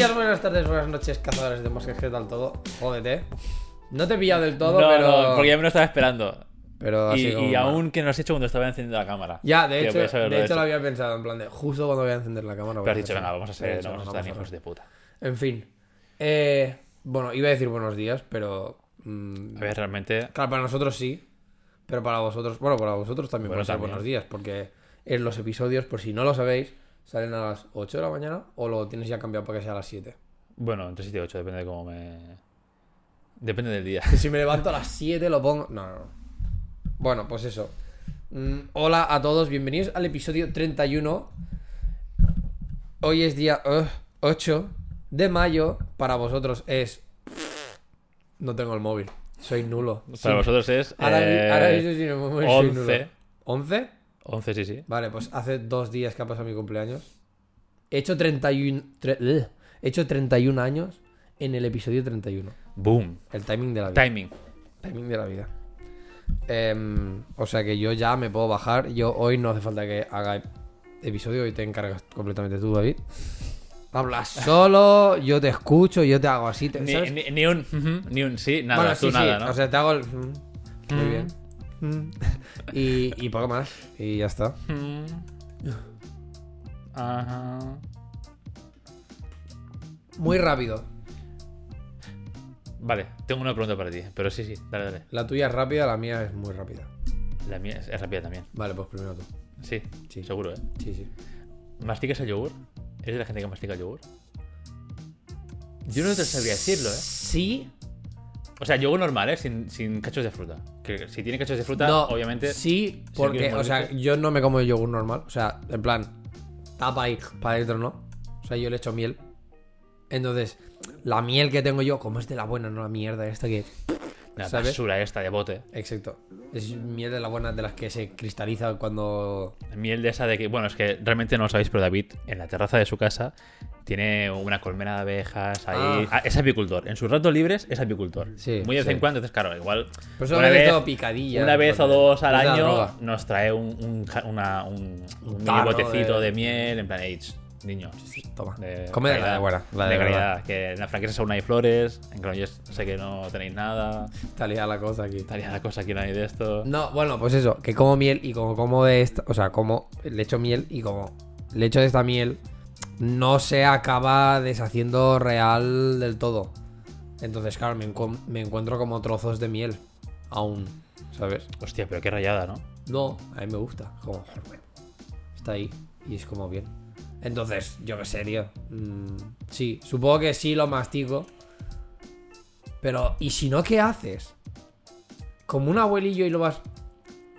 días, buenas tardes, buenas noches, cazadores de moscas, ¿qué tal todo? Jódete. No te he pillado del todo, no, pero. no, porque ya me lo estaba esperando. Pero Y, y aún que no lo has hecho cuando estaba encendiendo la cámara. Ya, de hecho, de hecho hecho. lo había pensado, en plan de justo cuando voy a encender la cámara. Pero has dicho, venga, vamos a ser, no vamos a estar hijos de puta. En fin. Eh, bueno, iba a decir buenos días, pero. mm, A ver, realmente. Claro, para nosotros sí. Pero para vosotros. Bueno, para vosotros también Bueno, puede ser buenos días. Porque en los episodios, por si no lo sabéis, salen a las 8 de la mañana o lo tienes ya cambiado para que sea a las 7. Bueno, entre 7 y 8, depende de cómo me. Depende del día. Si me levanto a las 7 lo pongo. No, no, no. Bueno, pues eso. Mm, hola a todos, bienvenidos al episodio 31. Hoy es día uh, 8 de mayo. Para vosotros es. No tengo el móvil. Soy nulo. Para Sí. vosotros es. Ahora, eh, ahora mismo sin el móvil soy 11. nulo. ¿11? 11, sí, sí. Vale, pues hace dos días que ha pasado mi cumpleaños. He hecho 31. tre- ugh. he hecho 31 años en el episodio 31. Boom. El timing de la vida. Timing. Timing de la vida. Em, o sea que yo ya me puedo bajar. Yo hoy no hace falta que haga episodio. Hoy te encargas completamente tú, David. Hablas solo, yo te escucho, yo te hago así. te- Ni, ¿sabes? ni- ni un. ujú, Ni un sí, nada. Bueno, tú sí, sí, nada, ¿no? O sea, te hago el. mm, Muy Mm. bien. Mm. Y, y poco más. Y ya está. Mm. Ajá. Muy rápido. Vale, tengo una pregunta para ti. Pero sí, sí, dale, dale. La tuya es rápida, la mía es muy rápida. La mía es, es rápida también. Vale, pues primero tú. Sí, Sí. seguro, ¿eh? Sí, sí. ¿Masticas el yogur? ¿Eres de la gente que mastica el yogur? Yo no te sabría decirlo, ¿eh? Sí. O sea, yogur normal, ¿eh? Sin, sin cachos de fruta. Que si tiene cachos de fruta, No, obviamente. Sí, porque, o sea, yo no me como el yogur normal. O sea, en plan, tapa ahí para adentro, ¿no? O sea, yo le echo miel. Entonces, la miel que tengo yo, como es de la buena, no la mierda esta que. La ¿sabes? basura esta de bote. Exacto. Es miel de la buena de las que se cristaliza cuando. Miel de esa de que. Bueno, es que realmente no lo sabéis, pero David, en la terraza de su casa, tiene una colmena de abejas ahí. Ah. Ah, es apicultor. En sus ratos libres es apicultor. Sí, Muy de vez sí. en cuando, entonces, claro, igual. Pero una vez, visto picadillas. una vez o dos al año nos trae un, un, una- un, un mini tarro botecito de- de... miel, en plan, "Ey, niño. Toma. De Come de la calidad, buena. La de, de verdad. calidad. Que en la franqueza aún hay flores, en Granollers sé que no tenéis nada. Está liada la cosa aquí. Estaría la cosa aquí, no hay de esto. No, bueno, pues eso, que como miel y como como de esta, o sea, como le echo miel y como le echo de esta miel, no se acaba deshaciendo real del todo. Entonces, claro, me, encu- me encuentro como trozos de miel aún, ¿sabes? Hostia, pero qué rayada, ¿no? No, a mí me gusta, como está ahí y es como bien. Entonces, yo qué sé, tío. Mm, sí, supongo que sí lo mastico. Pero, ¿y si no, qué haces? Como un abuelillo y lo vas.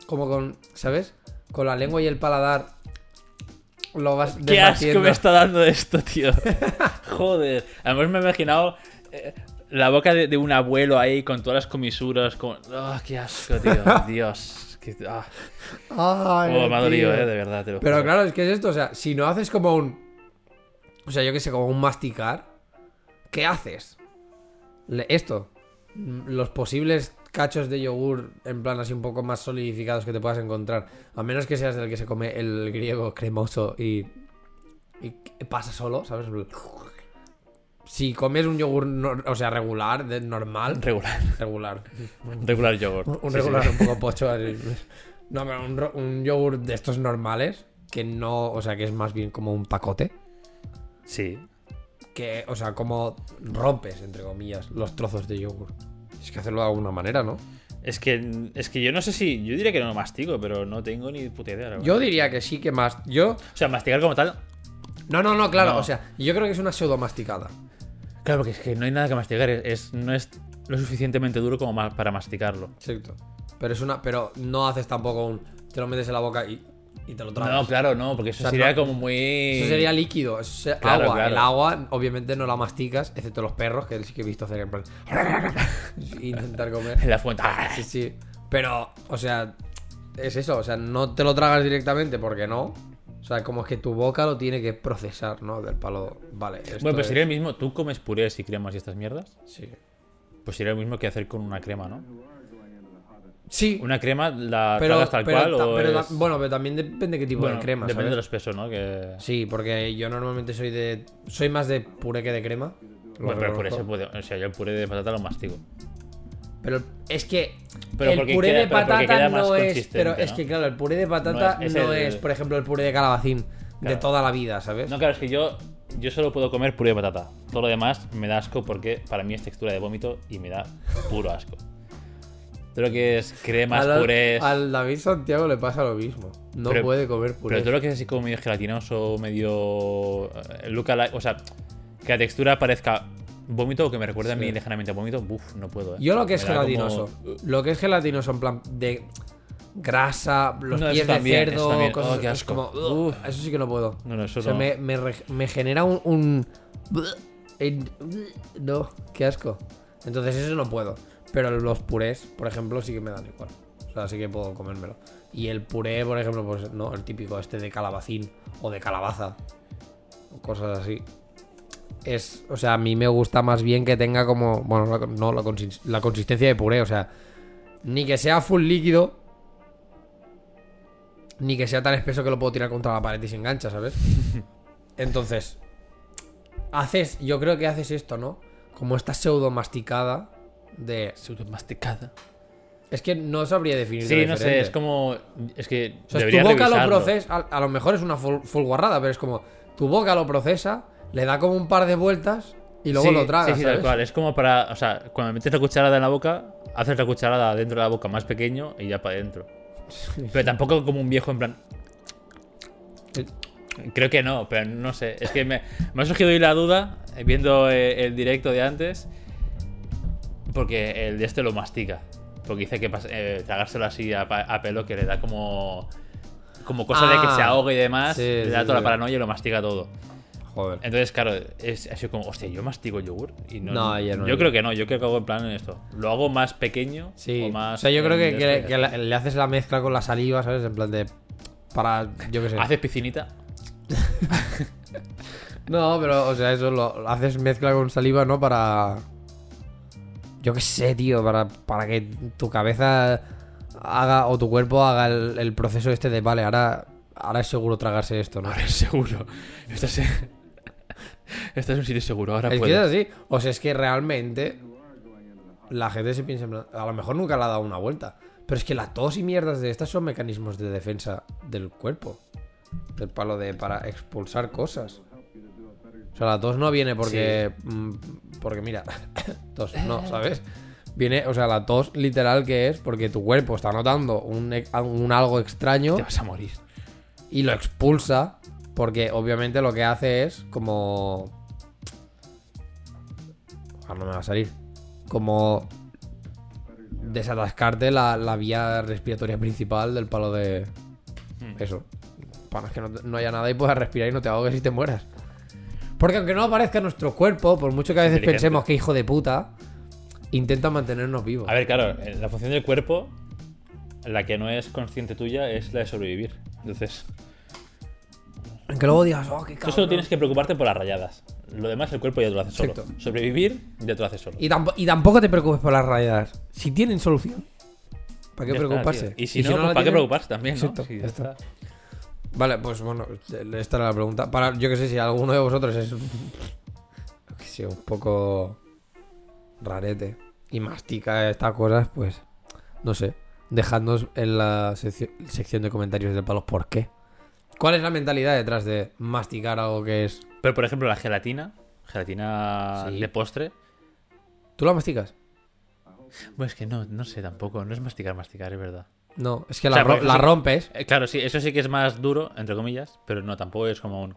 Como con. ¿Sabes? Con la lengua y el paladar. Lo vas. Qué asco me está dando esto, tío. Joder. Además me he imaginado eh, la boca de, de un abuelo ahí con todas las comisuras. Con... ¡Ah, qué asco, tío! Dios. Qué- ah. Ay, Oh, me ha dolido, eh, de verdad. te lo Pero juro. claro, es que es esto, o sea, si no haces como un. O sea, yo que sé, como un masticar. ¿Qué haces? Le- esto. mm, Los posibles cachos de yogur, en plan así un poco más solidificados que te puedas encontrar. A menos que seas del que se come el griego cremoso y. y que pasa solo, ¿sabes? Si comes un yogur, no- o sea, regular, de normal. Regular. Regular. Regular. Un, un Sí, sí, regular sí. un poco pocho. así. No, pero un, un yogur de estos normales, que no, o sea, que es más bien como un pacote. Sí. Que, o sea, como rompes, entre comillas, los trozos de yogur. Es que hacerlo de alguna manera, ¿no? Es que, es que yo no sé si. Yo diría que no lo mastigo, pero no tengo ni puta idea. Yo diría que sí que más. Yo. O sea, mastigar como tal. No, no, no, claro. No. O sea, yo creo que es una pseudo masticada. Claro, porque es que no hay nada que mastigar. Es, no es lo suficientemente duro como ma- para masticarlo. Exacto. Pero es una. Pero no haces tampoco un. Te lo metes en la boca y, y te lo tragas. No, claro, no, porque eso O sea, sería no- como muy. Eso sería líquido, eso sería Claro, agua. claro. El agua, obviamente, no la masticas, excepto los perros, que sí que he visto hacer en plan. intentar comer. En la fuente. Sí, sí. Pero, o sea, es eso, o sea, no te lo tragas directamente porque no. O sea, como es que tu boca lo tiene que procesar, ¿no? Del palo. Vale. esto Bueno, pues es- sería el mismo. ¿Tú comes purés y cremas y estas mierdas? Sí. Pues sería lo mismo que hacer con una crema, ¿no? Sí, Una crema la pero, tal pero cual ta- o pero es- bueno, pero también depende qué tipo Bueno, de crema, Depende ¿sabes? de los pesos, ¿no? Que... Sí, porque yo normalmente soy de soy más de puré que de crema. Bueno, pero el puré se puede... O sea, yo el puré de patata lo mastigo. Pero es que Pero el puré queda- de patata no es, pero es ¿no? que claro, el puré de patata No es- no por ejemplo, el puré de calabacín de toda la vida, ¿sabes? No, claro, es que yo, yo solo puedo comer puré de patata. Todo lo demás me da asco porque para mí es textura de vómito y me da puro asco. Todo lo que es cremas, al, purés... al David Santiago le pasa lo mismo. No Pero- puede comer puré. Pero todo lo que es así como medio gelatinoso, medio. eh, lookalike, o sea, que la textura parezca vómito que me recuerde a mí lejanamente a vómito, uff, no puedo. ¿eh? Yo lo que es como- gelatinoso, lo que es gelatinoso en plan de grasa, los No, pies de también, cerdo, cosas Oh, es como, eso sí que no puedo. No, no, eso O sea, no. me, me re- me genera un, No, qué asco. Entonces eso no puedo. Pero los purés, por ejemplo, sí que me dan igual. O sea, sí que puedo comérmelo. Y el puré, por ejemplo, pues no, el típico este de calabacín o de calabaza. Cosas así. Es, o sea, a mí me gusta más bien que tenga como, bueno, la, no, la, la consistencia de puré, o sea, ni que sea full líquido, ni que sea tan espeso que lo puedo tirar contra la pared y se engancha, ¿sabes? Entonces, haces, yo creo que haces esto, ¿no? Como esta pseudo masticada de... Pseudo masticada. Es que no sabría definir. Sí, no sé, es como. Es que. O sea, tu boca lo procesa, a, a lo mejor es una full, full guarrada, pero es como, tu boca lo procesa, le da como un par de vueltas y luego Sí, lo tragas, Sí, sí, tal cual. Es como para. O sea, cuando metes la cucharada en la boca, haces la cucharada dentro de la boca más pequeño y ya para adentro. Pero tampoco como un viejo en plan. Creo que no, pero no sé. Es que me, me ha surgido hoy la duda eh, viendo eh, el directo de antes. Porque el de este lo mastica. Porque dice que eh, tragárselo así a, pelo que le da como. Como cosa de que Ah, se ahogue y demás. sí, le da sí, toda la paranoia y lo mastiga todo. Joder. Entonces, claro, es así como, hostia, yo mastigo yogur. Y no, No, ya no, yo creo que no, yo creo que hago en plan en esto. Lo hago más pequeño Sí. o más. o sea, yo creo que, en que- que le, le haces la mezcla con la saliva, ¿sabes? En plan de... Para, yo qué sé. Haces piscinita. No, pero, o sea, eso lo, lo haces mezcla con saliva, ¿no? Para... Yo qué sé, tío, para, para que tu cabeza haga, o tu cuerpo haga el, el proceso este de, vale, ahora, ahora es seguro tragarse esto, ¿no? Ahora es seguro. Estás Estás en un sitio seguro, ahora Es que es así. O sea, es que realmente la gente se piensa, a lo mejor nunca le ha dado una vuelta. Pero es que la tos y mierdas de estas son mecanismos de defensa del cuerpo. Del palo de para expulsar cosas. O sea, la tos no viene porque. mm, porque mira, tos, no, ¿sabes? Viene, o sea, la tos literal que es porque tu cuerpo está notando un algo extraño Te vas a morir. y lo expulsa porque obviamente lo que hace es como ahora no me va a salir como desatascarte la, la vía respiratoria principal del palo de eso. Para que no, no haya nada y puedas respirar y no te ahogues y te mueras. Porque aunque no aparezca nuestro cuerpo por mucho que a veces pensemos que hijo de puta intenta mantenernos vivos. A ver, claro, eh, la función del cuerpo, la que no es consciente tuya, es la de sobrevivir. Entonces, aunque luego digas oh qué tú cabrón solo tienes que preocuparte por las rayadas. Lo demás, el cuerpo ya te lo hace solo. Exacto. Sobrevivir, ya te lo hace solo. Y, tampo- y tampoco te preocupes por las rayadas. Si tienen solución, ¿para qué Ya está, preocuparse? y si no, pues, ¿para qué preocuparse también? ¿no? Exacto, Sí, ya ya está. está. Vale, pues bueno, esta era la pregunta. Para, yo que sé, si alguno de vosotros es. que sé, un poco. rarete. Y mastica estas cosas, pues. No sé. Dejadnos en la sección, sección de comentarios de palos por qué. ¿Cuál es la mentalidad detrás de masticar algo que es. Pero, por ejemplo, la gelatina, gelatina Sí. de postre, ¿Tú la masticas? Bueno, es que no, no sé tampoco. No es masticar, masticar, es verdad. No, es que O la, sea, ro- porque la sí- rompes. Eh, claro, sí, eso sí que es más duro, entre comillas, pero no, tampoco es como un.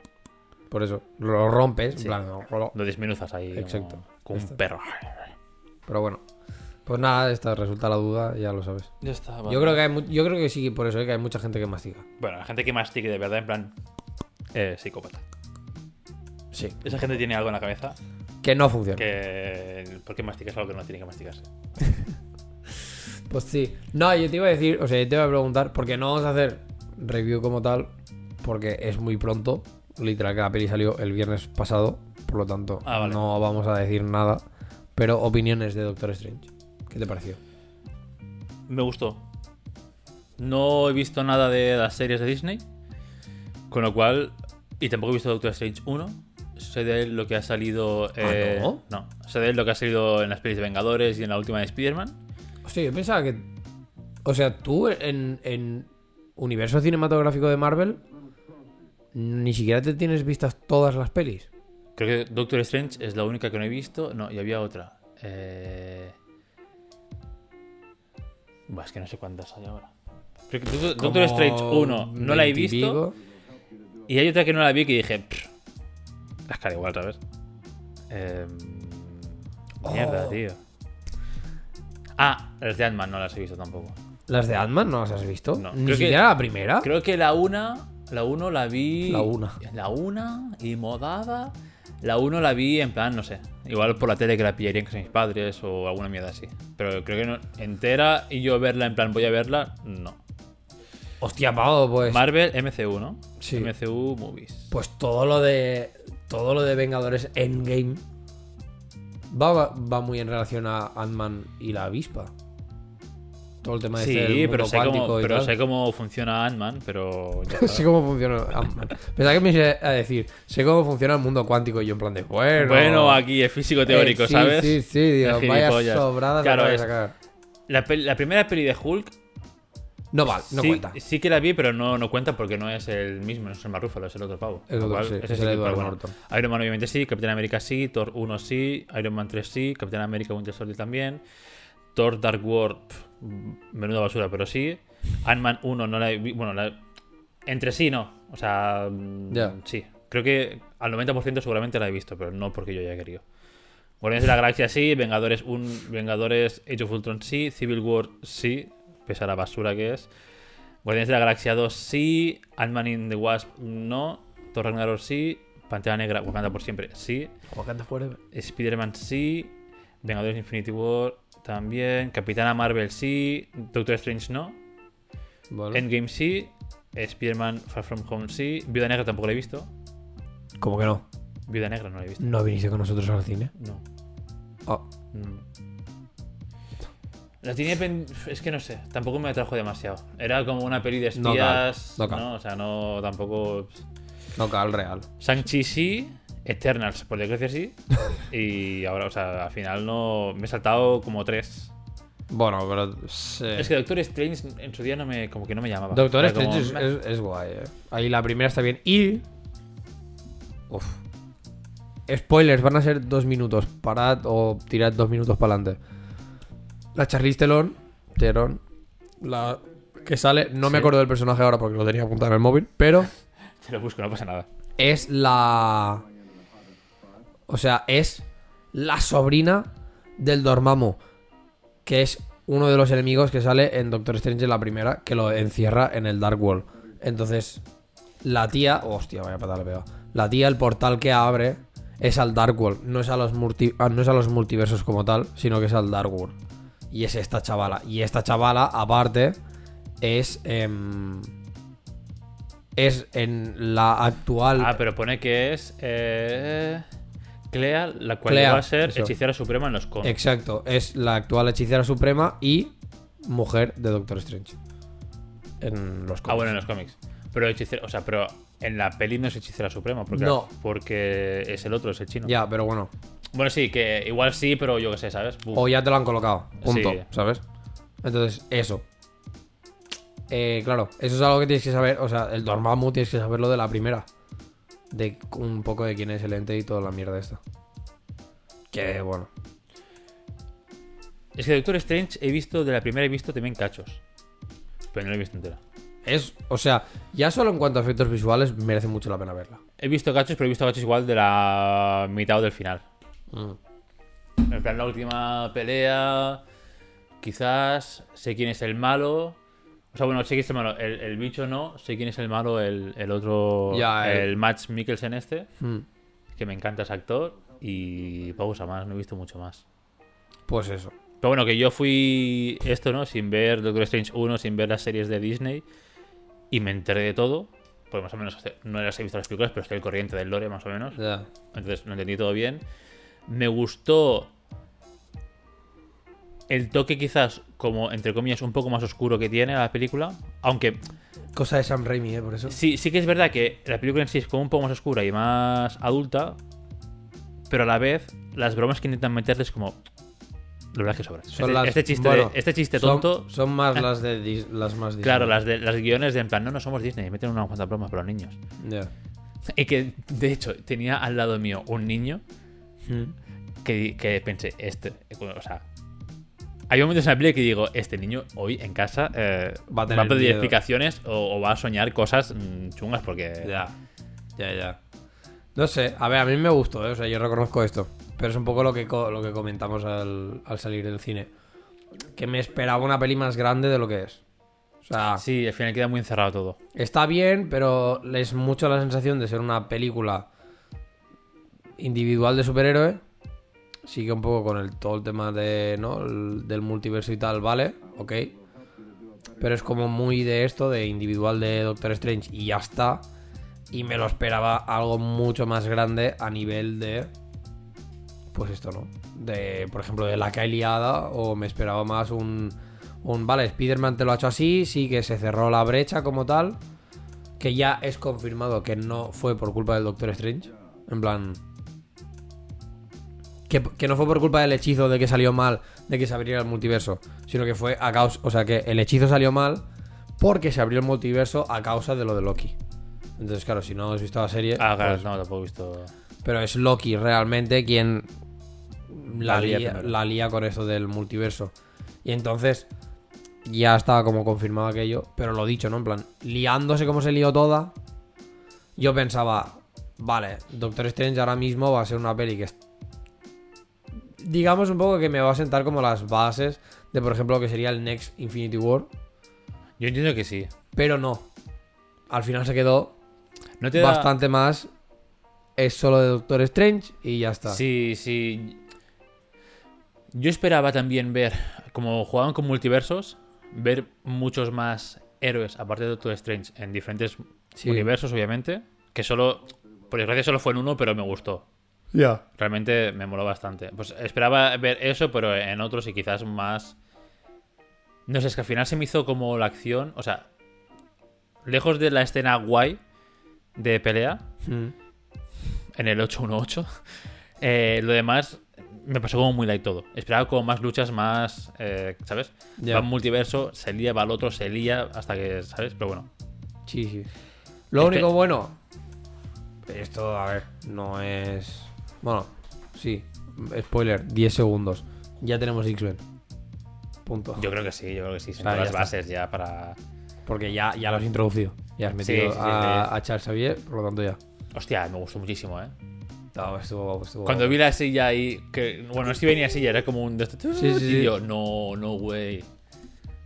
Por eso. Lo rompes. en Sí. plan, lo- Lo desmenuzas ahí. como- Exacto. Como, un perro. Pero bueno. Pues nada, esta resulta la duda, ya lo sabes. Ya está. Yo creo que hay yo creo que sí, por eso, ¿eh? que hay mucha gente que mastiga. Bueno, la gente que mastique de verdad, en plan. Eh, psicópata. Sí. Esa gente tiene algo en la cabeza Que no funciona. que. ¿Por qué masticas algo que no tiene que masticarse? Pues sí. No, yo te iba a decir, o sea, yo te iba a preguntar, porque no vamos a hacer review como tal, porque es muy pronto. Literal que la peli salió el viernes pasado, por lo tanto, Ah, vale. no vamos a decir nada. Pero opiniones de Doctor Strange. ¿Qué te pareció? me gustó. No he visto nada de las series de Disney. Con lo cual. Y tampoco he visto Doctor Strange 1. Sé de lo que ha salido. eh, ¿no? no. Sé de lo que ha salido en las pelis de Vengadores y en la última de Spider-Man. Hostia, yo pensaba que. O sea, tú en, en universo cinematográfico de Marvel. Ni siquiera te tienes vistas todas las pelis. Creo que Doctor Strange es la única que no he visto. No, y había otra. Eh... Es que no sé cuántas hay ahora. Que Doctor, Doctor Strange 1 no la he 20 y visto. Y hay otra que no la vi que dije. "Pff, Es cara igual, ¿sabes? Eh... Mierda, Oh. tío. Ah, las de Ant-Man no las he visto tampoco. ¿Las de Ant-Man no las has visto? No, Ni creo que- siquiera la primera. Creo que la una. La 1 la vi. La una. La 1 y modada. La 1 la vi en plan, no sé. Igual por la tele que la pillaría en casa de mis padres o alguna mierda así. Pero creo que no, entera y yo verla en plan, voy a verla, no. Hostia, pavo, pues. Marvel, MCU, ¿no? Sí. MCU Movies. Pues todo lo de. Todo lo de Vengadores Endgame. Va, va muy en relación a Ant-Man y la avispa. Todo el tema de Sí, este pero, sé cómo, pero tal. sé cómo funciona Ant-Man, pero. ya sé cómo funciona Ant-Man. Pensaba que me iba a decir, sé cómo funciona el mundo cuántico y yo en plan de, bueno. Bueno, aquí es físico teórico, eh, sí, ¿sabes? Sí, sí, digo, vaya sobradas Claro, es- sacar. La, primera peli de Hulk No vale, no sí, cuenta. Sí que la vi, pero no, no cuenta porque no es el mismo, no es el Marrúfalo, es el otro pavo. El otro, cual, sí, es el Edward bueno. Norton. Iron Man obviamente sí, Capitán América sí, Thor 1 sí, Iron Man 3 sí, Capitán América Winter Soldier también, Thor Dark World, menuda basura, pero sí. Ant-Man 1 no la he vi- bueno, la- entre sí no, o sea, mm, sí. Creo que al 90% seguramente la he visto, pero no porque yo haya querido. Guardianes de la Galaxia sí, Vengadores un Vengadores Age of Ultron sí, Civil War sí, pese a la basura que es. Guardianes de la Galaxia 2 sí, Ant-Man in the Wasp no, Thor Ragnarok sí, Pantera Negra, Wakanda por siempre sí, Wakanda Forever. Spider-Man sí, Vengadores Infinity War también, Capitana Marvel sí, Doctor Strange no, Vale. Endgame sí, Spider-Man Far From Home sí, Viuda Negra tampoco la he visto, ¿Cómo que no? Viuda Negra no la he visto, ¿No viniste con nosotros al cine? no. Ah. La tenía pen- Es que no sé, tampoco me atrajo demasiado. Era como una peli de No cal, espías. no No. O sea, no tampoco. no, cal real. Shang-Chi sí, Eternals, por desgracia sí. Y ahora, o sea, al final no. Me he saltado como tres. Bueno, pero. sí. Es que Doctor Strange en su día no me, como que no me llamaba. Doctor como, Strange es, meh. es- es guay, eh. Ahí la primera está bien. Y. Uf. Spoilers, van a ser dos minutos. Parad o tirad dos minutos para adelante. La Charlize Theron. Theron. La que sale. No me acuerdo del personaje ahora porque lo tenía apuntado en el móvil. Pero Te lo busco, no pasa nada. es la. O sea, es la sobrina del Dormammu. Que es uno de los enemigos que sale en Doctor Strange la primera. Que lo encierra en el Dark World. Entonces, la tía. Hostia, vaya patada le pegado. La tía, el portal que abre. Es al Dark World. No es a los, multi- ah, no es a los multiversos como tal. Sino que es al Dark World. Y es esta chavala. Y esta chavala, aparte. Es. em, es en la actual. Ah, pero pone que es. Eh, Clea, la cual Clea, va a ser eso. hechicera suprema en los cómics. Exacto, es la actual hechicera suprema y mujer de Doctor Strange. En los cómics. Ah, bueno, en los cómics. Pero hechicera, o sea, pero en la peli no es hechicera suprema, porque, No. porque es el otro, es el chino. Ya, pero bueno. Bueno, sí, que igual sí, pero yo qué sé, ¿sabes? O ya te lo han colocado. Punto. Sí. ¿Sabes? Entonces, eso. Eh, claro, eso es algo que tienes que saber. O sea, el Dormammu tienes que saberlo de la primera. De un poco de quién es el ente y toda la mierda esta. Que bueno. Es que Doctor Strange he visto, de la primera he visto también cachos. Pero no la he visto entera. Es, o sea, ya solo en cuanto a efectos visuales merece mucho la pena verla. He visto cachos, pero he visto cachos igual de la mitad o del final. Mm. En plan, la última pelea. Quizás sé quién es el malo. O sea, bueno, sé quién es el malo. El, el bicho no. Sé quién es el malo. El, el otro. Ya, el- el Max Mikkelsen este. Mm. Que me encanta ese actor. Y pausa más. No he visto mucho más. Pues eso. Pero bueno, que yo fui esto, ¿no? Sin ver Doctor Strange 1, sin ver las series de Disney. Y me enteré de todo. Porque más o menos no las he visto las películas, pero estoy al corriente del lore, más o menos. Ya. Entonces lo entendí todo bien. Me gustó el toque quizás como, entre comillas, un poco más oscuro que tiene la película. Aunque Cosa de Sam Raimi, ¿eh? Por eso. sí, sí que es verdad que la película en sí es como un poco más oscura y más adulta. Pero a la vez, las bromas que intentan meterles como... La verdad es que sobra. Son Este, las- este chiste, bueno, este chiste son- tonto... Son, más las de las más Disney. Claro, las, de, las guiones de en plan, no, no somos Disney, meten unas cuantas bromas para los niños. Ya. Y que, de hecho, tenía al lado mío un niño Mm. que, que pensé, este, o sea, hay momentos en la película que digo, este niño hoy en casa eh, Va a va, tener a pedir miedo. explicaciones o, o va a soñar cosas mm, chungas porque... Ya. Ya, ya. No sé, a ver, a mí me gustó, ¿eh? o sea, yo reconozco esto. Pero es un poco lo que, lo que comentamos al, al salir del cine. Que me esperaba una peli más grande de lo que es. O sea, Sí, al final queda muy encerrado todo. está bien, pero es mucho la sensación de ser una película individual de superhéroe. Sigue un poco con el, todo el tema de, ¿no? El- del multiverso y tal, vale, ok. Pero es como muy de esto, de individual de Doctor Strange y ya está. Y me lo esperaba algo mucho más grande a nivel de. Pues esto, ¿no? De, por ejemplo, de la que. O me esperaba más un. Un. Vale, Spider-Man te lo ha hecho así. Sí que se cerró la brecha como tal. Que ya es confirmado que no fue por culpa del Doctor Strange. En plan. Que, que no fue por culpa del hechizo de que salió mal, de que se abriera el multiverso, sino que fue a causa. O sea, que el hechizo salió mal porque se abrió el multiverso a causa de lo de Loki. Entonces, claro, si no has visto la serie. Ah, claro, pues- no, tampoco he visto... pero es Loki realmente quien la, La lía lía, primero. la lía con esto del multiverso. Y entonces ya estaba como confirmado aquello, pero lo dicho, ¿no? En plan, liándose como se lió toda, yo pensaba, vale, Doctor Strange ahora mismo va a ser una peli que. Digamos un poco que me va a sentar como las bases de, por ejemplo, lo que sería el Next Infinity War, Yo entiendo que sí. pero no. Al final se quedó No te da... bastante más. Es solo de Doctor Strange y ya está. Sí, sí. Yo esperaba también ver, como jugaban con multiversos, ver muchos más héroes, aparte de Doctor Strange, en diferentes Sí. universos, obviamente. Que solo, por desgracia, solo fue en uno, pero me gustó. Ya. Realmente me moló bastante. Pues esperaba ver eso, pero en otros y quizás más. No sé, es que al final se me hizo como la acción. O sea, lejos de la escena guay de pelea, Mm. en el 818. Eh, lo demás me pasó como muy light todo. Esperaba como más luchas, más. eh, ¿Sabes? Ya. Va un multiverso, se lía, va al otro, se lía, hasta que. ¿Sabes? Pero bueno. Sí, sí. Lo Espe- único bueno. Esto, a ver, no es. Bueno, sí. Spoiler, 10 segundos. Ya tenemos X-Men. Punto. Yo creo que sí, yo creo que sí. ya las está. bases ya para. Porque ya, ya lo has introducido. Ya has Sí, metido sí, sí, a, sí. a Charles Xavier, por lo tanto ya. Hostia, me gustó muchísimo, ¿eh? No, estuvo, estuvo- Cuando vi la silla ahí, que bueno, no es que venía silla, era como un de estos- Sí, sí, y sí. yo, no, no, güey.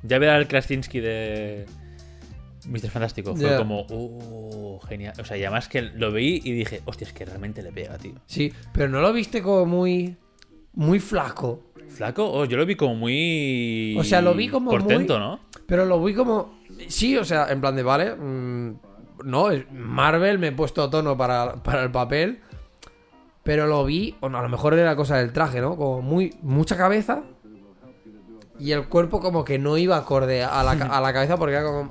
Ya ver al Krasinski de Mr. Fantástico fue como, uh, genial. O sea, y además que lo vi y dije, hostia, es que realmente le pega, tío. Sí, pero no lo viste como muy. Muy flaco. Flaco, oh, yo lo vi como muy. O sea, lo vi como Portento, muy- ¿no? Pero lo vi como. Sí, o sea, en plan de, vale. mm, no, Marvel, me he puesto a tono para, para el papel. Pero lo vi, o no, a lo mejor era cosa del traje, ¿no? Como muy. Mucha cabeza. Y el cuerpo como que no iba acorde a la, a la cabeza porque era como.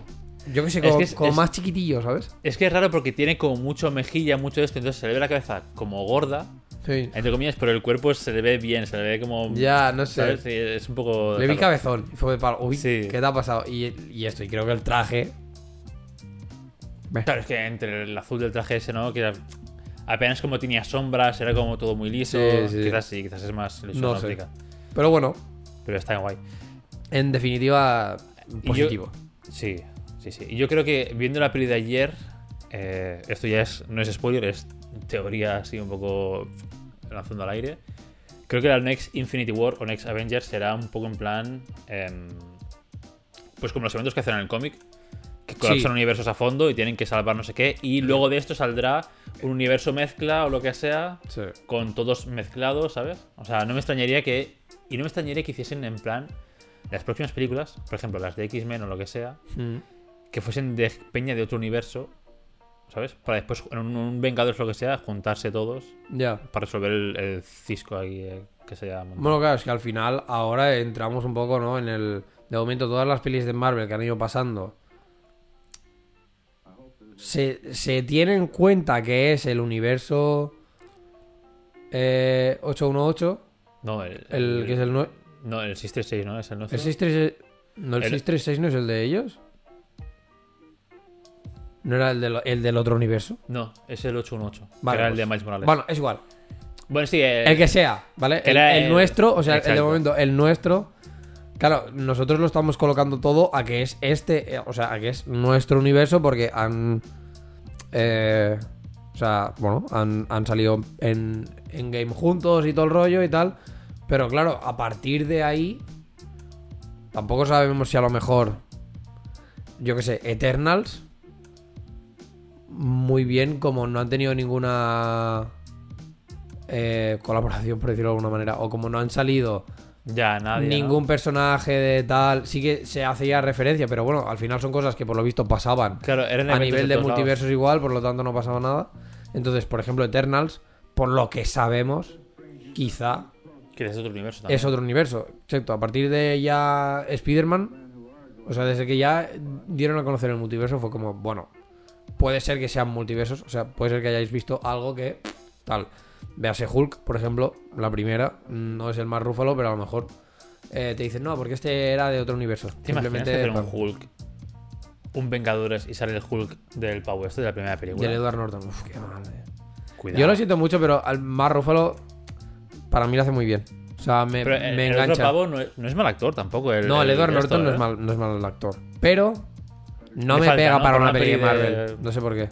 Yo que sé, Es como, que es- como es- más chiquitillo, ¿sabes? Es que es raro porque tiene como mucho mejilla, mucho de esto, entonces se le ve la cabeza como gorda, Sí. entre comillas, pero el cuerpo se le ve bien, se le ve como. Ya, no sé. ¿sabes? Es un poco. Le vi raro. cabezón. Y fue de palo. Uy, Sí. ¿qué te ha pasado? Y, y esto, y creo que el traje. Claro, es que entre el azul del traje ese, ¿no? Que era- apenas como tenía sombras, era como todo muy liso. Sí, sí. Quizás sí, quizás es más ilusión No sé. Pero bueno, Pero está guay. en definitiva, yo- positivo. Sí, sí, sí. Y yo creo que viendo la peli de ayer, eh, esto ya es, no es spoiler, es teoría así un poco lanzando al aire. Creo que la Next Infinity War o Next Avengers será un poco en plan. em, pues como los eventos que hacen en el cómic, que colapsan universos a fondo y tienen que salvar no sé qué. Y luego de esto saldrá un universo mezcla o lo que sea, Sí. con todos mezclados, ¿sabes? O sea, no me extrañaría que. Y no me extrañaría que hiciesen en plan. Las próximas películas, por ejemplo, las de X-Men o lo que sea, Mm. Que fuesen de peña de otro universo, ¿sabes? Para después, en un, un Vengadores o lo que sea, juntarse todos Ya. para resolver el, el cisco ahí. eh. que se montado. Bueno, claro, es que al final ahora entramos un poco, ¿no? En el. De momento, todas las pelis de Marvel que han ido pasando. Se, se tiene en cuenta que es el universo. eh, 818. No, el, El que es el. No, el 636, ¿no? Es el nuestro. El 636. No, el El- 636 no es el de ellos. ¿No era el, de lo- el del otro universo? No, es el 818. Vale, que era el pues- de Miles Morales. Bueno, es igual. Bueno, sí, eh, El que sea, ¿vale? El, Era el el- nuestro, o sea, el de Exacto. momento, el nuestro. Claro, nosotros lo estamos colocando todo a que es este, eh, o sea, a que es nuestro universo porque han. eh, o sea, bueno, han, han salido en, en game juntos y todo el rollo y tal. Pero claro, a partir de ahí. Tampoco sabemos si a lo mejor. Yo qué sé, Eternals. Muy bien, como no han tenido ninguna eh, colaboración, por decirlo de alguna manera, o como no han salido ya nadie. ¿no? ningún personaje de tal, sí que se hacía referencia, pero bueno, al final son cosas que por lo visto pasaban Claro, eran a nivel de todos lados. multiversos igual, por lo tanto no pasaba nada. Entonces, por ejemplo, Eternals, por lo que sabemos, quizá Que es otro universo también. es otro universo. Excepto, a partir de ya Spider-Man, o sea, desde que ya dieron a conocer el multiverso, fue como, bueno, puede ser que sean multiversos, o sea, puede ser que hayáis visto algo que tal. Véase Hulk, por ejemplo, la primera, no es el más rúfalo, pero a lo mejor eh, te dicen, no, porque este era de otro universo. ¿Te Simplemente hacer un. Hulk, un Vengadores y sale el Hulk del Pau este de la primera película? el Edward Norton, uf, qué mal. eh. Cuidado. Yo lo siento mucho, pero al más rúfalo, para mí lo hace muy bien. O sea, me, Pero el, me el otro engancha. pavo no es, no es mal actor tampoco. El, No, el Edward esto, Norton no, ¿eh? es mal, no es mal actor. Pero no me falta, pega ¿no? para una peli de Marvel. No sé por qué.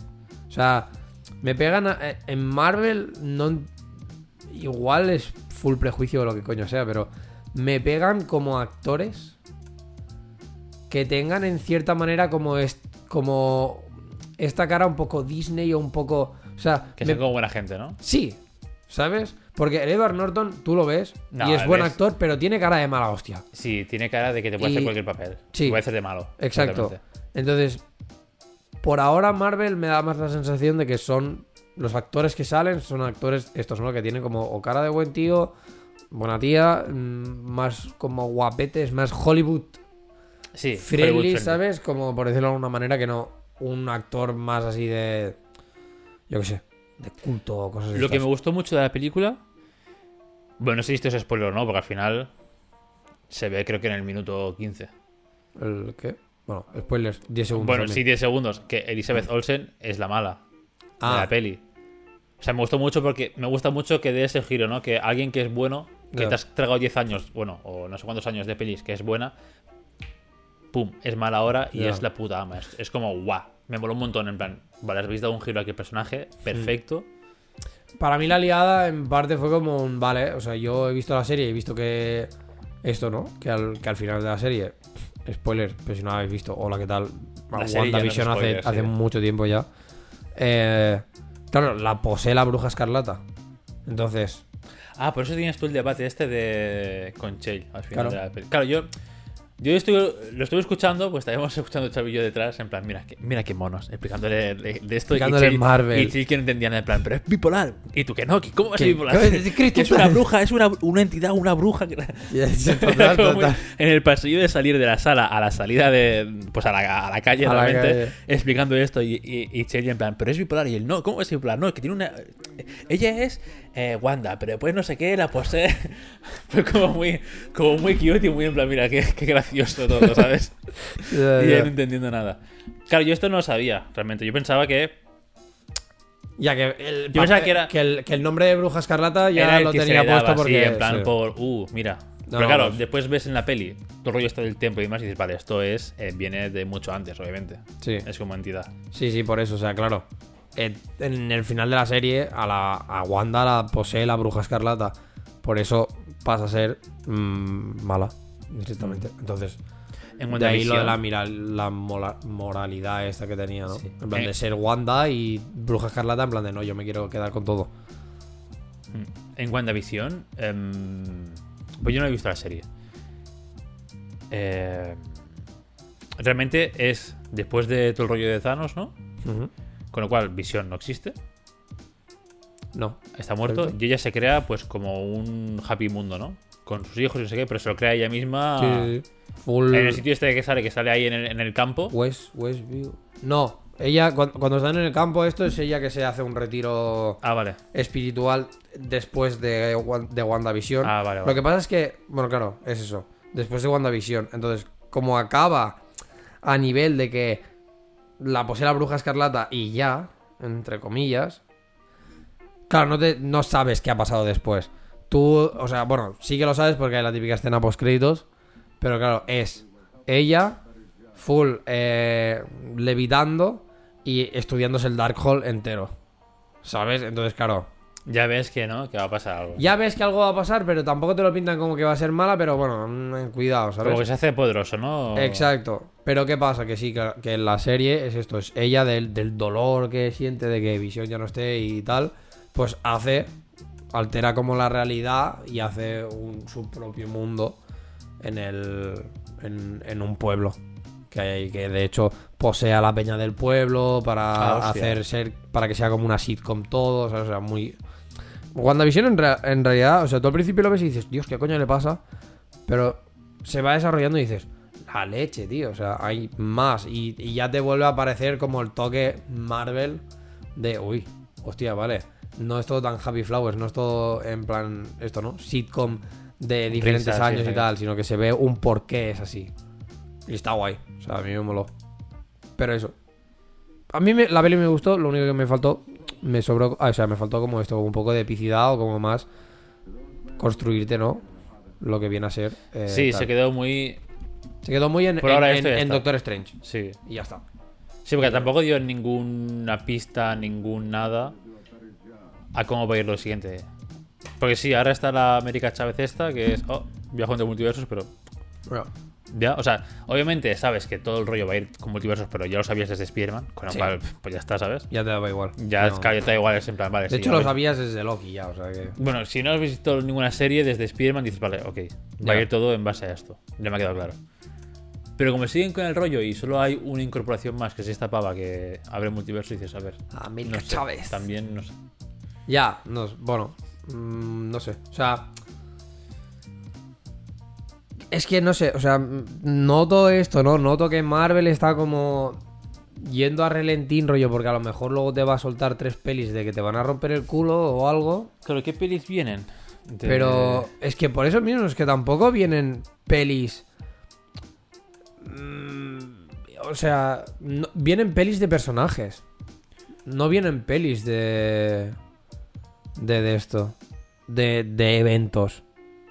O sea, me pegan a- eh, en Marvel, no igual es full prejuicio o lo que coño sea, pero me pegan como actores que tengan en cierta manera como es como esta cara un poco Disney o un poco, o sea, Que me- sea como buena gente, ¿no? sí, ¿sabes? Porque el Edward Norton tú lo ves No, y es buen ves. actor, pero tiene cara de mala hostia. Sí, tiene cara de que te puede Y- hacer cualquier papel. Sí. Puede hacer de malo. Exacto. Entonces, por ahora Marvel me da más la sensación de que son los actores que salen, son actores, estos son los que tienen como o cara de buen tío, buena tía, mm, más como guapetes, más Hollywood Sí, Hollywood friendly. ¿sabes? Como por decirlo de alguna manera, que no un actor más así de, yo qué sé, de culto o cosas así. Lo que me gustó mucho de la película. Bueno, no sé si esto es spoiler o no, porque al final se ve, creo que en el minuto 15. ¿El qué? Bueno, spoilers, 10 segundos. Bueno, sí, también. 10 segundos. Que Elizabeth Olsen es la mala de Ah. la peli. O sea, me gustó mucho porque me gusta mucho que dé ese giro, ¿no? Que alguien que es bueno, que te has tragado 10 años, bueno, o no sé cuántos años de pelis, que es buena, pum, es mala ahora y es la puta ama. Es, es como, guau. Me moló un montón, en plan, vale, habéis dado un giro aquí al personaje, perfecto. Para mí la liada en parte fue como un vale, o sea, yo he visto la serie y he visto que esto, ¿no? Que al, que al final de la serie, spoiler, pero si no la habéis visto, hola, ¿qué tal? Ya no WandaVision hace, hace sí. mucho tiempo ya. Eh, claro, la posee la bruja escarlata. Entonces, Ah, por eso tienes tú el debate este de con Chale al final Claro. de la. Claro, yo, yo estoy, lo estuve escuchando, pues estábamos escuchando chavillo detrás, en plan, mira, que, mira qué monos, explicándole de, de esto. Explicándole y Chale- Marvel. Y Chale que no entendían en plan, pero es bipolar. Y tú que no, que ¿cómo va a ser bipolar? ¿Qué? ¿De qué Que es una bruja, es una, una entidad, una bruja. que- total, muy- total. en el pasillo de salir de la sala a la salida de. Pues a la, a la calle, A la realmente, calle. explicando esto. Y, y, y Chale en plan, pero es bipolar. Y él, no, ¿cómo es bipolar? No, es que tiene una. Ella es eh, Wanda, pero después no sé qué, la posee. Fue como muy, como muy cute y muy en plan, mira, qué, qué gracioso todo, ¿sabes? Ya, y no entendiendo nada. Claro, yo esto no lo sabía, realmente. Yo pensaba que Ya que el, Yo pensaba que era- que el, que el nombre de bruja escarlata ya era el lo que se tenía daba, puesto porque. sí, en plan sí. por, uh, mira. No, Pero claro, pues- después ves en la peli todo el rollo este del templo y demás y dices, vale, esto es eh, viene de mucho antes, obviamente. Sí. Es como entidad. Sí, sí, por eso, o sea, claro. Eh, En el final de la serie, a, la, a Wanda la posee la bruja escarlata. Por eso pasa a ser mm, mala, directamente. Entonces, En de ahí lo de la, mira- la mola- moralidad esta que tenía, ¿no? Sí. En plan Eh. de ser Wanda y bruja escarlata, en plan de no, yo me quiero quedar con todo. Mm. En WandaVision, em, pues yo no he visto la serie. Eh, realmente es después de todo el rollo de Thanos, ¿no? Ujú. Con lo cual, Visión no existe. No. está muerto, y ella se crea pues como un happy mundo, ¿no? Con sus hijos y no sé qué, pero se lo crea ella misma Sí. Full. en el sitio este que sale, que sale ahí en el, en el campo. West, Westview. No, ella, cuando, cuando están en el campo, esto es ella que se hace un retiro Ah, vale. espiritual después de, de WandaVision. Ah, vale, vale. Lo que pasa es que, bueno, claro, es eso. Después de WandaVision. Entonces, como acaba a nivel de que la posee la bruja escarlata y ya, entre comillas. Claro, no, te, no sabes qué ha pasado después. Tú, o sea, bueno, sí que lo sabes porque hay la típica escena post créditos. Pero claro, es ella full eh, levitando y estudiándose el Darkhold entero. ¿Sabes? Entonces, claro, Ya ves que no, que va a pasar algo. ya ves que algo va a pasar, pero tampoco te lo pintan como que va a ser mala, pero bueno, mm, cuidado, ¿sabes? Como que se hace poderoso, ¿no? Exacto. Pero ¿qué pasa? Que sí, que, que en la serie es esto, es ella del, del dolor que siente de que Visión ya no esté y tal, pues hace, altera como la realidad y hace un- su propio mundo en el en, en un pueblo. Que, hay, que de hecho posee a la peña del pueblo para Ah, hacer ser para que sea como una sitcom todo, o sea, muy WandaVision en, en realidad, o sea, tú al principio lo ves y dices, Dios, ¿qué coño le pasa? Pero se va desarrollando y dices, la leche, tío. O sea, hay más. Y, y ya te vuelve a aparecer como el toque Marvel de, uy, hostia, vale. No es todo tan Happy Flowers, no es todo en plan, esto, ¿no? Sitcom de diferentes sí, años y sí. tal, sino que se ve un porqué es así. Y está guay. O sea, a mí me moló. Pero eso. A mí me- la peli me gustó, lo único que me faltó, me sobró, o sea, me faltó como esto, un poco de epicidad o como más construirte, ¿no? Lo que viene a ser. eh, Sí, tal. se quedó muy. Se quedó muy en, Por en- ahora en- esto ya en está. Doctor Strange. Sí. Y ya está. Sí, porque tampoco dio ninguna pista, ningún nada a cómo va a ir lo siguiente. Porque sí, ahora está la América Chávez esta, que es. Oh, viajo entre multiversos, pero. Bueno, Ya, o sea, obviamente sabes que todo el rollo va a ir con multiversos, pero ya lo sabías desde Spider-Man, con lo Sí. cual, pues ya está, ¿sabes? ya te daba igual. Ya No. te da igual, es en plan, vale. De sí, hecho, a lo sabías desde Loki ya, o sea que. Bueno, si no has visto ninguna serie desde Spider-Man, dices, vale, ok, va a ir todo en base a esto. Ya me ha quedado claro. Pero como siguen con el rollo y solo hay una incorporación más, que es esta pava que abre multiverso, dices, a ver. América no sé, Chávez. También, no sé. Ya, no, bueno, mm, no sé. O sea, es que no sé, o sea, noto esto, ¿no? Noto que Marvel está como yendo a relentín, rollo, porque a lo mejor luego te va a soltar tres pelis de que te van a romper el culo o algo. Claro, ¿qué pelis vienen? De- Pero es que por eso mismo, es que tampoco vienen pelis. Mm, O sea, no- vienen pelis de personajes. No vienen pelis de. de, de esto. De, de eventos.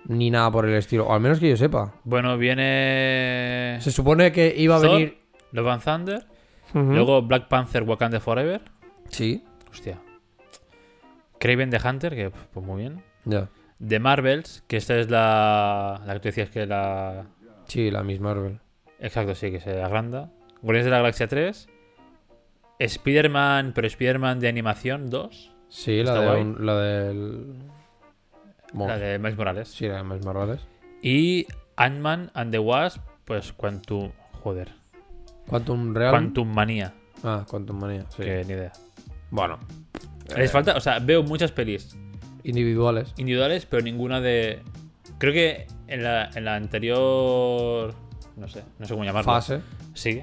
Ni nada por el estilo. O al menos que yo sepa. Bueno, viene. Se supone que iba a Thor, venir. Love and Thunder. Luego Black Panther Wakanda Forever. Sí, Hostia. Craven the Hunter, que pues muy bien. ya. The Marvels, que esta es la. La que tú decías que la. Sí, la Miss Marvel. Exacto, sí, que se agranda. Guardianes de la Galaxia 3. Spider-Man, pero Spider-Man de animación 2. Sí, la, Está de guay. un- la del. La de Miles Morales. Sí, la de Miss Marvel. Y Ant-Man and the Wasp, pues Quantum. Joder. Quantum Real. Quantum Manía. Ah, Quantum Manía. Sí. Que ni idea. Bueno. Les falta, o sea, veo muchas pelis Individuales. individuales, pero ninguna de. Creo que en la, en la anterior. No sé, no sé cómo llamarlo. Fase. Sí.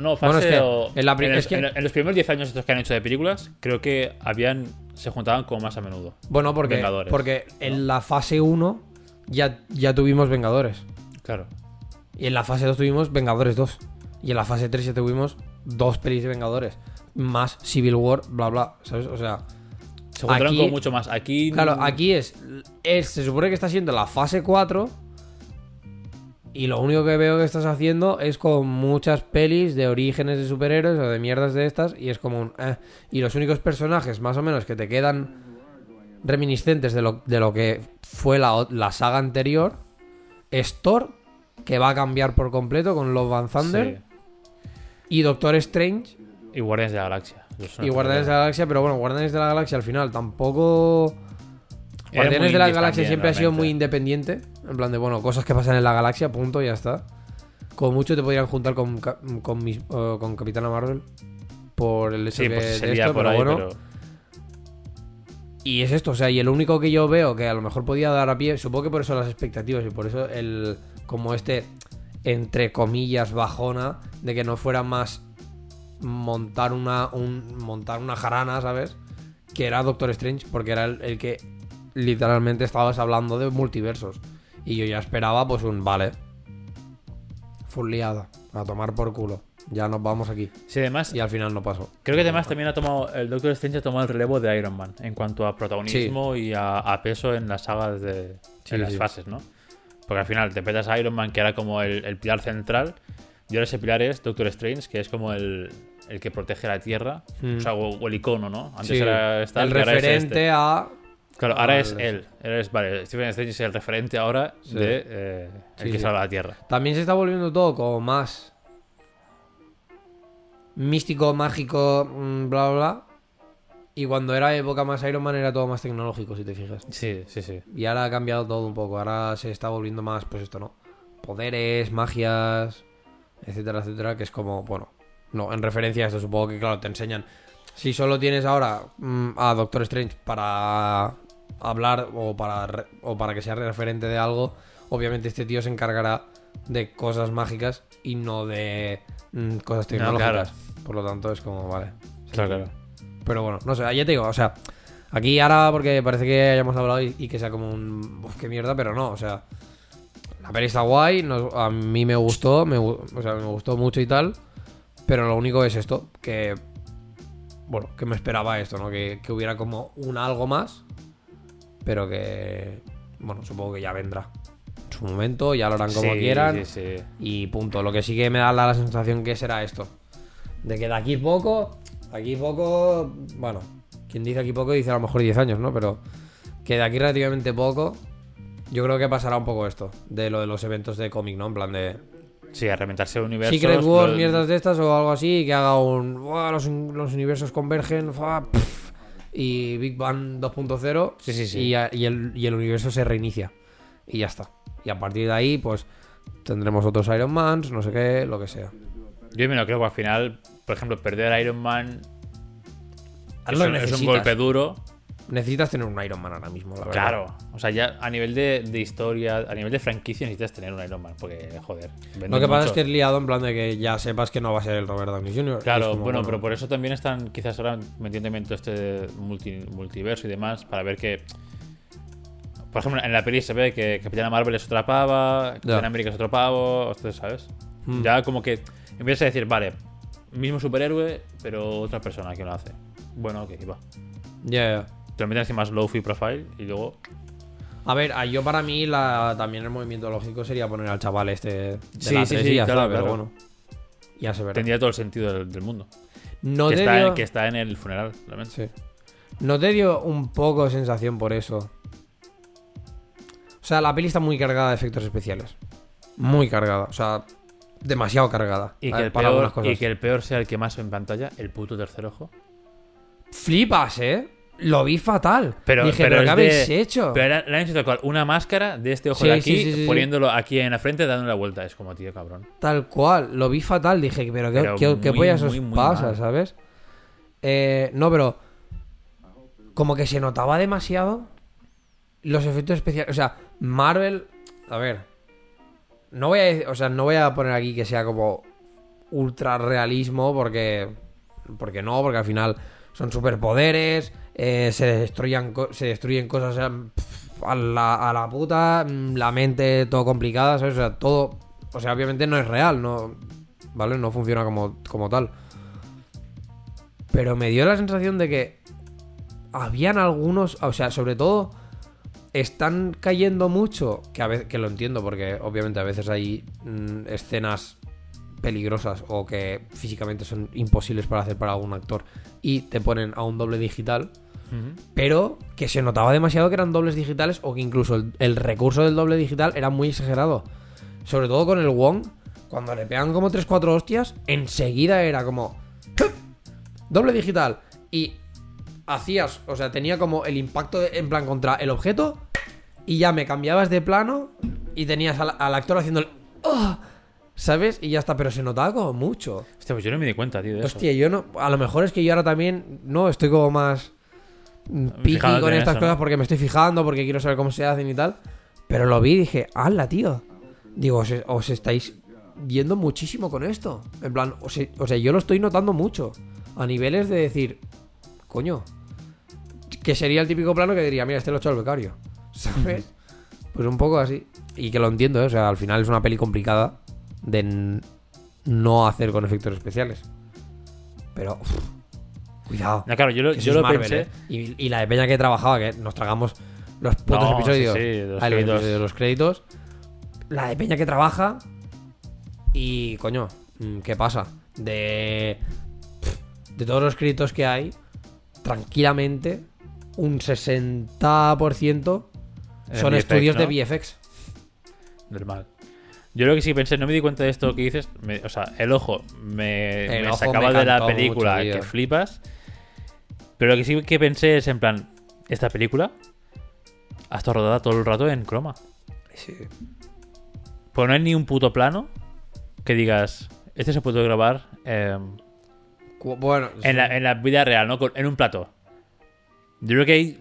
No, fase Bueno, es que o- en la pri- en, el- es que- en- en los primeros 10 años estos que han hecho de películas, creo que habían. Se juntaban como más a menudo. Bueno, porque, Vengadores, porque en la fase 1 ya, ya tuvimos Vengadores. Claro. Y en la fase 2 tuvimos Vengadores 2. Y en la fase 3 ya tuvimos dos pelis de Vengadores. Más Civil War, bla, bla. ¿Sabes? O sea, Se juntaron Aquí- como mucho más. Aquí. claro, aquí es, es. Se supone que está siendo la fase 4. Y lo único que veo que estás haciendo es con muchas pelis de orígenes de superhéroes o de mierdas de estas. Y es como un. eh. Y los únicos personajes, más o menos, que te quedan reminiscentes de lo, de lo que fue la, la saga anterior es Thor, que va a cambiar por completo con Love and Thunder. Sí. Y Doctor Strange Y Guardianes de la Galaxia. Y Guardianes de la Galaxia. Pero bueno, Guardianes de la Galaxia al final tampoco. Guardianes de la Galaxia también, siempre ha sido muy independiente. En plan de, bueno, cosas que pasan en la galaxia, punto, ya está. Como mucho te podrían juntar con, con, mis- eh, con Capitana Marvel. Por el hecho Sí, pues de sería esto, por pero ahí, bueno. pero. y es esto, o sea, y el único que yo veo que a lo mejor podía dar a pie, supongo que por eso las expectativas y por eso el como este entre comillas bajona de que no fuera más montar una un, montar una jarana, ¿sabes? Que era Doctor Strange, porque era el, el que literalmente estabas hablando de multiversos. Y yo ya esperaba pues un vale. Full liada, a tomar por culo. Ya nos vamos aquí. Sí, además, Y al final no pasó. creo que además también ha tomado, el Doctor Strange ha tomado el relevo de Iron Man en cuanto a protagonismo y a, a peso en las sagas de Sí, en las sí. fases, ¿no? Porque al final te petas a Iron Man, que era como el, el pilar central, y ahora ese pilar es Doctor Strange, que es como el, el que protege la Tierra, Mm. o sea, o, o el icono, ¿no? Antes Sí, era Stark, el y ahora es referente este. a Claro, ahora Ah, es él. Vale, Stephen Strange es el referente ahora Sí. de eh, el Sí, que sí. salva la Tierra. También se está volviendo todo como más místico, mágico, mm, bla, bla, bla. Y cuando era época más Iron Man era todo más tecnológico, si te fijas. Sí, sí, sí. Y ahora ha cambiado todo un poco. Ahora se está volviendo más, pues esto, ¿no? Poderes, magias, etcétera, etcétera. Que es como, bueno, no, en referencia a esto, supongo que, claro, te enseñan. Si solo tienes ahora mm, a Doctor Strange para hablar o para, o para que sea referente de algo, obviamente este tío se encargará de cosas mágicas y no de mm, cosas claro. tecnológicas. Por lo tanto, es como, vale. Claro, claro. Pero bueno, no sé, ya te digo, o sea, aquí ahora porque parece que hayamos hablado y, y que sea como un. Uf, qué mierda, pero no, o sea. La peli está guay, a mí me gustó, me, o sea, me gustó mucho y tal. Pero lo único es esto, que. Bueno, que me esperaba esto, ¿no? Que, que hubiera como un algo más. Pero que. Bueno, supongo que ya vendrá. En su momento, ya lo harán como Sí, quieran. Sí, sí. Y punto. Lo que sí que me da la, sensación que será esto. De que de aquí poco. Aquí poco. Bueno, quien dice aquí poco dice a lo mejor 10 años, ¿no? Pero que de aquí relativamente poco. Yo creo que pasará un poco esto. De lo de los eventos de cómic, ¿no? En plan de. Sí, a reventarse universos. Secret Wars, lo- mierdas de estas o algo así. Que haga un. "Buah, los, los universos convergen. fa, pf", y Big Bang 2.0. Sí, sí, sí. Y, el, y el universo se reinicia. Y ya está. Y a partir de ahí, pues. Tendremos otros Iron Mans, no sé qué, lo que sea. Yo me lo creo que al final, por ejemplo, perder a Iron Man es un, es golpe duro. Necesitas tener un Iron Man ahora mismo, la verdad. Claro. O sea, ya a nivel de, de historia, a nivel de franquicia necesitas tener un Iron Man. Porque, joder. Lo que pasa mucho. es que es liado en plan de que ya sepas que no va a ser el Robert Downey Jr. Claro, como, bueno, pero por eso también están quizás ahora metiéndome en todo este multi- multiverso y demás para ver que... Por ejemplo, en la peli se ve que Capitana Marvel es otra pava, Capitán América es otro pavo, ustedes sabes. Hmm. Ya como que empiezas a decir, vale, mismo superhéroe, pero otra persona que lo hace. Bueno, ok, va. Ya, ya. Te lo encima más low-fi profile y luego... A ver, a- yo para mí la, también el movimiento lógico sería poner al chaval este de Sí, la sí, 3 sí, y ya claro, está, pero bueno. Ya se verá. Tendría todo el sentido del, del mundo. No que, te está, dio... que está en el funeral, realmente. Sí. ¿No te dio un poco sensación por eso? O sea, la peli está muy cargada de efectos especiales. Muy cargada. O sea, demasiado cargada. Y que, el para peor, cosas. y que el peor sea el que más en pantalla, el puto tercer ojo. Flipas, ¿eh? Lo vi fatal. Pero, Dije, pero ¿pero, qué habéis de- hecho? Pero era- le han hecho tal cual una máscara de este ojo Sí, de aquí, sí, sí, poniéndolo aquí en la frente, dándole la vuelta. Es como, tío, cabrón. Tal cual, lo vi fatal. Dije, pero ¿qué, Pero qué, qué muy, pollas os muy, pasa, mal. sabes? Eh, no, pero como que se notaba demasiado los efectos especiales. O sea, Marvel, a ver, no voy a, o sea, no voy a poner aquí que sea como ultra realismo porque, porque no, porque al final son superpoderes, eh, se destruyan, se destruyen cosas a la, a la puta, mm, la mente todo complicada, ¿sabes? O sea, todo, o sea, obviamente no es real, no, ¿vale? No funciona como, como tal. Pero me dio la sensación de que habían algunos, o sea, sobre todo están cayendo mucho, que a veces que lo entiendo porque obviamente a veces hay mm, escenas peligrosas o que físicamente son imposibles para hacer para algún actor y te ponen a un doble digital, pero que se notaba demasiado que eran dobles digitales o que incluso el, el recurso del doble digital era muy exagerado. Sobre todo con el Wong, cuando le pegan como 3-4 hostias, enseguida era como doble digital y hacías, o sea, tenía como el impacto de- en plan contra el objeto y ya me cambiabas de plano y tenías al, al actor haciendo el ¡Oh! ¿Sabes? Y ya está, pero se notaba como mucho. Hostia, pues yo no me di cuenta, tío, de eso. Hostia, yo no. A lo mejor es que yo ahora también. No, estoy como más. Piqui con estas eso, cosas ¿no? porque me estoy fijando, porque quiero saber cómo se hacen y tal. Pero lo vi y dije, ¡hala, tío! Digo, os, os estáis yendo muchísimo con esto. En plan, o sea, o sea, yo lo estoy notando mucho. A niveles de decir, coño, que sería el típico plano que diría, mira, este lo ha hecho el becario. ¿Sabes? Pues un poco así. Y que lo entiendo, ¿eh? o sea, al final es una peli complicada de no hacer con efectos especiales. Pero, uf, cuidado. No, claro, yo lo, que yo lo Marvel, pensé. ¿eh? y, y la de peña que trabajaba, que nos tragamos los putos No, episodios. sí, sí, los Ah, los créditos. episodios, los créditos. La de peña que trabaja. Y, coño, mm, ¿qué pasa? De. De todos los créditos que hay, tranquilamente, un 60% En son VFX, estudios ¿no? de VFX. Normal. Yo lo que sí pensé, no me di cuenta de esto que dices. me- o sea, el ojo me, El me ojo sacaba me de la película mucho, que flipas. Pero lo que sí que pensé es en plan, esta película ha estado rodada todo el rato en croma. Pues no hay ni un puto plano que digas, este se puede grabar eh, Cu- Bueno, en, la, en la vida real, ¿no? En un plato. Yo creo que hay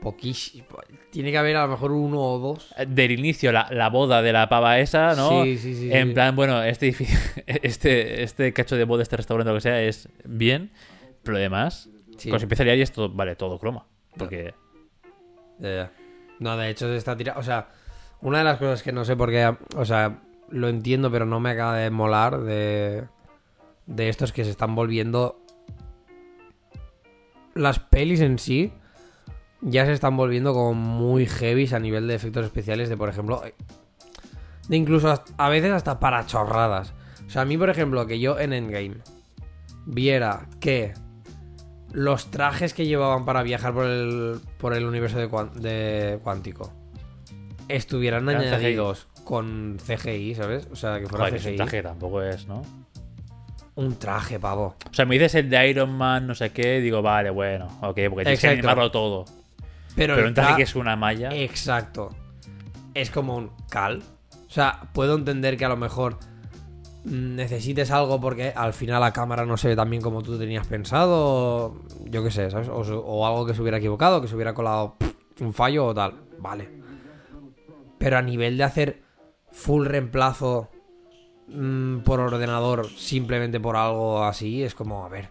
poquísimo. Tiene que haber a lo mejor uno o dos. del inicio la, la boda de la pava esa, ¿no? Sí, sí, sí, En sí. plan, bueno, este, edificio- este, este cacho de boda, este restaurante, lo que sea, es bien, pero además, Sí. cuando se empieza a liar y es todo, vale, todo croma. Porque Ya, ya. No, de hecho, se está tirando. O sea, una de las cosas que no sé por qué. O sea, lo entiendo, pero no me acaba de molar de. De estos que se están volviendo. Las pelis en sí. Ya se están volviendo como muy heavies a nivel de efectos especiales. De por ejemplo. De incluso hasta- a veces hasta para chorradas. O sea, a mí, por ejemplo, que yo en Endgame viera que los trajes que llevaban para viajar por el, por el universo de, de cuántico estuvieran Eran añadidos con CGI, ¿sabes? O sea, que fuera joder, que CGI. ese traje tampoco es, ¿no? Un traje, pavo. O sea, me dices el de Iron Man, no sé qué, digo, vale, bueno, ok, porque tienes que animarlo todo. Pero, Pero un traje tra- que es una malla. Exacto. Es como un cal. O sea, puedo entender que a lo mejor necesites algo porque al final la cámara no se ve tan bien como tú tenías pensado. o Yo qué sé, ¿sabes? O, algo que se hubiera equivocado, que se hubiera colado pff, un fallo o tal. Vale. Pero a nivel de hacer full reemplazo mm, por ordenador simplemente por algo así, es como, a ver.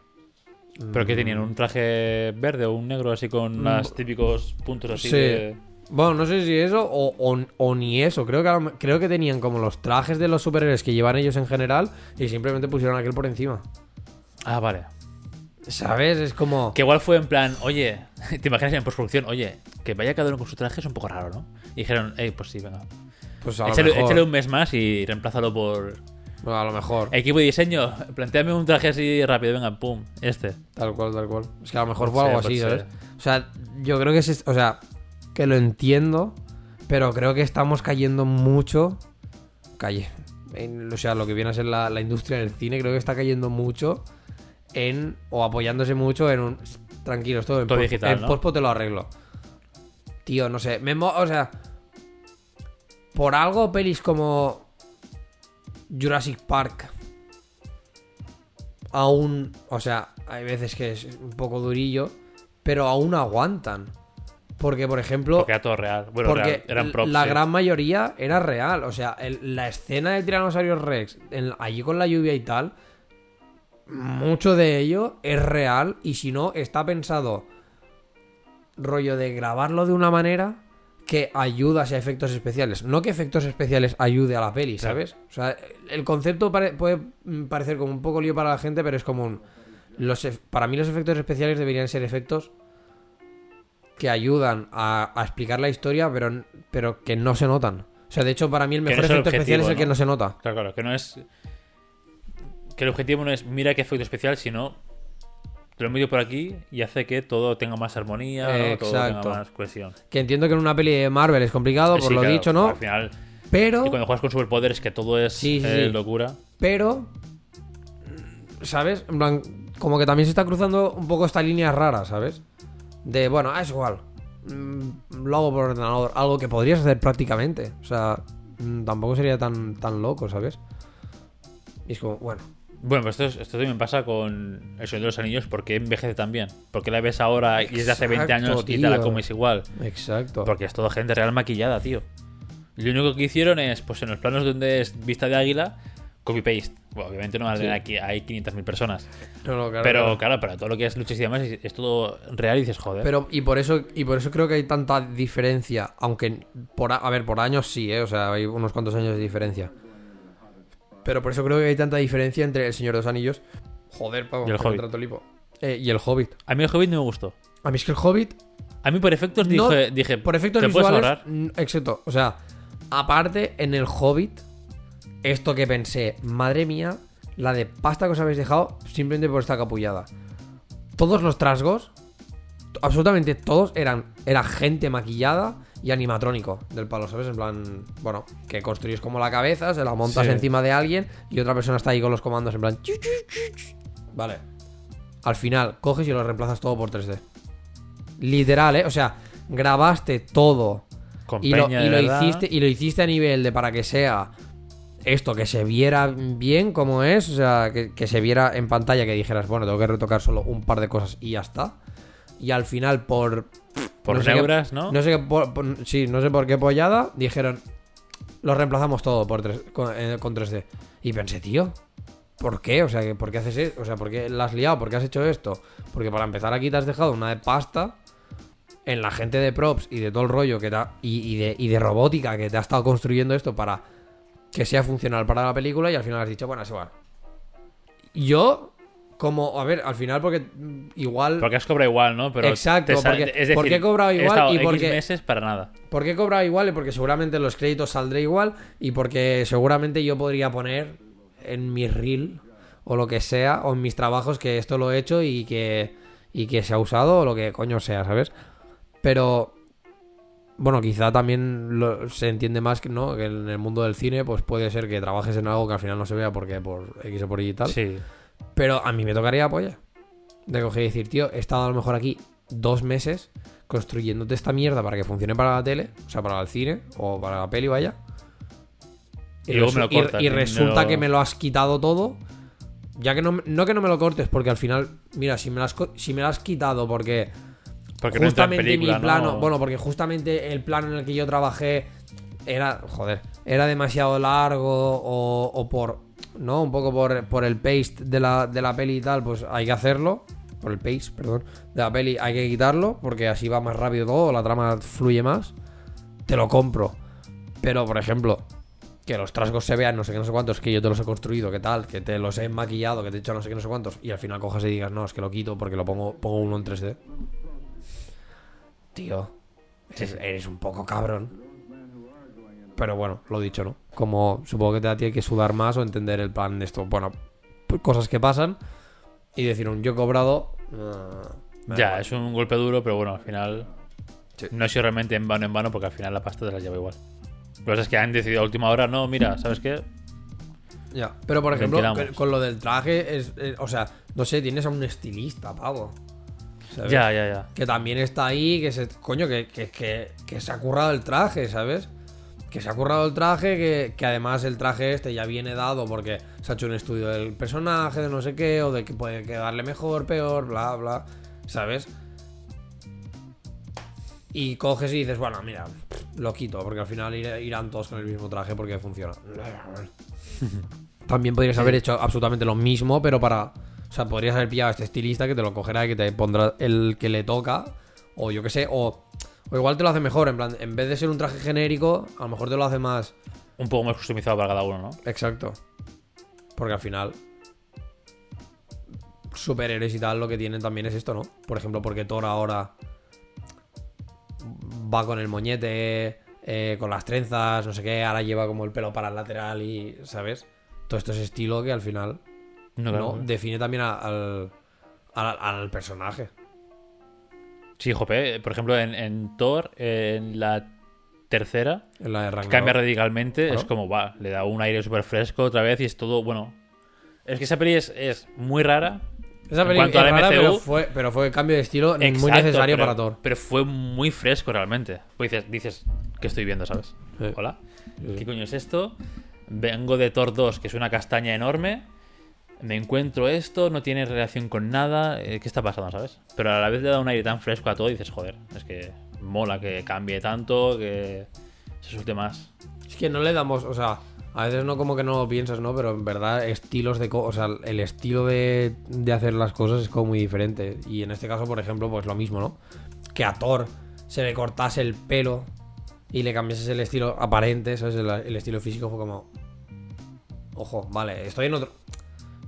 Pero que tenían un traje verde o un negro así con los típicos puntos así Mm. Sí. de... Bueno, no sé si eso o, o- o ni eso. Creo que, creo tenían como los trajes de los superhéroes que llevan ellos en general y simplemente pusieron aquel por encima. Ah, vale. ¿Sabes? Es como... Que igual fue en plan, oye, te imaginas en postproducción, oye, que vaya cada uno con su traje es un poco raro, ¿no? Y dijeron, hey, pues sí, venga. Pues a lo, Échale, mejor, échale un mes más y reemplázalo por Bueno, a lo mejor. equipo de diseño. Planteame un traje así rápido, venga, pum, este. Tal cual, tal cual. Es que a lo mejor Puede fue algo ser, así, ¿sabes? O sea, yo creo que es... O sea, que lo entiendo, pero creo que estamos cayendo mucho... Calle. En, o sea, lo que viene a ser la, la industria del cine, creo que está cayendo mucho en... O apoyándose mucho en un... Tranquilos, todo en, Todo digital, en ¿no? pospo te lo arreglo. Tío, no sé. me o sea... Por algo pelis como... Jurassic Park aún, o sea, hay veces que es un poco durillo, pero aún aguantan. Porque, por ejemplo, Porque era todo real. Bueno, porque real, eran props. la sí. gran mayoría era real. O sea, el- la escena del Tiranosaurio Rex, allí con la lluvia y tal, mucho de ello es real. Y si no, está pensado rollo de grabarlo de una manera que ayuda a efectos especiales. No que efectos especiales ayude a la peli, Claro. ¿sabes? O sea, el concepto pare- puede parecer como un poco lío para la gente, pero es como un... Los, para mí los efectos especiales deberían ser efectos que ayudan a, a explicar la historia, pero, pero que no se notan. O sea, de hecho, para mí el no mejor el efecto especial es el que ¿no? se nota. Claro, claro, que no es. Que el objetivo no es mira qué efecto especial, sino te lo medio por aquí y hace que todo tenga más armonía, ¿no? todo tenga más cohesión. Que entiendo que en una peli de Marvel es complicado, por lo claro, dicho, ¿no? Al final, Pero... y cuando juegas con superpoderes, que todo es Sí, sí, eh, locura. Pero, ¿sabes? En plan, como que también se está cruzando un poco esta línea rara, ¿sabes? De, bueno, ah, es igual. Mm, Lo hago por ordenador. Algo que podrías hacer prácticamente. O sea, mm, tampoco sería tan, tan loco, ¿sabes? Y es como, bueno, Bueno, pues esto, esto también pasa con El Señor de los Anillos porque envejece también. Porque la ves ahora y es de hace 20 Exacto, años y te la tío. comes igual. Exacto. Porque es todo gente real maquillada, tío. Y lo único que hicieron es, pues en los planos donde es vista de águila, copy-paste. Bueno, obviamente no Sí. aquí hay 500.000 personas. No, no, claro, pero claro. claro, para todo lo que es luchas y demás es, es todo real y dices, joder. Pero, y por eso, y por eso creo que hay tanta diferencia. Aunque por a, a ver, por años sí, ¿eh? O sea, hay unos cuantos años de diferencia. Pero por eso creo que hay tanta diferencia entre El Señor de los Anillos. Joder, pavo, Y el Hobbit. trato lipo. Eh, y el Hobbit. A mí el Hobbit no me gustó. A mí es que el Hobbit, A mí por efectos No, dije, dije por efectos ¿te puedes visuales. mm, Exacto. O sea, aparte en el Hobbit, esto que pensé, madre mía, la de pasta que os habéis dejado simplemente por esta capullada. Todos los trasgos, absolutamente todos, eran era gente maquillada y animatrónico del palo, ¿sabes? En plan, bueno, que construyes como la cabeza, se la montas Sí. encima de alguien y otra persona está ahí con los comandos en plan. Vale. Al final, coges y lo reemplazas todo por 3D. Literal, ¿eh? O sea, grabaste todo Con y lo, peña y lo hiciste y lo hiciste a nivel de para que sea esto que se viera bien como es o sea que, que se viera en pantalla que dijeras bueno tengo que retocar solo un par de cosas y ya está y al final por Por no sé qué- ¿no? no sé qué por- por- sí no sé por qué pollada dijeron lo reemplazamos todo por con, eh, con 3D y pensé tío ¿Por qué? O sea, que ¿por qué haces esto? O sea, ¿por qué la has liado? ¿Por qué has hecho esto? Porque para empezar aquí te has dejado una de pasta en la gente de props y de todo el rollo que te ha- y, y de, y de robótica que te ha estado construyendo esto para que sea funcional para la película y al final has dicho, bueno, es igual. Yo, como, a ver, al final porque igual... Porque has cobrado igual, ¿no? Pero Exacto, te porque- es decir, porque he cobrado igual y X porque- meses para nada. ¿Por qué he cobrado igual? Y porque seguramente en los créditos saldré igual y porque seguramente yo podría poner en mi reel o lo que sea o en mis trabajos que esto lo he hecho y que, y que se ha usado o lo que coño sea, ¿sabes? Pero bueno, quizá también lo- se entiende más que no que en el mundo del cine pues puede ser que trabajes en algo que al final no se vea porque por X o por Y y tal. Sí. Pero a mí me tocaría apoyar. De coger y decir, tío, he estado a lo mejor aquí dos meses construyéndote esta mierda para que funcione para la tele, o sea, para el cine o para la peli, vaya. Y luego me lo cortas, y y resulta que me lo has quitado todo. Ya que no, no que no me lo cortes, porque al final, mira, si me lo has, si me lo has quitado porque Porque no justamente película, mi plano, ¿no? bueno, porque justamente el plano en el que yo trabajé era, joder, era demasiado largo o, o por, ¿no? Un poco por, por el paste de la, de la peli y tal, pues hay que hacerlo. Por el pace, perdón, de la peli hay que quitarlo porque así va más rápido todo, la trama fluye más. Te lo compro. Pero, por ejemplo, que los trasgos se vean no sé qué, no sé cuántos, que yo te los he construido, que tal, que te los he maquillado, que te he hecho no sé qué, no sé cuántos, y al final cojas y digas, no, es que lo quito porque lo pongo, pongo uno en 3D. Tío, eres, eres un poco cabrón. Pero bueno, lo dicho, ¿no? Como supongo que te da tiene que sudar más o entender el plan de esto. Bueno, cosas que pasan y decir un yo he cobrado. ah, Ya, es un golpe duro, pero bueno, al final Sí. no ha sido realmente en vano en vano porque al final la pasta te la lleva igual. Lo que pasa es que han decidido a última hora, no, mira, ¿sabes qué? Ya, pero por ejemplo, con lo del traje, es, es- o sea, no sé, tienes a un estilista, pavo. ¿Sabes? Ya, ya, ya. Que también está ahí, que se. Coño, que, que, que, que se ha currado el traje, ¿sabes? Que se ha currado el traje, que, que además el traje este ya viene dado porque se ha hecho un estudio del personaje, de no sé qué, o de que puede quedarle mejor, peor, bla, bla, ¿sabes? Y coges y dices, bueno, mira, lo quito, porque al final ir- irán todos con el mismo traje porque funciona. También podrías haber hecho absolutamente lo mismo, pero para. O sea, podrías haber pillado a este estilista que te lo cogerá y que te pondrá el que le toca. O yo qué sé, o, o igual te lo hace mejor. En plan, en vez de ser un traje genérico, a lo mejor te lo hace más. Un poco más customizado para cada uno, ¿no? Exacto. Porque al final. Superhéroes y tal, lo que tienen también es esto, ¿no? Por ejemplo, porque Thor ahora. Va con el moñete, eh, con las trenzas, no sé qué. Ahora lleva como el pelo para el lateral y. ¿Sabes? Todo esto es estilo que al final. No, define también al, al, al personaje. Sí, jope, por ejemplo, en, en Thor, en la tercera, En la de Ragnarok. cambia radicalmente, Claro. es como, va, le da un aire súper fresco otra vez y es todo, bueno. Es que esa peli es, es muy rara. Esa en peli cuanto es al rara, MCU, pero fue, pero fue cambio de estilo muy necesario pero- para Thor. Pero fue muy fresco realmente. Pues dices, dices ¿qué estoy viendo, sabes? Sí. Hola. Sí. ¿Qué coño es esto? Vengo de Thor 2, que es una castaña enorme. Me encuentro esto, no tiene relación con nada, eh, ¿qué está pasando, sabes? Pero a la vez le da un aire tan fresco a todo y dices, joder, es que mola que cambie tanto, que se suelte más. Es que no le damos, o sea, a veces no como que no lo piensas, ¿no? Pero en verdad estilos de... co- O sea, el estilo de, de hacer las cosas es como muy diferente. Y en este caso, por ejemplo, pues lo mismo, ¿no? Que a Thor se le cortase el pelo y le cambiases el estilo aparente, ¿sabes? El, el estilo físico fue como... Ojo, vale, estoy en otro...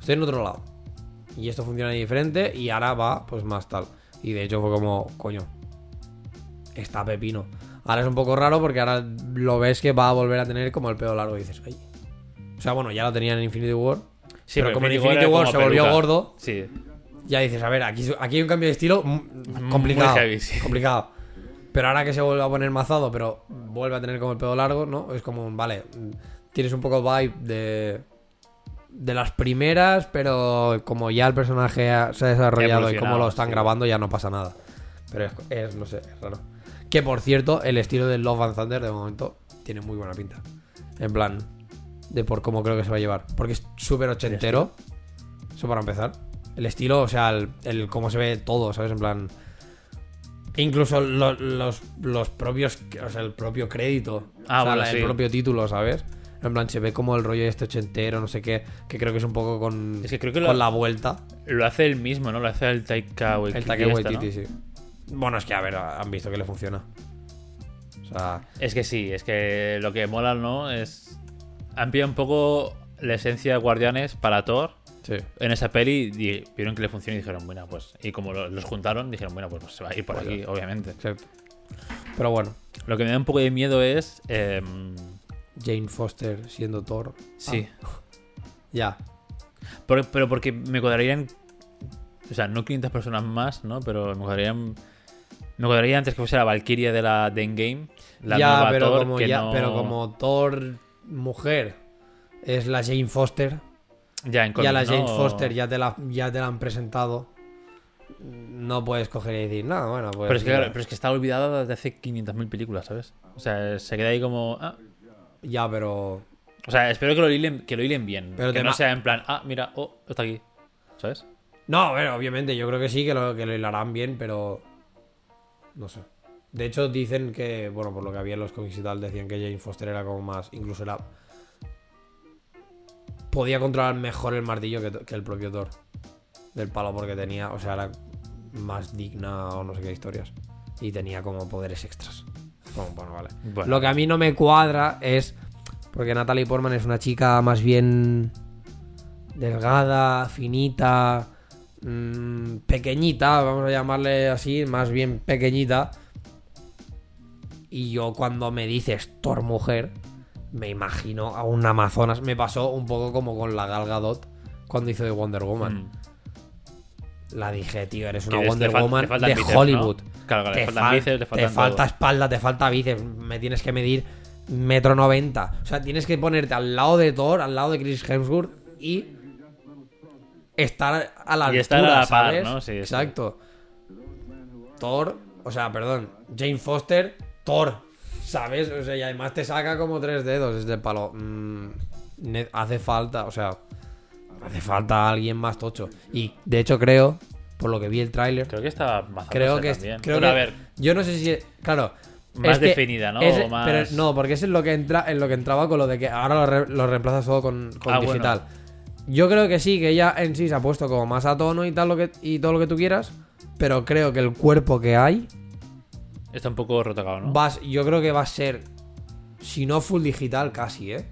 Estoy en otro lado. Y esto funciona diferente y ahora va, pues más tal. Y de hecho fue como, coño, está pepino. Ahora es un poco raro porque ahora lo ves que va a volver a tener como el pelo largo y dices, ay. O sea, bueno, ya lo tenía en Infinity War. pero pero como en Infinity War se volvió peluca. gordo, Sí. ya dices, a ver, aquí, aquí hay un cambio de estilo complicado. heavy, sí. Complicado. Pero ahora que se vuelve a poner mazado, pero vuelve a tener como el pelo largo, ¿no? Es como, vale, tienes un poco vibe de. De las primeras, pero como ya el personaje ha- se ha desarrollado y como lo están grabando, ya no pasa nada. Pero es, es, no sé, es raro. Que por cierto, el estilo de Love and Thunder de momento tiene muy buena pinta. En plan, de por cómo creo que se va a llevar. Porque es súper ochentero. Eso para empezar. El estilo, o sea, el, el cómo se ve todo, ¿sabes? En plan. Incluso lo- los, los propios. O sea, el propio crédito. Ah, o sea, bueno, el sí. propio título, ¿sabes? En plan, se ve como el rollo este ochentero, no sé qué. Que creo que es un poco con. Es que creo que con lo- la vuelta. Lo hace él mismo, ¿no? Lo hace el Taika Waititi. El Taika este, ¿no? Waititi, sí. Bueno, es que a ver, han visto que le funciona. O sea. Es que sí, es que lo que mola, ¿no? Es. Han pillado un poco la esencia de Guardianes para Thor Sí. en esa peli y vieron que le funcionó y dijeron, bueno, pues. Y como lo- los juntaron, dijeron, bueno, pues se va a ir por Pues aquí, obviamente. Exacto. Pero bueno, Lo que me da un poco de miedo es. em, Jane Foster siendo Thor. sí. Ya. Por- pero porque me cuadrarían. O sea, no 500 personas más, ¿no? Pero me cuadrarían. Me cuadraría antes que fuese la Valkyria de la de Endgame. La ya, nueva pero, Thor, como que ya no- pero como Thor mujer es la Jane Foster. Ya, en ya la Jane ¿no? Foster ya te la, ya te la han presentado. No puedes coger y decir, no, bueno, pues. Pero es, que, claro, pero es que está olvidada desde hace 500.000 películas, ¿sabes? O sea, se queda ahí como. ah. Ya, pero. O sea, espero que lo hilen, que lo hilen bien. Pero que no sea en plan, ah, mira, oh, está aquí. ¿Sabes? No, bueno, obviamente, yo creo que sí, que lo, que lo hilarán bien, pero. No sé. De hecho, dicen que, bueno, por lo que había en los cómics y tal, decían que Jane Foster era como más. Incluso era. Podía controlar mejor el martillo que, que el propio Thor. Del palo, porque tenía. O sea, era más digna o no sé qué historias. Y tenía como poderes extras. Como, bueno, vale. Bueno. Lo que a mí no me cuadra es. Porque Natalie Portman es una chica más bien. delgada, finita. mm, pequeñita, vamos a llamarle así, más bien pequeñita. Y yo cuando me dices Thor mujer, me imagino a una Amazonas. Me pasó un poco como con la Gal Gadot cuando hizo de Wonder Woman. Mm. La dije, tío, eres una le- Wonder le fal- Woman le de bíceps, Hollywood. ¿no? Claro, le te faltan fal- bíceps, le te falta espalda, te falta bíceps. Me tienes que medir metro noventa. O sea, tienes que ponerte al lado de Thor, al lado de Chris Hemsworth y estar a la altura, Y estar a la par, ¿sabes? ¿no? Sí, sí. Exacto. Thor, o sea, perdón, Jane Foster, Thor, ¿sabes? O sea, y además te saca como tres dedos desde el palo. Mm, hace falta, o sea, hace falta alguien más tocho. Y de hecho creo, por lo que vi el tráiler, Creo que está más creo que también. creo Bueno, que a ver, yo no sé si claro Más es que definida, ¿no? es- más- pero no porque eso es lo que entra en lo que entraba con lo de que ahora lo, re- lo reemplazas todo con, con Ah, bueno. digital yo creo que sí que ella en sí se ha puesto como más a tono y tal lo que y todo lo que tú quieras pero creo que el cuerpo que hay está un poco retocado, ¿no? va a- yo creo que va a ser si no full digital casi eh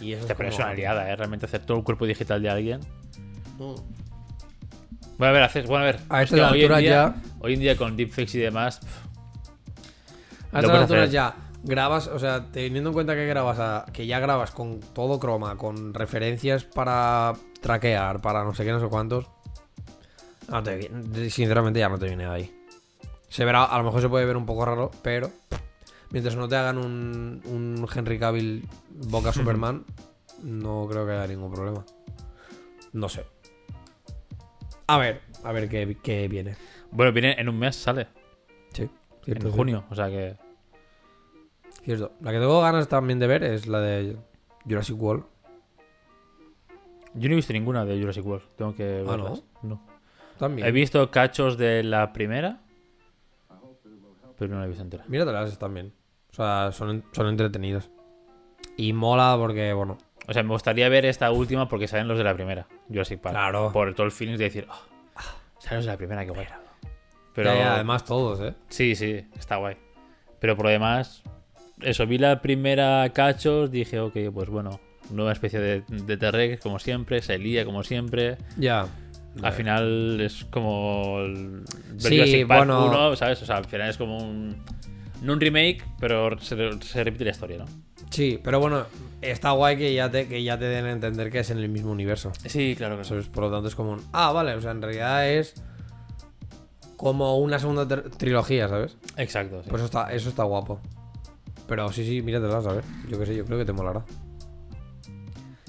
y eso Hostia, pero es como- una liada, ¿eh? Realmente hacer todo el cuerpo digital de alguien. Mm. Bueno, a ver, haces, bueno, a ver. A es estas que hoy en día, ya- Hoy en día con deepfakes y demás. pff, A estas alturas hacer. ya grabas, o sea, teniendo en cuenta que grabas a- que ya grabas con todo croma, con referencias para traquear, para no sé qué, no sé cuántos. no te sinceramente ya no te viene de ahí. Se verá, a lo mejor se puede ver un poco raro, pero mientras no te hagan un, un Henry Cavill boca Superman, no creo que haya ningún problema. No sé. A ver, a ver qué, qué viene. Bueno, viene en un mes, sale. Sí, En cierto, junio. O sea que. Cierto. La que tengo ganas también de ver es la de Jurassic World. Yo no he visto ninguna de Jurassic World. Tengo que Ah, ¿no? verlas. no. También. He visto cachos de la primera, pero no la he visto entera. Míratelas también. O sea, son, son entretenidas. Y mola porque, bueno. O sea, me gustaría ver esta última porque salen los de la primera, Jurassic Park. Claro. Por todo el feeling de decir, "Ah, salen los de la primera, qué guay. Pero ya, ya, además todos, ¿eh? sí, sí, está guay. Pero por lo demás, eso, vi la primera cachos, dije, ok, pues bueno, nueva especie de, de T-Rex, como siempre, se lía como siempre. Ya. Al final es como el Sí, Jurassic Park bueno. 1, ¿sabes? O sea, al final es como un. No un remake, pero se, se repite la historia, ¿no? Sí, pero bueno, está guay que ya te, que ya te den a entender que es en el mismo universo. Sí, claro que es, por lo tanto es como un... Ah, vale, o sea, en realidad es como una segunda tr- trilogía, ¿sabes? Exacto. sí. Pues eso está, eso está guapo. Pero sí, sí, míratelas, a ver. Yo qué sé, yo creo que te molará.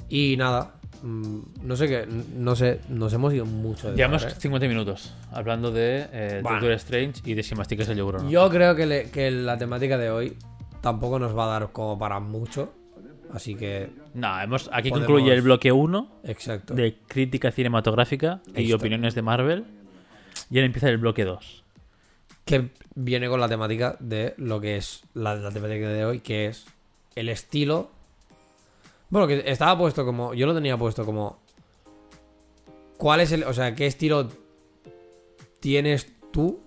Y nada, no sé qué, no sé, nos hemos ido mucho de Llevamos hablar, ¿eh? 50 minutos hablando de eh, Bueno. Doctor Strange y de si masticas el yogur o no. Yo creo que, le- que la temática de hoy tampoco nos va a dar como para mucho. Así que, No, hemos, aquí Podemos- concluye el bloque 1 exacto. de crítica cinematográfica y opiniones de Marvel. Y ahora empieza el bloque 2. que viene con la temática de lo que es la, la temática de hoy, que es el estilo. Bueno, que estaba puesto como. Yo lo tenía puesto como. ¿Cuál es el. O sea, qué estilo tienes tú?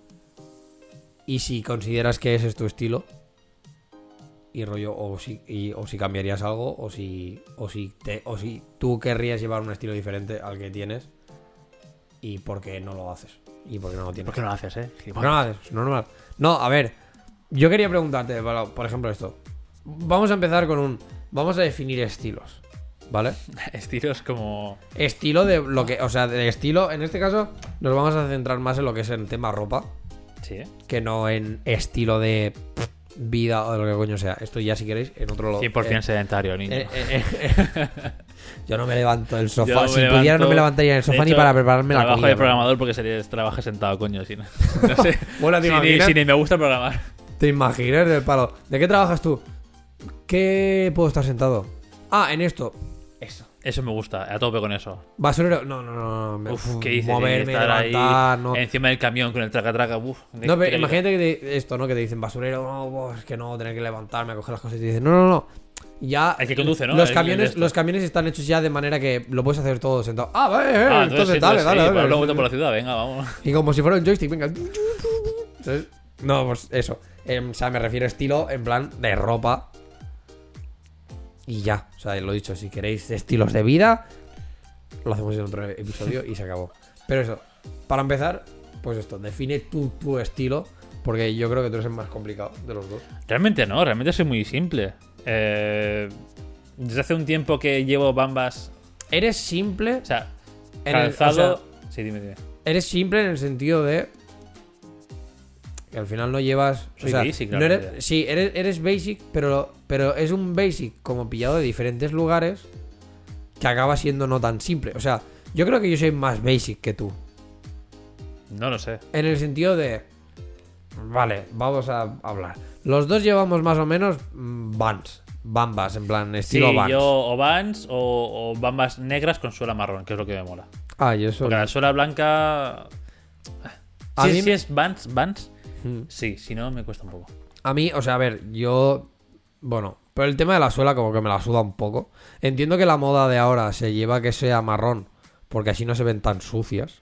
Y si consideras que ese es tu estilo. Y rollo, o si, y- o si cambiarías algo, o si. O si te, o si tú querrías llevar un estilo diferente al que tienes. Y por qué no lo haces. Y por qué no lo tienes. ¿Por qué no lo haces, eh? ¿Por qué no lo haces? Es normal. No, a ver. Yo quería preguntarte, por ejemplo, esto. Vamos a empezar con un. Vamos a definir estilos. ¿Vale? Estilos como. Estilo de lo que. O sea, de estilo. En este caso, nos vamos a centrar más en lo que es en tema ropa. Sí. Que no en estilo de vida o de lo que coño sea. Esto ya, si queréis, en otro lo. 100% eh, sedentario, niño. eh, eh. Yo no me levanto del sofá. Si pudiera, no me levantaría del de sofá ni para prepararme la Trabajo comida. de ¿no? programador porque sería trabaje sentado, coño. Si no, no sé. Bueno, ¿te si, ni, si ni me gusta programar. ¿Te imaginas del palo? ¿De qué trabajas tú? ¿Qué puedo estar sentado? Ah, en esto. Eso. Eso me gusta, a tope con eso. Basurero. No, no, no. no. Uf, ¿qué dices? Moverme, estar levantar, ahí no. encima del camión con el traca-traca. Uf, No, pero imagínate que te- esto, ¿no? Que te dicen basurero, no, es que no, tener que levantarme a coger las cosas y te dicen, no, no, no. Ya. El que conduce, ¿no? Los El- camiones, los camiones están hechos ya de manera que lo puedes hacer todo sentado. Ah, vale, eh, Ah, entonces, sí, dale, dale, sí, dale. una vuelta por la ciudad, venga, vamos. Y como si fuera un joystick, venga. No, pues eso. O sea, me refiero a estilo en plan de ropa. Y ya. O sea, lo he dicho, si queréis estilos de vida, lo hacemos en otro episodio y se acabó. Pero eso, para empezar, pues esto, define tu, tu estilo. Porque yo creo que tú eres el más complicado de los dos. Realmente no, realmente soy muy simple. Eh, desde hace un tiempo que llevo bambas. Eres simple. O sea, el- calzado. o sea- sí, dime, dime. Eres simple en el sentido de. Que al final no llevas. o Soy sea, basic, no eres- sí, eres, eres basic, pero, pero es un basic como pillado de diferentes lugares que acaba siendo no tan simple. O sea, yo creo que yo soy más basic que tú. No lo sé. En el sentido de. Vale, vamos a hablar. Los dos llevamos más o menos mm, Vans. Bambas, en plan, Sí, estilo Vans. yo o Vans o, o bambas negras con suela marrón, que es lo que me mola. Ah, y eso. Porque la suela blanca. A Si, mí me- es Vans, Vans, Mm. sí, si no, me cuesta un poco. A mí, o sea, a ver, yo. Bueno, pero el tema de la suela, como que me la suda un poco. Entiendo que la moda de ahora se lleva que sea marrón, porque así no se ven tan sucias.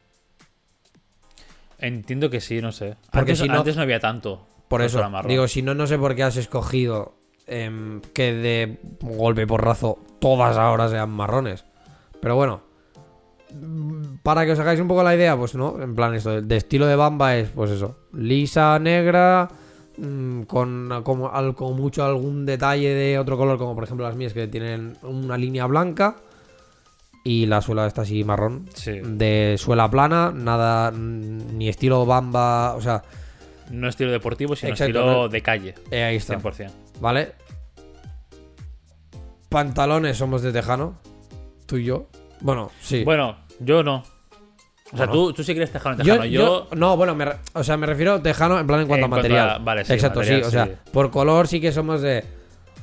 Entiendo que sí, no sé. Porque antes, si no- antes no había tanto. Por eso, digo, si no, no sé por qué has escogido em, que de golpe y porrazo todas ahora sean marrones. Pero bueno, para que os hagáis un poco la idea, pues no, en plan esto, de estilo de bamba es pues eso, lisa, negra, mm, con como, al- mucho algún detalle de otro color, como por ejemplo las mías que tienen una línea blanca y la suela está así marrón. Sí. De suela plana, nada, ni estilo bamba, o sea, No estilo deportivo, sino estilo de calle. eh, ahí está. 100%. ¿Vale? Pantalones somos de tejano. Tú y yo. Bueno, sí. Bueno, yo no. O sea, Bueno. tú, tú sí quieres tejano, tejano. Yo, yo- no, bueno, me o sea, me refiero tejano en plan en cuanto En a material. a- vale, sí, Exacto, material, sí. O sea, por color sí que somos de.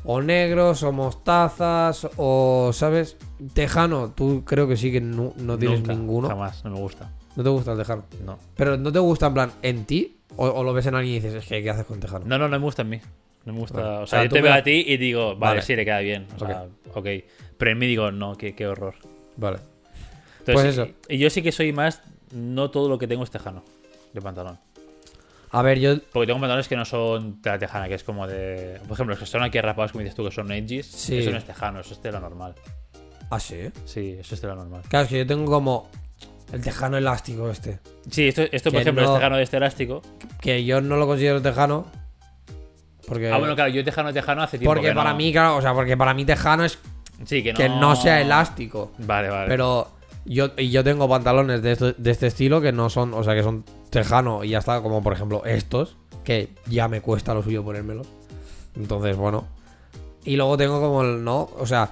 o negros, o mostazas, o, ¿sabes? Tejano, tú creo que sí que no, no tienes Nunca, ninguno. Jamás, no me gusta. No te gusta el tejano. No. Pero no te gusta en plan en ti, o, o lo ves en alguien y dices, es que ¿qué haces con tejano? No, no, no me gusta en mí. No me gusta. O sea, sea, yo te veo a ti y digo, vale, Vale. sí, le queda bien. O sea, ok. Pero en mí digo, no, qué, qué horror. Vale. Entonces, Pues eso. Y, yo sí que soy más, no todo lo que tengo es tejano de pantalón. A ver, yo. Porque tengo pantalones que no son de la tejana, que es como de. Por ejemplo, los que son aquí rapados, como dices tú, que son edgies. Sí. Eso no es tejano, eso es tela normal. Ah, sí. Sí, eso es tela normal. Claro, es que yo tengo como el tejano elástico este. Sí, esto, esto por ejemplo, no- es tejano de este elástico. Que yo no lo considero tejano. Porque. Ah, bueno, claro, yo tejano, tejano hace tiempo. porque que para no. mí, claro, o sea, porque para mí tejano es Sí, que no. que no sea elástico. Vale, vale. Pero yo, y yo tengo pantalones de, esto- de este estilo que no son, o sea, que son tejano y ya está, como por ejemplo estos, que ya me cuesta lo suyo ponérmelos. Entonces, bueno. Y luego tengo como el, no, o sea,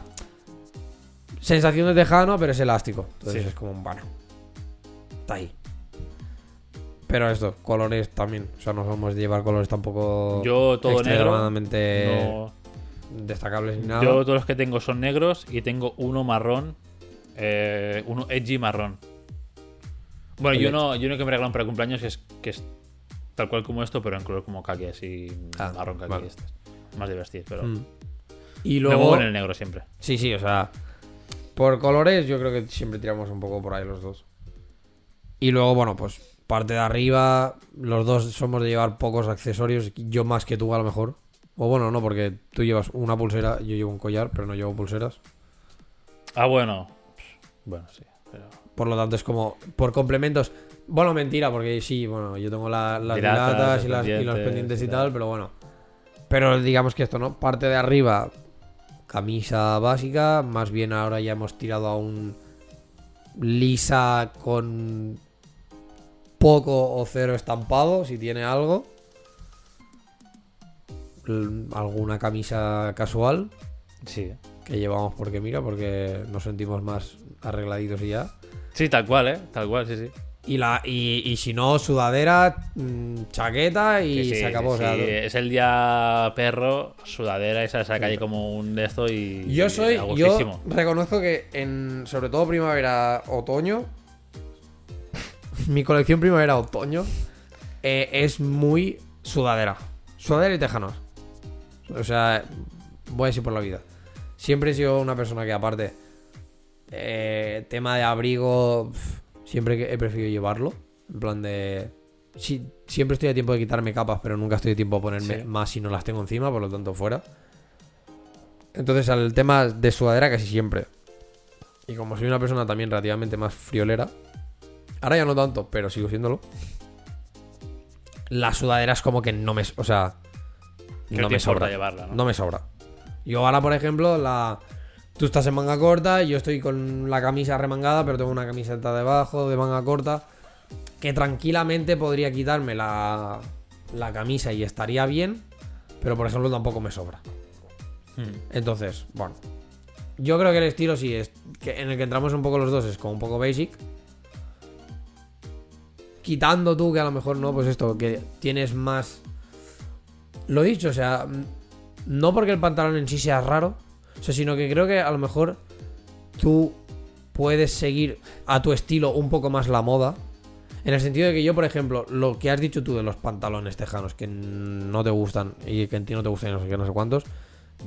sensación de tejano, pero es elástico. Entonces Sí. es como, bueno, está ahí. Pero esto, colores también. O sea, no somos de llevar colores tampoco Yo todo negro. No, destacables ni nada. Yo todos los que tengo son negros y tengo uno marrón, eh, uno edgy marrón. Bueno, yo no, yo no que me regalaron para cumpleaños que es, que es tal cual como esto, pero en color como kaki, así Ah, marrón kaki. vale. este. Más de vestir, pero Mm. Y luego. en el negro siempre. Sí, sí, o sea. Por colores, yo creo que siempre tiramos un poco por ahí los dos. Y luego, bueno, pues parte de arriba, los dos somos de llevar pocos accesorios. Yo más que tú, a lo mejor. O bueno, no, porque tú llevas una pulsera, yo llevo un collar, pero no llevo pulseras. Ah, bueno. Bueno, sí. Pero... Por lo tanto, es como por complementos. Bueno, mentira, porque sí, bueno, yo tengo la- las dilatas los y, las- y los pendientes pendientes y y tal, tal. pero bueno. Pero digamos que esto, ¿no? Parte de arriba, camisa básica. Más bien ahora ya hemos tirado a un lisa con poco o cero estampado, si tiene algo. Alguna camisa casual Sí. que llevamos porque mira, porque nos sentimos más arregladitos y ya. Sí, tal cual, ¿eh? Tal cual, sí, sí. Y, la, y, y si no, sudadera, mm, chaqueta y Sí, sí, se acabó. sí, o sea, sí. lo- Es el día perro, sudadera, esa esa calle como un de esto y. Yo y soy, a yo reconozco que en, sobre todo primavera, otoño, mi colección primavera-otoño eh, es muy sudadera. Sudadera y tejanos. O sea, voy a decir por la vida. Siempre he sido una persona que aparte, eh, tema de abrigo, siempre que he preferido llevarlo. En plan de... Sí, siempre estoy a tiempo de quitarme capas, pero nunca estoy a tiempo de ponerme Sí. más si no las tengo encima, por lo tanto fuera. Entonces, al tema de sudadera casi siempre. Y como soy una persona también relativamente más friolera, ahora ya no tanto, pero sigo siéndolo. La sudadera es como que no me... O sea... No me sobra. llevarla, ¿no? No me sobra. Yo ahora, por ejemplo, la... Tú estás en manga corta y yo estoy con la camisa remangada, pero tengo una camiseta debajo de manga corta que tranquilamente podría quitarme la, la camisa y estaría bien, pero por ejemplo tampoco me sobra. Mm. Entonces, bueno. Yo creo que el estilo sí es. Que en el que entramos un poco los dos es como un poco basic. Quitando tú que a lo mejor no, pues esto, que tienes más. Lo dicho, o sea. No porque el pantalón en sí sea raro. O sea, sino que creo que a lo mejor tú puedes seguir a tu estilo un poco más la moda. En el sentido de que yo, por ejemplo, lo que has dicho tú de los pantalones tejanos que no te gustan y que en ti no te gustan no sé qué, no sé cuántos.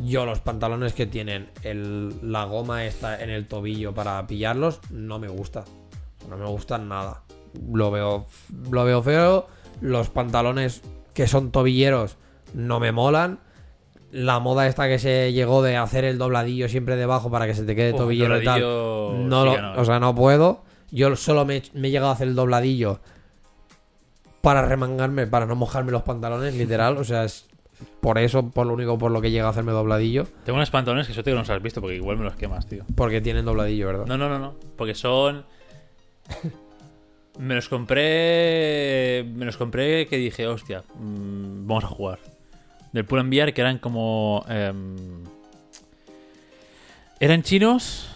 Yo los pantalones que tienen el- la goma esta en el tobillo para pillarlos, no me gusta. No me gustan nada. Lo veo, lo veo feo. Los pantalones que son tobilleros no me molan. La moda esta que se llegó de hacer el dobladillo siempre debajo para que se te quede Uf, tobillero y tal. No sí lo- no. O sea, no puedo. Yo solo me, me he llegado a hacer el dobladillo para remangarme, para no mojarme los pantalones, literal. O sea, es por eso, por lo único por lo que llega a hacerme dobladillo. Tengo unos pantalones que eso te que no los has visto porque igual me los quemas, tío. Porque tienen dobladillo, ¿verdad? No, no, no, no. Porque son. Me los compré. Me los compré que dije, hostia, mm, vamos a jugar. Del Pull enviar que eran como. em, eran chinos.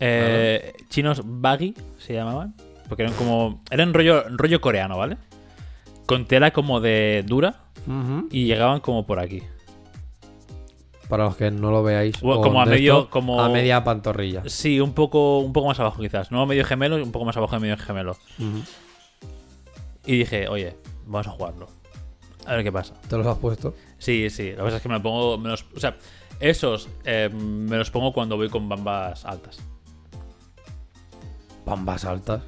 eh, chinos baggy se llamaban. Porque eran como. Eran rollo, rollo coreano, ¿vale? Con tela como de dura. Y llegaban como por aquí. para los que no lo veáis. O como a medio- esto, como- A media pantorrilla. Sí, un poco, un poco más abajo quizás. No medio gemelo, un poco más abajo de medio gemelo. Y dije, oye, vamos a jugarlo. A ver qué pasa. ¿Te los has puesto? Sí, sí. Lo que pasa es que me lo pongo. me los- o sea, esos eh, me los pongo cuando voy con bambas altas. Bambas altas.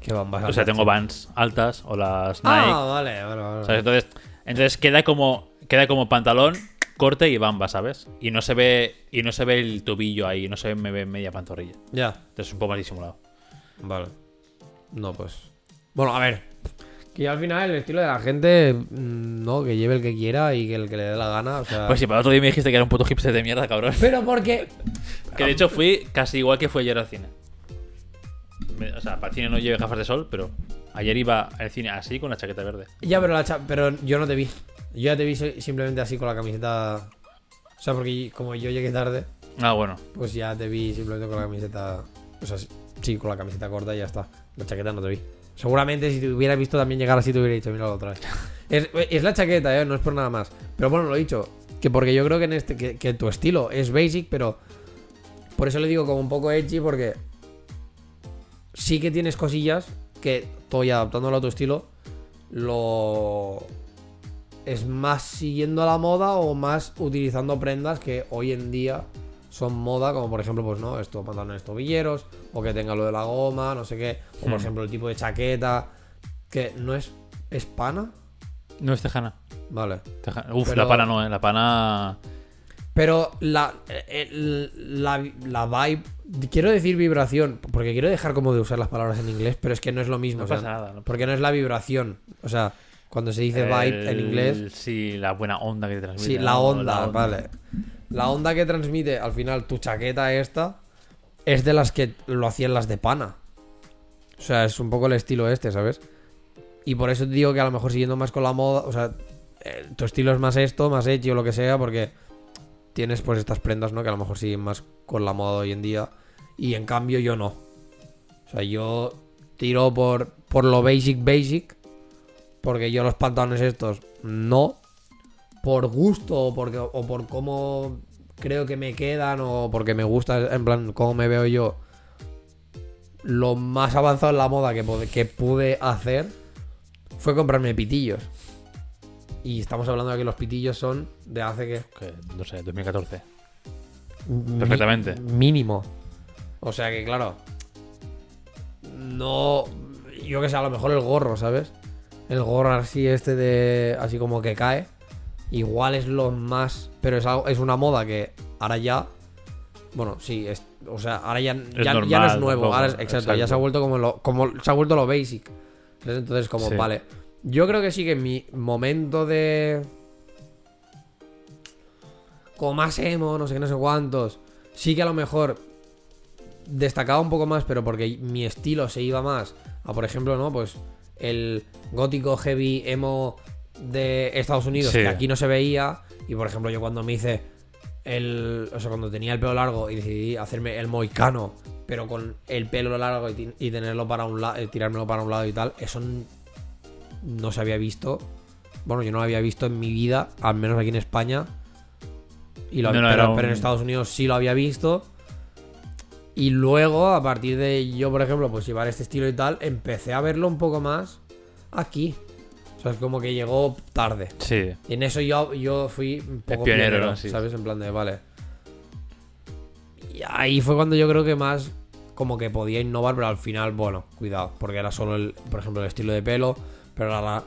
¿Qué bambas altas? O sea, tengo vans altas o las Nike. Ah, vale, vale, vale. ¿sabes? Entonces, entonces queda como queda como pantalón, corte y bamba, ¿sabes? Y no se ve y no se ve el tobillo ahí, no se ve, me ve media pantorrilla. Ya. Entonces es un poco más disimulado. Vale. No, pues. Bueno, a ver. Que al final el estilo de la gente, mm, no, que lleve el que quiera y que el que le dé la gana, o sea. Pues sí, para el otro día me dijiste que era un puto hipster de mierda, cabrón. Pero porque. Que de hecho fui casi igual que fue ayer al cine. O sea, para el cine no lleve gafas de sol, pero ayer iba al cine así con la chaqueta verde. Ya, pero, la cha- pero yo no te vi. Yo ya te vi simplemente así con la camiseta. O sea, porque como yo llegué tarde, Ah, bueno. pues ya te vi simplemente con la camiseta. O sea, sí, con la camiseta corta y ya está. La chaqueta no te vi. Seguramente si te hubieras visto también llegar así te hubiera dicho, mira otra vez. Es, es la chaqueta, ¿eh? No es por nada más. Pero bueno, lo he dicho. Que porque yo creo que en este. Que, que tu estilo es basic, pero. Por eso le digo como un poco edgy, porque. Sí que tienes cosillas que, ya adaptándolo a tu estilo, lo. Es más siguiendo la moda o más utilizando prendas que hoy en día son moda, como por ejemplo, pues no, esto, pantalones tobilleros, o que tenga lo de la goma, no sé qué, o por Hmm. ejemplo el tipo de chaqueta, que no es. ¿Es pana? No es tejana. Vale. Tejana. Uf, Pero- la pana no, ¿eh? La pana. Pero la, el- la, la vibe. Quiero decir vibración, porque quiero dejar como de usar las palabras en inglés, pero es que no es lo mismo. No o sea, pasa nada. no Porque no es la vibración. O sea, cuando se dice vibe en inglés. Sí, la buena onda que te transmite. Sí, la onda, vale. La onda que transmite al final tu chaqueta esta es de las que lo hacían las de pana. O sea, es un poco el estilo este, ¿sabes? Y por eso te digo que a lo mejor siguiendo más con la moda, o sea, eh, tu estilo es más esto, más edgy o lo que sea, porque tienes pues estas prendas, ¿no? Que a lo mejor siguen más con la moda hoy en día. Y en cambio yo no. O sea, yo tiro por, por lo basic basic. Porque yo los pantalones estos no. Por gusto o, porque, o por cómo creo que me quedan o porque me gusta, en plan, cómo me veo yo. Lo más avanzado en la moda que, que pude hacer fue comprarme pitillos. Y estamos hablando de que los pitillos son de hace que... Que, no sé, 2014. Mi- Perfectamente. mínimo. O sea que, claro. No. Yo que sé, a lo mejor el gorro, ¿sabes? El gorro así, este de. Así como que cae. Igual es lo más. Pero es, algo, es una moda que ahora ya. Bueno, sí, es, o sea, ahora ya, ya, ya no es nuevo. tampoco, Ahora es, exacto, ya se ha vuelto como lo, como se ha vuelto lo basic. Entonces, como, Sí. vale. Yo creo que sí que mi momento de. Como más emo, no sé qué, no sé cuántos. Sí que a lo mejor destacaba un poco más, pero porque mi estilo se iba más a, por ejemplo, ¿no? Pues el gótico heavy emo de Estados Unidos, Sí. que aquí no se veía. Y por ejemplo, yo cuando me hice el. O sea, cuando tenía el pelo largo y decidí hacerme el moicano, pero con el pelo largo y, tenerlo para un lado, tirármelo para un lado y tal, eso no se había visto. Bueno, yo no lo había visto en mi vida, al menos aquí en España. Y lo, No, no, pero, un- pero en Estados Unidos sí lo había visto. Y luego, a partir de yo, por ejemplo, pues llevar este estilo y tal, empecé a verlo un poco más aquí. O sea, es como que llegó tarde. Sí. Y en eso yo, yo fui un poco pionero, pionero, ¿no? Sí. ¿sabes? En plan de, vale. Y ahí fue cuando yo creo que más como que podía innovar, pero al final, bueno, cuidado, porque era solo el, por ejemplo, el estilo de pelo, pero ahora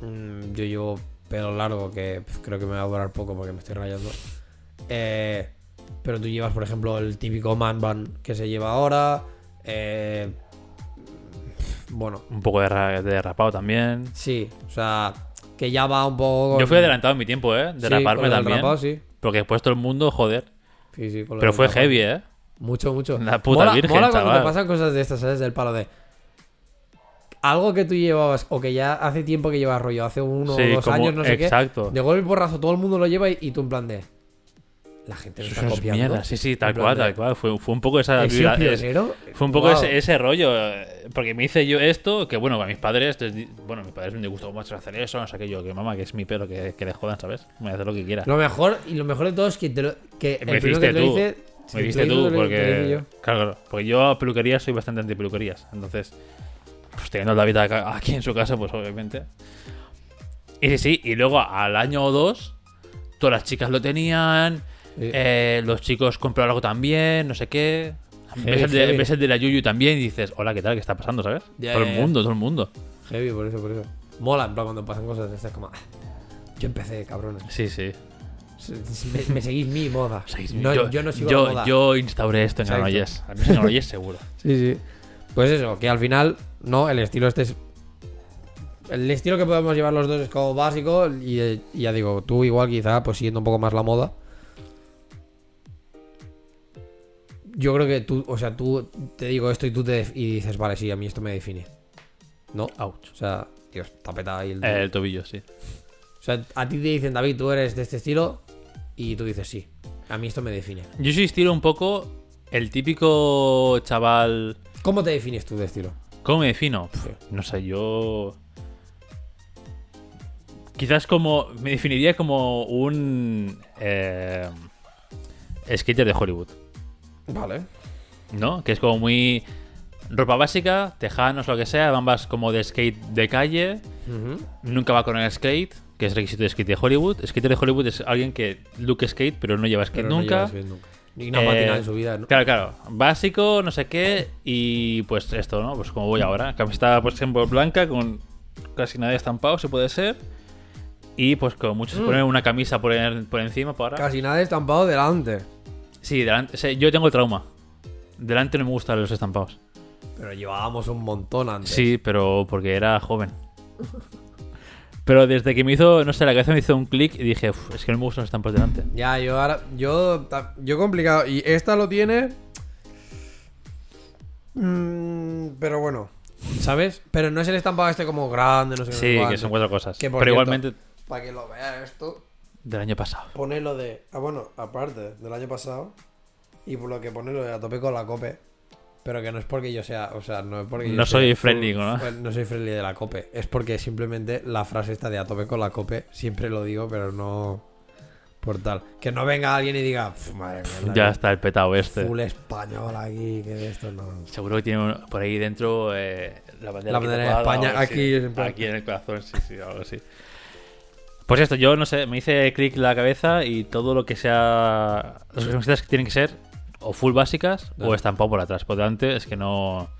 mm, yo llevo pelo largo que creo que me va a durar poco porque me estoy rayando. Eh, pero tú llevas, por ejemplo, el típico man bun que se lleva ahora. eh, bueno, Un poco de, de rapado también. sí, o sea, que ya va un poco. Yo fui adelantado en mi tiempo, ¿eh? De Sí, raparme con también. rapado, sí. Porque después todo el mundo, joder. Sí, sí, con lo Pero fue rapado. heavy, ¿eh? Mucho, mucho. La puta mola, virgen, mola cuando te pasan cosas de estas, ¿sabes? Del palo de. Algo que tú llevabas, o que ya hace tiempo que llevas rollo, hace uno Sí, o dos como- años, no sé exacto. qué. De golpe porrazo, todo el mundo lo lleva y, y tú en plan de. La gente lo está es copiando. mierda. Sí, sí, tal cual, tal cual. Fue, fue un poco esa. ¿he sido es-? Fue un poco Guau. ese, ese rollo, eh, porque me hice yo esto, que bueno, a mis padres, les bueno, a mis padres me gustó mucho hacer eso, no sé qué, yo, que mamá, que es mi pelo, que, que le jodan, ¿sabes? Me hace lo que quiera. Lo mejor, y lo mejor de todo es que, te lo, que me el primero que te lo tú, hice... me sí, hiciste te lo tú, lo hice porque, claro, claro, porque yo a peluquerías soy bastante anti peluquerías, entonces, pues teniendo a David acá- aquí en su casa, pues obviamente. Y sí, sí, y luego al año o dos, todas las chicas lo tenían. Eh, los chicos compraron algo también, no sé qué. Heavy, Ves el, de, heavy. ves el de la Yuyu también y dices, hola, ¿qué tal? ¿Qué está pasando, sabes? Todo el mundo, todo el mundo. Heavy, por eso, por eso. Mola, en plan, cuando pasan cosas, estás como... "Ah, Yo empecé, cabrones. Sí, sí. Me, me seguís mi moda. Seguís- no, yo, no sigo yo, la moda. yo instauré esto en. Granollers. En Granollers seguro. Sí, sí. Pues eso, que al final, no, el estilo este es. El estilo que podemos llevar los dos es como básico. Y, eh, y ya digo, tú igual quizá, pues siguiendo un poco más la moda. Yo creo que tú, o sea, tú te digo esto y tú te y dices, vale, sí, a mí esto me define. ¿No? Ouch. O sea, tío, está petado ahí el. El tobillo, sí. O sea, a ti te dicen, David, tú eres de este estilo. Y tú dices, sí, a mí esto me define. Yo soy estilo un poco el típico chaval. ¿Cómo te defines tú de estilo? ¿Cómo me defino? No sé, yo. Quizás como. Me definiría como un. eh, skater de Hollywood. Vale. ¿No? Que es como muy. Ropa básica, tejanos, lo que sea, ambas como de skate de calle. Nunca va con el skate, que es requisito de skate de Hollywood. Skater de Hollywood es alguien que look skate, pero no lleva skate Pero no nunca. llevas bien nunca. Ni una Eh, patina en su vida, ¿no? Claro, claro. Básico, no sé qué. Y pues esto, ¿no? Pues como voy ahora. Camiseta, por ejemplo, blanca con casi nada de estampado, si puede ser. Y pues como muchos se ponen una camisa por, en- por encima para. Casi nada de estampado delante. Sí, delante. o sea, yo tengo trauma. Delante no me gustan los estampados. Pero llevábamos un montón antes. Sí, pero porque era joven. Pero desde que me hizo, no sé, la cabeza me hizo un clic y dije, "Uf, es que no me gustan los estampados delante. Ya, yo ahora. Yo. Yo complicado. Y esta lo tiene. Mm, pero bueno. ¿Sabes? Pero no es el estampado este como grande, no sé qué. Sí, que son cuatro cosas. Que, Pero cierto, igualmente Para que lo vea esto. Del año pasado. Pone lo de. Ah, bueno, aparte del año pasado. Y por lo que pone lo de a tope con la cope. Pero que no es porque yo sea. O sea, no es porque yo No soy friendly, ¿no? full- No soy friendly de la cope. Es porque simplemente la frase está de a tope con la cope. Siempre lo digo, pero no. Por tal. Que no venga alguien y diga. "Pf, madre mía, Ya está el petado este. Full español aquí, que de esto no. Seguro que tiene por ahí dentro eh, la bandera, La bandera de España aquí, Aquí en el corazón, sí, sí, algo así. Pues esto, yo no sé, me hice clic la cabeza y todo lo que sea. Las camisetas que tienen que ser o full básicas o Claro. estampado por atrás. Por delante es que no.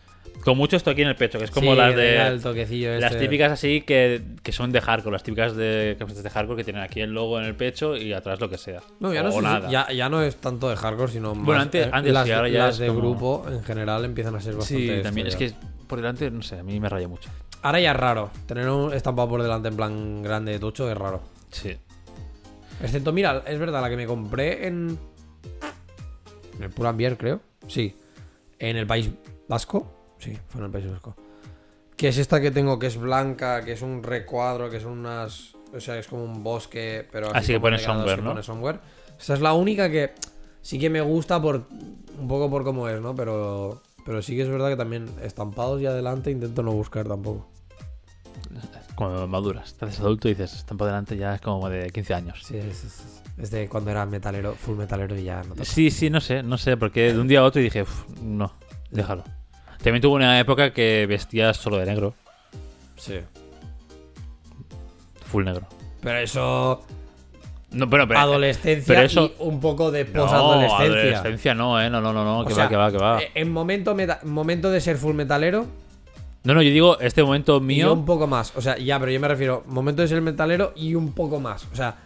Con mucho esto aquí en el pecho, que es como Sí, las de. el toquecillo Las este. típicas así que, que son de hardcore, las típicas de camisetas de hardcore que tienen aquí el logo en el pecho y atrás lo que sea. No, ya no, o sé si- nada. ya, ya no es tanto de hardcore, sino más. Bueno, antes- eh, antes las, sí, ahora ya las de como- grupo en general empiezan a ser bastante. Sí, también. Es que por delante, no sé, a mí me raya mucho. Ahora ya es raro. Tener un estampado por delante en plan grande de tocho es raro. Sí. Excepto, mira, es verdad, la que me compré en. En el Pull&Bear, creo. Sí. En el País Vasco. Sí, fue en el País Vasco. Que es esta que tengo, que es blanca, que es un recuadro, que son unas. O sea, es como un bosque, pero. Así que como pone somewhere, que ¿no? pone somewhere. Esa es la única que sí que me gusta por. Un poco por cómo es, ¿no? Pero. Pero sí que es verdad que también estampados y adelante intento no buscar tampoco. Cuando maduras, te haces adulto y dices, están por delante ya es como de 15 años. Sí, es, es- es de cuando era metalero, full metalero y ya no toca. Sí, sí, no sé, no sé, porque de un día a otro dije, "Uf, no, déjalo. También tuve una época que vestías solo de negro, Sí. full negro. Pero eso. No, pero, pero adolescencia pero eso- y un poco de no, posadolescencia. adolescencia no, eh, no, no, no, no, O que sea, va, que va, que va. eh, En momento, meta- momento de ser full metalero, No, no, yo digo este momento y mío. un poco más. O sea, ya, pero yo me refiero, momento de ser metalero y un poco más. O sea,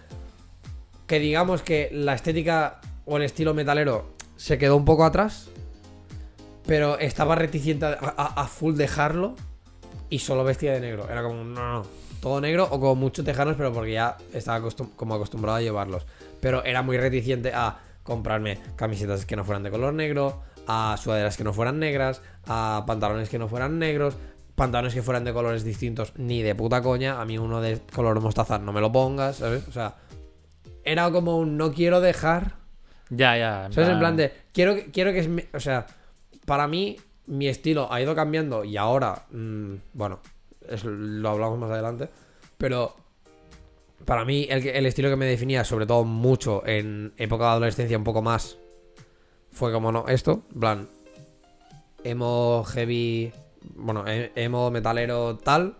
que digamos que la estética o el estilo metalero se quedó un poco atrás, pero estaba reticente a, a- a full dejarlo y solo vestía de negro. Era como, no, no, todo negro o como muchos tejanos, pero porque ya estaba acostum- como acostumbrado a llevarlos. Pero era muy reticente a comprarme camisetas que no fueran de color negro, a sudaderas que no fueran negras, a pantalones que no fueran negros, pantalones que fueran de colores distintos, ni de puta coña. A mí uno de color mostaza no me lo pongas, ¿sabes? O sea, era como un no quiero dejar Ya, ya. ¿Sabes? En plan de. Quiero, que- quiero que O sea, para mí, mi estilo ha ido cambiando y ahora. mm, bueno, es- lo hablamos más adelante. Pero. Para mí, el, estilo que me definía, sobre todo mucho en época de adolescencia, un poco más. Fue como no, esto. Plan. Emo heavy. Bueno, e- emo metalero tal.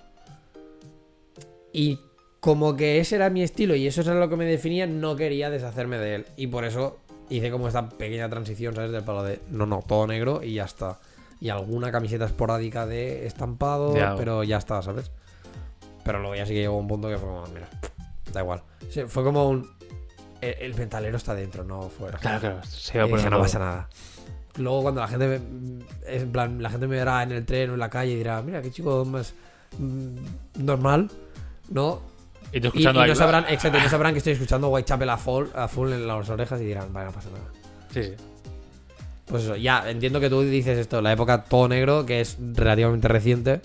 Y como que ese era mi estilo y eso era lo que me definía, no quería deshacerme de él. Y por eso hice como esta pequeña transición, ¿sabes? Del palo de, no, no, todo negro y ya está. Y alguna camiseta esporádica de estampado, Ya. pero ya está, ¿sabes? Pero luego ya sí que llegó un punto que fue como, mira, da igual. Sí, fue como un... El, el metalero está dentro, no fuera. Claro, claro. Se va a no pasa nada. Luego cuando la gente me, en plan, la gente me verá en el tren o en la calle y dirá, mira, qué chico más mm, normal, ¿no? Y tú Y, y escuchando ahí- no sabrán, exacto, no sabrán que estoy escuchando Whitechapel a full, a full en las orejas y dirán, vaya, no pasa nada. Sí, sí. Pues eso, ya, entiendo que tú dices esto, la época todo negro, que es relativamente reciente.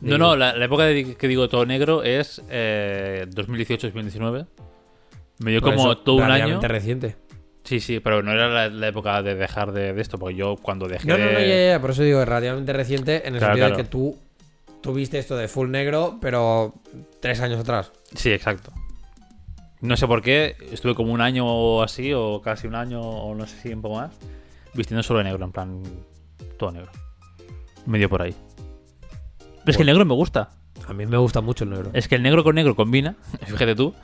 No, no, la, la época de que digo todo negro es eh, 2018-2019. Me dio por como eso, todo un año. relativamente reciente. Sí, sí, pero no era la, la época de dejar de, de esto, porque yo cuando dejé No, no, no, ya, ya, por eso digo, es relativamente reciente en el Claro, sentido claro. de que tú tuviste esto de full negro, pero tres años atrás. Sí, exacto. No sé por qué, estuve como un año o así, o casi un año, o no sé si un poco más, vistiendo solo de negro, en plan, todo negro. Medio por ahí. Pero es que el negro me gusta. A mí me gusta mucho el negro. Es que el negro con negro combina, fíjate tú.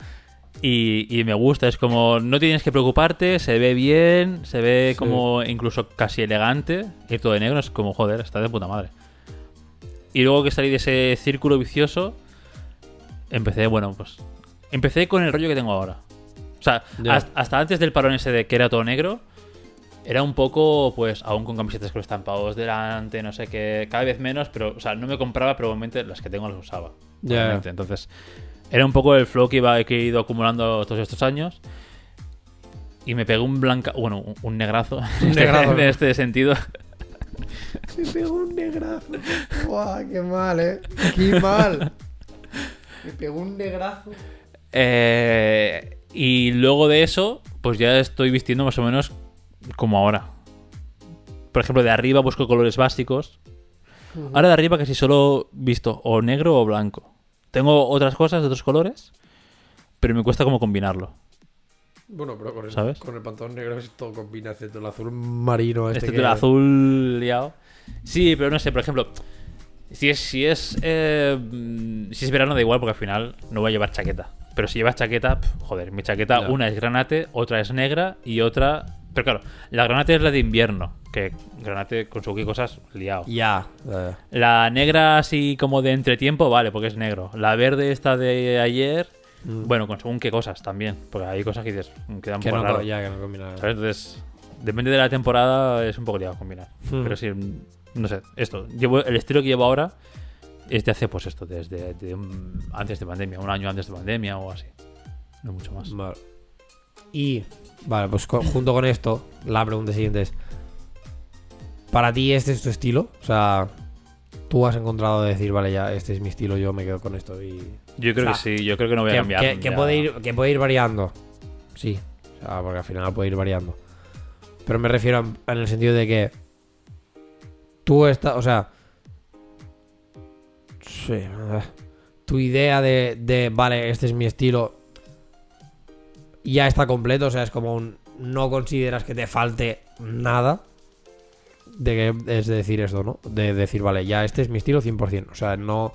Y, y me gusta, es como no tienes que preocuparte, se ve bien, se ve Sí. como incluso casi elegante. Ir todo de negro es como, joder, está de puta madre. Y luego que salí de ese círculo vicioso, empecé, bueno, pues. Empecé con el rollo que tengo ahora. O sea, hasta, hasta antes del parón ese de que era todo negro, era un poco, pues, aún con camisetas con estampados delante, no sé qué, cada vez menos, pero, o sea, no me compraba, pero obviamente las que tengo las usaba. Obviamente. Entonces, era un poco el flow que, iba, que he ido acumulando todos estos años. Y me pegó un blanca, bueno, un, un negrazo, en este- negrazo. en este sentido. Me pegó un negrazo. Buah, qué mal, eh. Qué mal. Me pegó un negrazo. Eh, y luego de eso, pues ya estoy vistiendo más o menos como ahora. Por ejemplo, de arriba busco colores básicos. Ahora de arriba casi solo visto o negro o blanco. Tengo otras cosas de otros colores, pero me cuesta como combinarlo. Bueno, pero con el, ¿Sabes? con el pantalón negro es todo combina, excepto el azul marino. Este, Este que- del azul liado. Sí, pero no sé, por ejemplo, si es, si es, eh, mm, si es verano da igual porque al final no voy a llevar chaqueta. Pero si llevas chaqueta, joder, mi chaqueta una es granate, otra es negra y otra... Pero claro, la granate es la de invierno, que granate con su qué cosas liado. Ya. eh, La negra así como de entretiempo, vale, porque es negro. La verde esta de ayer, Mm. bueno, con según qué cosas también. Porque hay cosas que dices, "Mm, quedan que no, raro. ya, que no combina. ¿Sabes? Entonces, depende de la temporada, es un poco liado combinar. Hmm. Pero sí, no sé, esto. Llevo, el estilo que llevo ahora es de hace, pues esto, desde de antes de pandemia, un año antes de pandemia o así. No mucho más. Vale. Y, vale, pues junto con esto, la pregunta siguiente es: ¿Para ti este es tu estilo? O sea, tú has encontrado de decir, vale, ya, este es mi estilo, yo me quedo con esto y. Yo creo O que sí, yo creo que no voy a que, cambiar. que- que puede ir, que puede ir variando. Sí. O sea, porque al final puede ir variando. Pero me refiero en, en el sentido de que. Tú estás. O sea. Sí. eh, Tu idea de, de. Vale, este es mi estilo. Ya está completo. O sea, es como un. No consideras que te falte nada. De que es decir esto, ¿no? De decir, vale, ya este es mi estilo 100%. O sea, no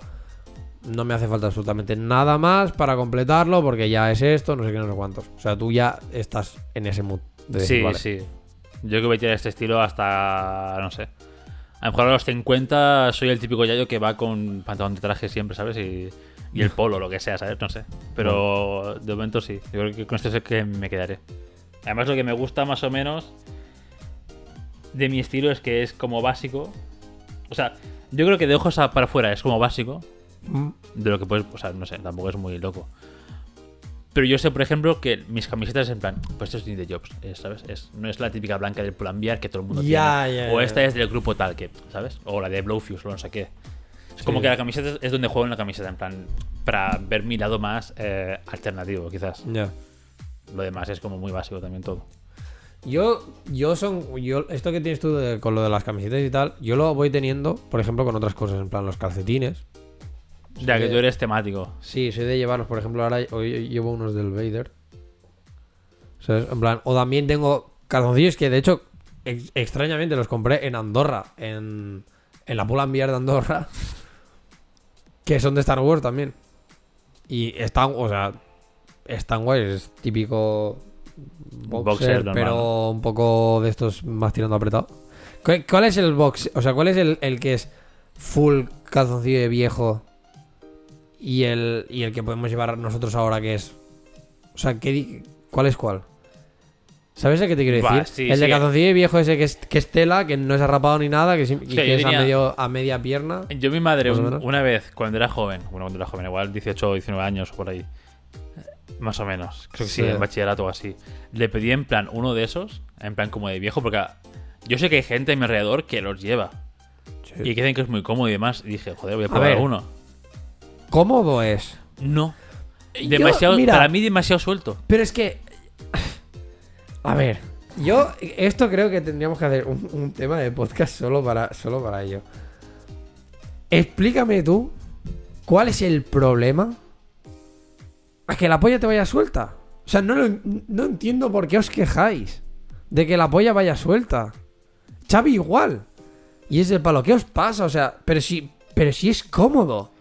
no me hace falta absolutamente nada más para completarlo porque ya es esto, no sé qué, no sé cuántos. O sea, tú ya estás en ese mood. De decir, Sí, vale, sí. Yo que voy a tirar este estilo hasta, no sé. A lo mejor a los 50 soy el típico yayo que va con pantalón de traje siempre, ¿sabes? Y, y el polo, lo que sea, ¿sabes? No sé. Pero de momento sí. Yo creo que con esto es el que me quedaré. Además, lo que me gusta más o menos de mi estilo es que es como básico. O sea, yo creo que de ojos para afuera es como básico. Mm, De lo que puedes, o sea, no sé, tampoco es muy loco. Pero yo sé, por ejemplo, que mis camisetas en plan, pues esto es ni de Jobs, ¿sabes? Es, no es la típica blanca del Pull&Bear que todo el mundo Ya, tiene. ya, o esta es del grupo tal que, ¿sabes? O la de Blowfuse o no sé qué. Es como Sí. que la camiseta es donde juego en la camiseta, en plan, para ver mi lado más eh, alternativo, quizás. Ya. Lo demás es como muy básico también todo. Yo, yo son. Yo, esto que tienes tú de- con lo de las camisetas y tal, yo lo voy teniendo, por ejemplo, con otras cosas, en plan los calcetines. Ya que tú eres temático. Sí, soy de llevarlos, por ejemplo, ahora hoy llevo unos del Vader. ¿Sabes? En plan, o también tengo calzoncillos que de hecho, ex- extrañamente los compré en Andorra, en, en la Pull Bear de Andorra, que son de Star Wars también. Y están, o sea, están guays, es típico boxer, pero un poco de estos más tirando apretado. ¿Cuál, es el box? O sea, ¿cuál es el, el que es full calzoncillo de viejo y el, y el que podemos llevar nosotros ahora que es... O sea, ¿qué ¿cuál es cuál? ¿Sabes a qué te quiero Va, decir? sí, el de sí. calzoncillo viejo ese que es, que es tela, que no es arrapado ni nada, que, Sí, que es a, medio, a media pierna. Yo mi madre un- una vez, cuando era joven, bueno, cuando era joven, igual 18 o 19 años o por ahí, más o menos, creo que sí, en bachillerato o así, le pedí en plan uno de esos, en plan como de viejo, porque yo sé que hay gente a mi alrededor que los lleva y que dicen que es muy cómodo y demás, y dije, joder, voy a probar ver. uno. Cómodo es. No. Yo, Demasiado, mira- para mí demasiado suelto. Pero es que... A ver, yo esto creo que tendríamos que hacer un, tema de podcast solo para, solo para ello. Explícame tú cuál es el problema a que la polla te vaya suelta. O sea, no, no entiendo por qué os quejáis de que la polla vaya suelta. Xavi igual. Y es el palo, ¿qué os pasa? O sea, pero si, pero si es cómodo.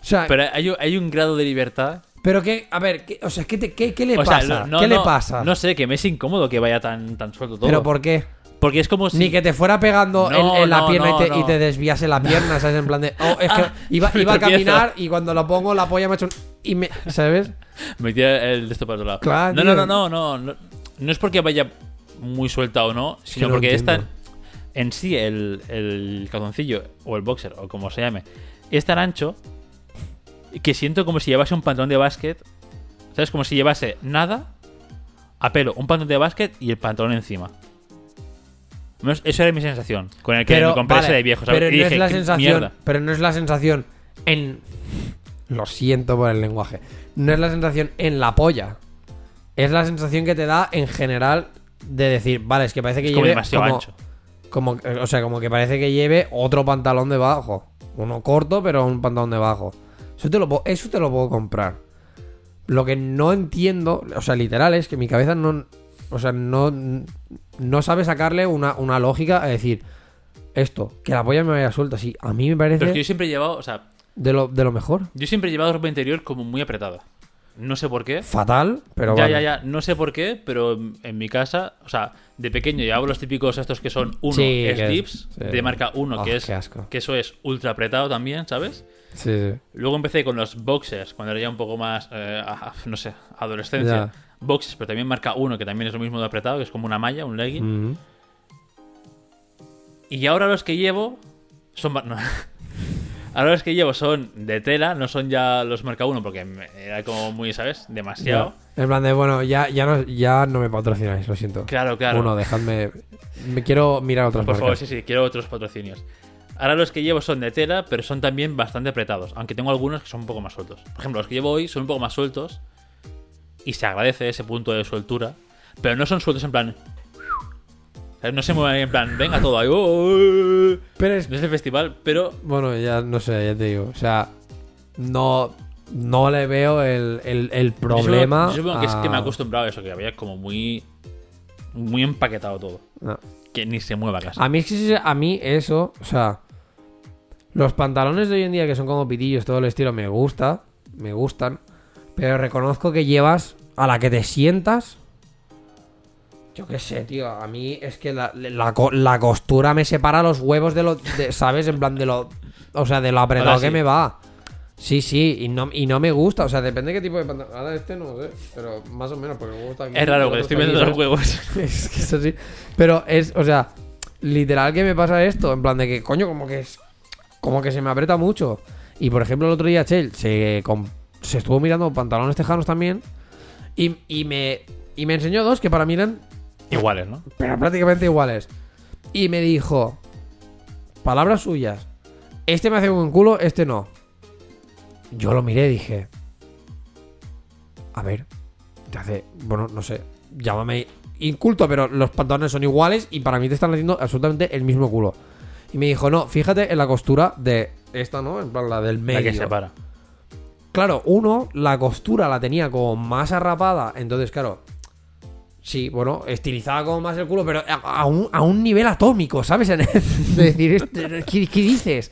O sea, Pero hay un grado de libertad. Pero que, a ver, ¿qué- o sea, ¿qué, te- qué- qué le o sea, pasa? no- ¿Qué le pasa? No sé, que me es incómodo que vaya tan, tan suelto todo. ¿Pero por qué? Porque es como si... Ni que te fuera pegando No, en, en la pierna y, te, no. y te desviase la pierna, ¿sabes? En plan de. Oh, es que Ah, iba, iba a caminar y cuando lo pongo, la polla me ha hecho un. Y me, ¿Sabes? Me tira el de esto para otro lado. Claro, no, no, no, no, no, no. No es porque vaya muy suelta o no, sino no porque es tan. entiendo. En sí, el, el calzoncillo o el boxer, o como se llame, es tan ancho que siento como si llevase un pantalón de básquet. ¿Sabes? Como si llevase nada a pelo, un pantalón de básquet y el pantalón encima. Eso era mi sensación. Con el que me compré vale, ese de viejo, ¿sabes? Pero Y no dije, es la "¿Qué sensación. mierda?". Pero no es la sensación en. Lo siento por el lenguaje. No es la sensación en la polla. Es la sensación que te da en general de decir, vale, es que parece que Es como lleve. demasiado como- ancho. Como, o sea, como que parece que lleve otro pantalón debajo. Uno corto, pero un pantalón debajo. Eso te lo, puedo- eso te lo puedo comprar. Lo que no entiendo, o sea, literal, es que mi cabeza no. O sea, no. No sabe sacarle una, una lógica a decir. Esto, que la polla me vaya suelta. Sí, a mí me Pero es parece que yo siempre he llevado, o sea, de, lo, de lo mejor. yo siempre he llevado ropa interior como muy apretada. No sé por qué. Fatal, pero ya, vale. ya, ya. No sé por qué, pero en- mi casa, o sea, de pequeño llevaba los típicos estos que son uno Sí, slips es- sí. de marca 1, Ah, que es qué asco. que eso es ultra apretado también, ¿sabes? Sí, sí. Luego empecé con los boxers cuando era ya un poco más, eh, no sé, adolescencia. Ya. Boxers, pero también marca 1, que también es lo mismo de apretado, que es como una malla, un legging. Y ahora los que llevo son. no. Ahora los que llevo son de tela, no son ya los marca 1, porque era como muy, ¿sabes? Demasiado. En plan de, bueno, ya, ya, no, ya no me patrocináis, lo siento. Claro, claro. Uno, dejadme. Me quiero mirar otras Por favor, sí, sí, quiero otros patrocinios. Ahora los que llevo son de tela, pero son también bastante apretados. Aunque tengo algunos que son un poco más sueltos. Por ejemplo, los que llevo hoy son un poco más sueltos. Y se agradece ese punto de sueltura. Pero no son sueltos en plan. No se mueven en plan, venga todo ahí. oh, oh". Pero es No es el festival, pero. Bueno, ya no sé, ya te digo. O sea, no, no le veo el, el, el problema. Yo supongo que es que me he acostumbrado a eso, que había como muy. Muy empaquetado todo. no. Que ni se mueva casi. A mí a mí eso, o sea, los pantalones de hoy en día que son como pitillos, todo el estilo, me gusta, me gustan, pero reconozco que llevas a la que te sientas. Yo qué sé, tío, a mí es que la, la co- la costura me separa los huevos de lo, de- ¿sabes? En plan de lo, o sea, de lo apretado que sí. me va. Sí, sí, y no, y no me gusta, o sea, depende de qué tipo de pantalón. Ahora este no sé, pero más o menos, porque me gusta aquí. es raro, que estoy viendo los huevos. Es que es así. Pero es, o sea, literal que me pasa esto. En plan de que, coño, como que es. Como que se me aprieta mucho. Y por ejemplo, el otro día Chell se, se estuvo mirando pantalones tejanos también. Y, y me. Y me enseñó dos que para mí eran Iguales, ¿no? pero prácticamente iguales. Y me dijo. Palabras suyas. Este me hace un buen culo, este no. Yo lo miré y dije. A ver. Te hace. Bueno, no sé. Llámame inculto, pero los pantalones son iguales y para mí te están haciendo absolutamente el mismo culo. Y me dijo, no, fíjate en la costura de esta, ¿no? En plan, la del medio. La que separa. Claro, uno, la costura la tenía como más arrapada, entonces, claro. Sí, bueno, estilizaba como más el culo, pero a, un, a un nivel atómico, ¿sabes? de decir, este, ¿qué, qué dices?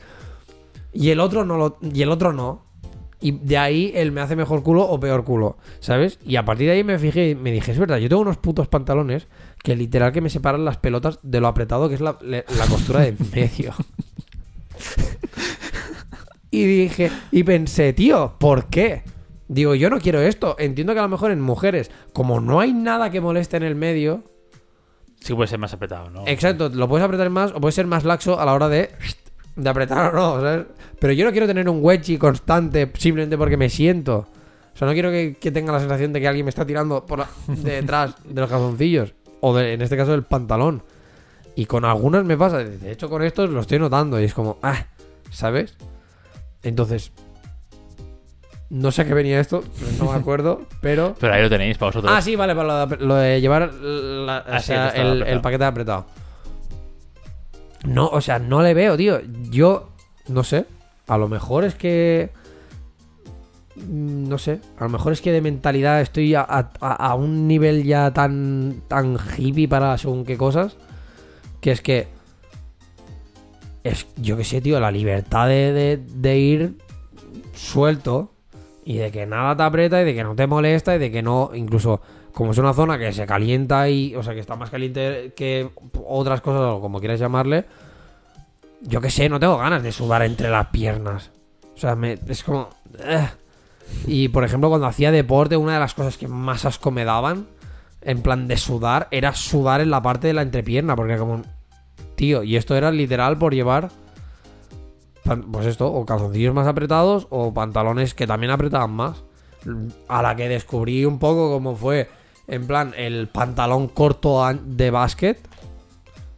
Y el otro no lo, y el otro no. Y de ahí él me hace mejor culo o peor culo, ¿sabes? Y a partir de ahí me fijé y me dije, es verdad, yo tengo unos putos pantalones que literal que me separan las pelotas de lo apretado que es la, la costura de en medio. y dije, y pensé, tío, ¿por qué? Digo, yo no quiero esto. Entiendo que a lo mejor en mujeres, como no hay nada que moleste en el medio, Sí puede ser más apretado, ¿no? Exacto, lo puedes apretar más o puedes ser más laxo a la hora de, de apretar o no, ¿sabes? Pero yo no quiero tener un wedgie constante simplemente porque me siento. O sea, no quiero que, que tenga la sensación de que alguien me está tirando por la- de detrás de los calzoncillos. O de- en este caso del pantalón. Y con algunas me pasa. De hecho, con estos lo estoy notando. Y es como, ah, ¿sabes? Entonces, no sé a qué venía esto, no me acuerdo, pero... Pero ahí lo tenéis para vosotros. Ah, sí, vale, para lo de, lo de llevar la- o Ah, sea, el, el paquete apretado. No, o sea, no le veo, tío. Yo, no sé. A lo mejor es que. Mm, No sé. A lo mejor es que de mentalidad estoy a, un nivel ya tan, tan hippie para según qué cosas. Que es que. Es, yo qué sé, tío, la libertad de, de- ir suelto y de que nada te aprieta y de que no te molesta y de que no, incluso como es una zona que se calienta y, o sea, que está más caliente que otras cosas o como quieras llamarle, yo qué sé, no tengo ganas de sudar entre las piernas. O sea, me, es como... ugh. Y por ejemplo, cuando hacía deporte, una de las cosas que más asco me daban, en plan de sudar, era sudar en la parte de la entrepierna, porque era como... Tío, y esto era literal por llevar pues esto, o calzoncillos más apretados o pantalones que también apretaban más. A la que descubrí un poco cómo fue, en plan, el pantalón corto de básquet.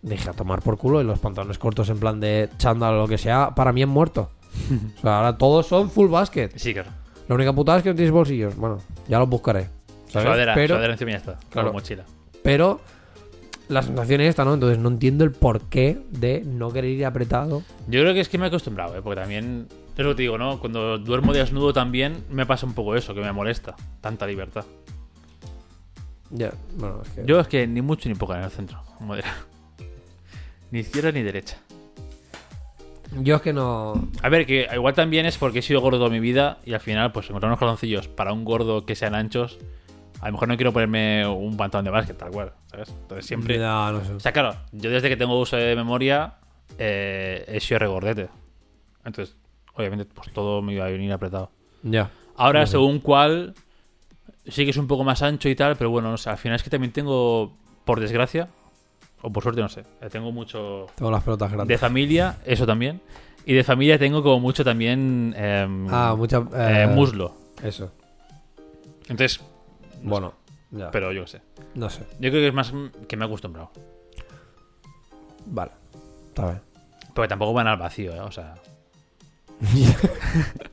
Dije a tomar por culo y los pantalones cortos en plan de chándal o lo que sea, para mí han muerto. O sea, ahora todos son full basket. Sí, claro. La única putada es que no tienes bolsillos. Bueno, ya los buscaré. ¿sabes? Sudadera, Pero, sudadera encima ya está. Claro. Como mochila. pero la sensación es esta, ¿no? Entonces no entiendo el porqué de no querer ir apretado. Yo creo que es que me he acostumbrado, ¿eh? porque también. Es lo que te digo, ¿no? Cuando duermo desnudo también me pasa un poco eso, que me molesta. Tanta libertad. Ya, bueno, es que... Yo es que ni mucho ni poco en el centro. Modera. Ni izquierda ni derecha. Yo es que no... A ver, que igual también es porque he sido gordo toda mi vida y al final, pues encontrar unos calzoncillos para un gordo que sean anchos. A lo mejor no quiero ponerme un pantalón de básquet, tal cual, ¿sabes? Entonces siempre. No, no sé. O sea, claro, yo desde que tengo uso de memoria eh, he sido regordete. Entonces, obviamente, pues todo me iba a venir apretado. Ya. Ahora, No sé. según cuál, sí que es un poco más ancho y tal, pero bueno, no sé, al final es que también tengo, por desgracia, o por suerte, no sé, eh, tengo mucho Tengo las pelotas de grandes. familia, eso también, y de familia tengo como mucho también em, Ah, mucha... eh, eh, muslo. Eso. Entonces, Bueno, ya. pero yo qué sé. No sé. Yo creo que es más que me he acostumbrado. Vale. Está bien. Porque tampoco van al vacío, ¿eh? O sea.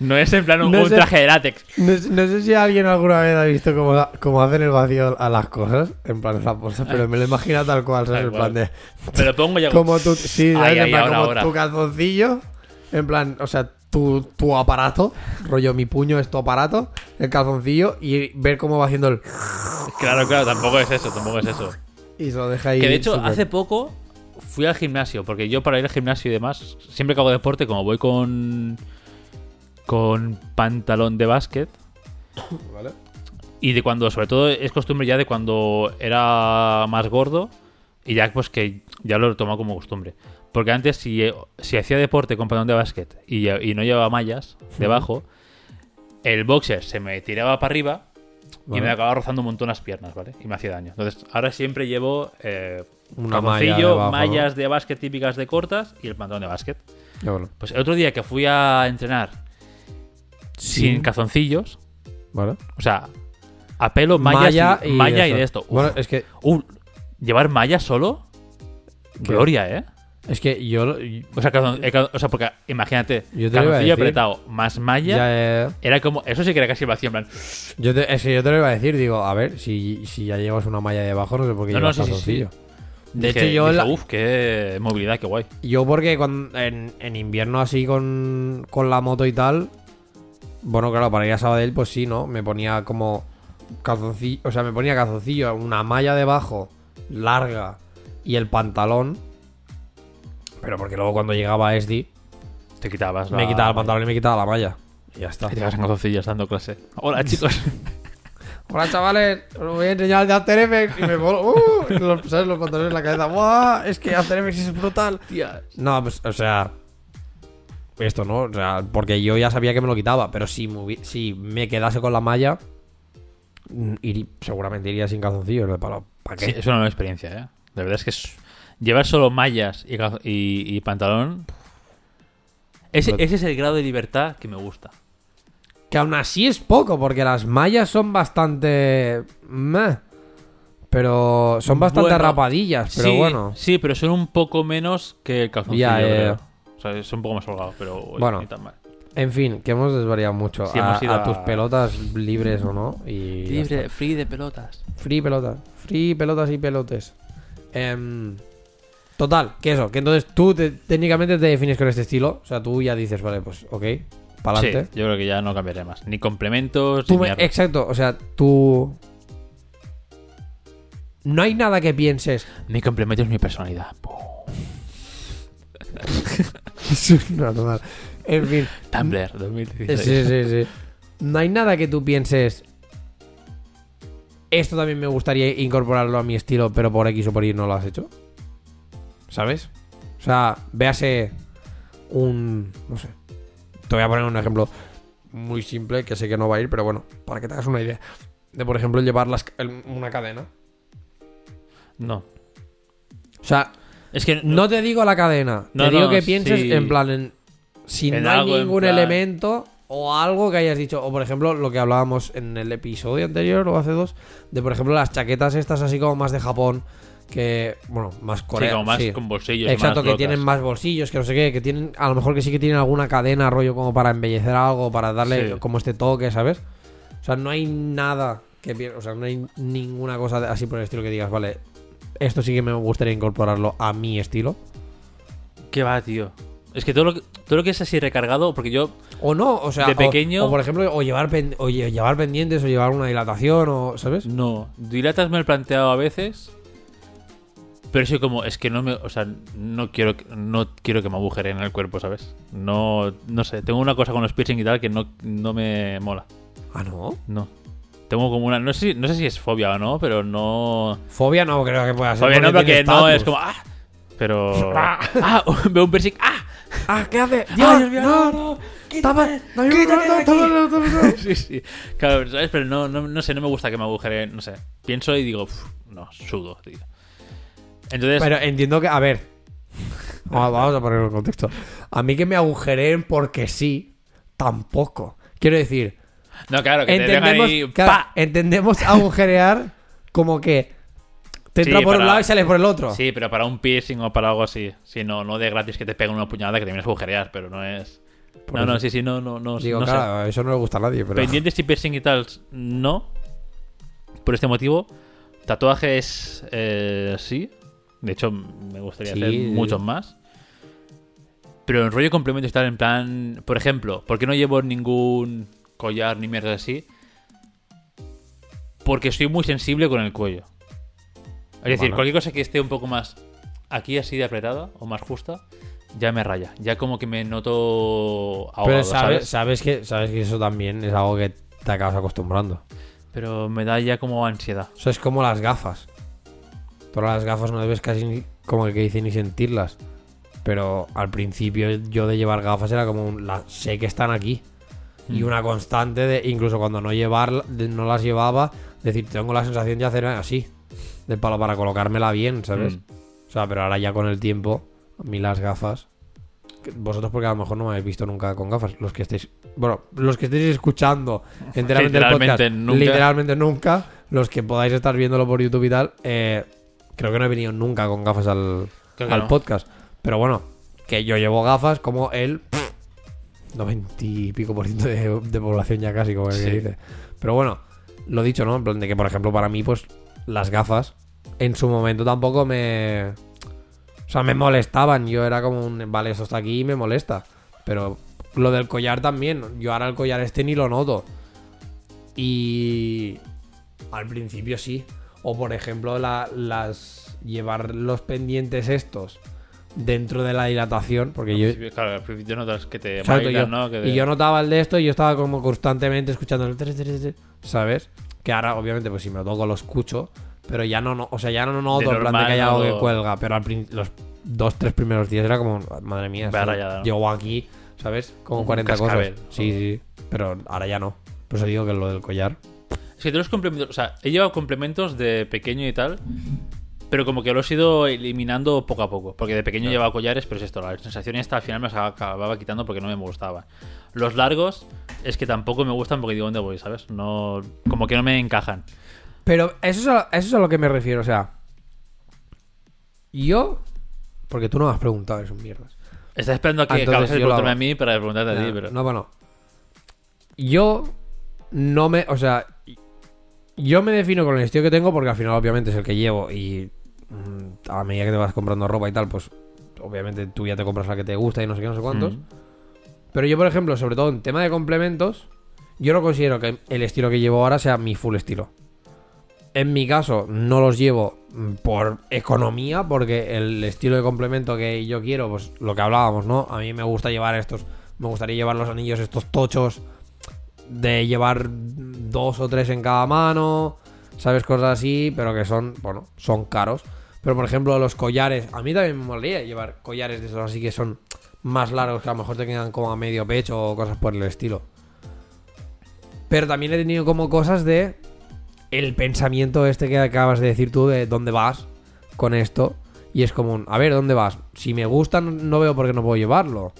no es en plan un, No sé. traje de látex. No, sé- no sé si alguien alguna vez ha visto cómo, cómo hacen el vacío a las cosas. En plan, esa bolsa, pero me lo imagino tal cual, ¿sabes? Tal En plan cual. de... Me lo pongo ya Como tu... Sí. Ay, ay, plan, ahora, como ahora. tu calzoncillo. En plan, o sea, tu, tu aparato. Rollo, mi puño es tu aparato. El calzoncillo. Y ver cómo va haciendo el... Claro, claro, tampoco es eso, tampoco es eso. Y se lo deja ahí. Que de hecho, hace poco fui al gimnasio, porque yo para ir al gimnasio y demás, siempre que hago deporte, como voy con. Con pantalón de básquet, Vale. y de cuando, sobre todo, es costumbre ya de cuando era más gordo, y ya pues que ya lo he tomado como costumbre. Porque antes, si, si hacía deporte con pantalón de básquet y, y no llevaba mallas debajo, el boxer se me tiraba para arriba y me acababa rozando un montón las piernas, ¿vale? Y me hacía daño. Entonces, ahora siempre llevo eh, Una malla mallas de básquet típicas de cortas y el pantalón de básquet. Ya, bueno. Pues el otro día que fui a entrenar sin calzoncillos, Vale. o sea, a pelo, Malla y, malla y de esto. Uf, Bueno, es que... uh, llevar mallas solo, ¿Qué? gloria, ¿eh? Es que yo. lo- O sea, calzon- eh, o sea porque imagínate, Yo te calzoncillo decir. apretado más malla. Ya, ya, ya. Era como. Eso sí que era casi vacío, en plan. Yo te- es que yo te lo iba a decir, digo, a ver, si, si ya llevas una malla debajo, no sé por qué No, no, llevas sí, sí, calzoncillo. De dije- hecho, yo, dije, la- Uf, qué movilidad, qué guay. yo porque cuando, en, en invierno así con, con la moto y tal, bueno, claro, para ir a Sabadell, pues sí, ¿no? Me ponía como calzoncillo, o sea, me ponía calzoncillo, una malla debajo, larga, y el pantalón. Pero porque luego cuando llegaba a SD, Te quitabas la. me quitaba el pantalón y me quitaba la malla. Y ya está. Y te vas en calzoncillos dando clase. Hola, chicos. Hola chavales, os voy a enseñar el de After Effects y me pongo, uh, los, ¿sabes? los pantalones en la cabeza, ¡buah! Es que After Effects es brutal. No, pues, o sea, esto no, o sea, porque yo ya sabía que me lo quitaba, pero si me, hubi- si me quedase con la malla, mm, irí- seguramente iría sin calzoncillos, palo, ¿para qué? Sí, es una nueva experiencia, ¿eh? La verdad es que es- llevar solo mallas y, calzo- y- y pantalón. Ese, es el grado de libertad que me gusta. Que aún así es poco, porque las mallas son bastante... meh, pero son bastante Bueno, rapadillas, pero sí, bueno. Sí, pero son un poco menos que el calzoncillo, Ya, ya. Sea, es un poco más holgado, pero oye, Bueno. ni tan mal. En fin, que hemos desvariado mucho Sí, a, hemos ido a tus a- pelotas libres o no. Y ya está. free de pelotas. Free pelotas. Free pelotas y pelotes. Em, total, que eso, que entonces tú te- técnicamente te defines con este estilo. O sea, tú ya dices, vale, pues ok, para Sí, adelante. yo creo que ya no cambiaré más. Ni complementos, Tú ni me- mierda. exacto, o sea, tú. No hay nada que pienses. Mi complemento es mi personalidad. En fin. Tumblr Sí, 2016. sí, sí. No hay nada que tú pienses. Esto también me gustaría incorporarlo a mi estilo, pero por X o por Y no lo has hecho. ¿Sabes? O sea, véase un. No sé. Te voy a poner un ejemplo muy simple que sé que no va a ir, pero bueno, para que te hagas una idea. De, por ejemplo, llevar las- el- una cadena. No. O sea, Es que no te digo la cadena. No, te digo no, que pienses sí. en plan. En, si En no hay algo, ningún plan- elemento o algo que hayas dicho. O por ejemplo, lo que hablábamos en el episodio anterior o hace dos. De por ejemplo, las chaquetas estas así como más de Japón. Que, bueno, más Sí, coreanas. como más sí. con bolsillos. Exacto, más que tienen más bolsillos, que no sé qué, que tienen, a lo mejor que sí que tienen alguna cadena, rollo, como para embellecer algo, para darle Sí. como este toque, ¿sabes? O sea, no hay nada que o sea, no hay ninguna cosa así por el estilo que digas, vale, esto sí que me gustaría incorporarlo a mi estilo. ¿Qué va, tío? Es que todo lo que, todo lo que es así recargado, porque yo. O no, o sea, De o- pequeño- o, por ejemplo, o llevar, pen- o lle- llevar pendientes, o llevar una dilatación, o, ¿sabes? No. Dilatas me lo he planteado a veces. Pero soy como, es que no me. O sea, no quiero, que- no quiero que me agujeren en el cuerpo, ¿sabes? No. No sé. Tengo una cosa con los piercing y tal que no, no me mola. Ah, no. No. Tengo como una. No sé, si- no sé si es fobia o no, pero no. Fobia no creo que pueda ser. Fobia no, porque no es como. ¡Ah! Pero. ¡Ah! Veo un piercing. ¡Ah! Ah, ¿qué hace? ¡Ay, ¡Dios, Dios mío, no! no! ¡Tapa! ¡Dame un rato, tapa, tapa, tapa! sí, sí. Claro, ¿sabes? Pero no, no, no sé, no me gusta que me agujere. No sé. Pienso y digo, "Uf, no, sudo, tío. Entonces, Pero entiendo que, a ver, vamos a ponerlo en contexto. A mí que me agujereen porque sí, tampoco. Quiero decir, no, claro, que te entendemos, ahí. claro, entendemos agujerear como que te entra Sí, por un lado y sale por el otro. Sí, pero para un piercing o para algo así. Sí, no, no de gratis que te peguen una puñalada que te vienes a agujerear, pero no es. Por no, eso. no, sí, sí, no, no, no. Digo, no sé. claro, eso no le gusta a nadie, pero... Pendientes y piercing y tal, no. Por este motivo. Tatuajes, eh, sí. De hecho, me gustaría Sí, hacer muchos más. Pero en rollo complemento está en plan. Por ejemplo, ¿por qué no llevo ningún collar ni mierda así? Porque soy muy sensible con el cuello. Es decir, cualquier cosa que esté un poco más aquí así de apretada o más justa, ya me raya. Ya como que me noto ahogado, Pero sabes, ¿sabes? sabes, que, sabes que eso también es algo que te acabas acostumbrando. Pero me da ya como ansiedad. Eso es como las gafas. Todas las gafas no debes casi ni, como el que dice ni sentirlas. Pero al principio yo de llevar gafas era como un, la- sé que están aquí. Y Mm. una constante de, incluso cuando no llevar, de- no las llevaba, decir, tengo la sensación de hacer así. Del palo para colocármela bien, ¿sabes? Mm. O sea, pero ahora ya con el tiempo, a mí las gafas. Vosotros porque a lo mejor no me habéis visto nunca con gafas. Los que estéis. Bueno, los que estéis escuchando enteramente el podcast. Literalmente nunca. Literalmente nunca. Los que podáis estar viéndolo por YouTube y tal. eh, creo que no he venido nunca con gafas al, al no. podcast. Pero bueno, que yo llevo gafas como el 90 y pico por ciento de, de población ya casi, como que dice. Pero bueno, lo dicho, ¿no? En plan de que, por ejemplo, para mí, pues, las gafas en su momento tampoco me... O sea, me molestaban. Yo era como un... Vale, esto está aquí y me molesta. Pero lo del collar también. Yo ahora el collar este ni lo noto. Y... Al principio sí. O por ejemplo, la- las... Llevar los pendientes estos dentro de la dilatación. Porque yo... Claro, al principio notas que te Exacto, bailan, yo- ¿no? Que Y yo notaba el de esto y yo estaba como constantemente escuchando el tres, tres, tres, ¿sabes? Que ahora, obviamente, pues si me lo toco lo escucho, pero ya no, no o sea, ya no noto en plan de que hay no algo que cuelga, pero al los dos, tres primeros días era como, madre mía, ¿no? llego aquí, ¿sabes? Como Un 40 cascabel. cosas. Sí, sí, pero ahora ya no. Por eso digo que lo del collar. Es que todos los complementos, o sea, he llevado complementos de pequeño y tal, pero como que los he ido eliminando poco a poco. Porque de pequeño llevaba collares, pero es esto, la sensación esta al final me acababa quitando porque no me gustaba. Los largos es que tampoco me gustan porque digo dónde voy, ¿sabes? No, como que no me encajan. Pero eso es, a, eso es a lo que me refiero, o sea. Yo. Porque tú no me has preguntado eso, mierdas. Estás esperando a que acabes de lo preguntarme a mí para preguntarte a ti, pero... No, bueno. Yo no me. O sea. Yo me defino con el estilo que tengo porque al final, obviamente, es el que llevo. Y a medida que te vas comprando ropa y tal, pues. Obviamente tú ya te compras la que te gusta y no sé qué, no sé cuántos. Mm. Pero yo, por ejemplo, sobre todo en tema de complementos, yo no considero que el estilo que llevo ahora sea mi full estilo. En mi caso, no los llevo mm, por economía, porque el estilo de complemento que yo quiero, pues lo que hablábamos, ¿no? A mí me gusta llevar estos, me gustaría llevar los anillos estos tochos, de llevar dos o tres en cada mano, ¿sabes? Cosas así, pero que son, bueno, son caros. Pero por ejemplo, los collares, a mí también me molaría llevar collares de esos así que son más largos, que a lo mejor te quedan como a medio pecho o cosas por el estilo. Pero también he tenido como cosas de el pensamiento este que acabas de decir tú de dónde vas con esto. Y es como un, a ver, ¿dónde vas? Si me gustan, no veo por qué no puedo llevarlo.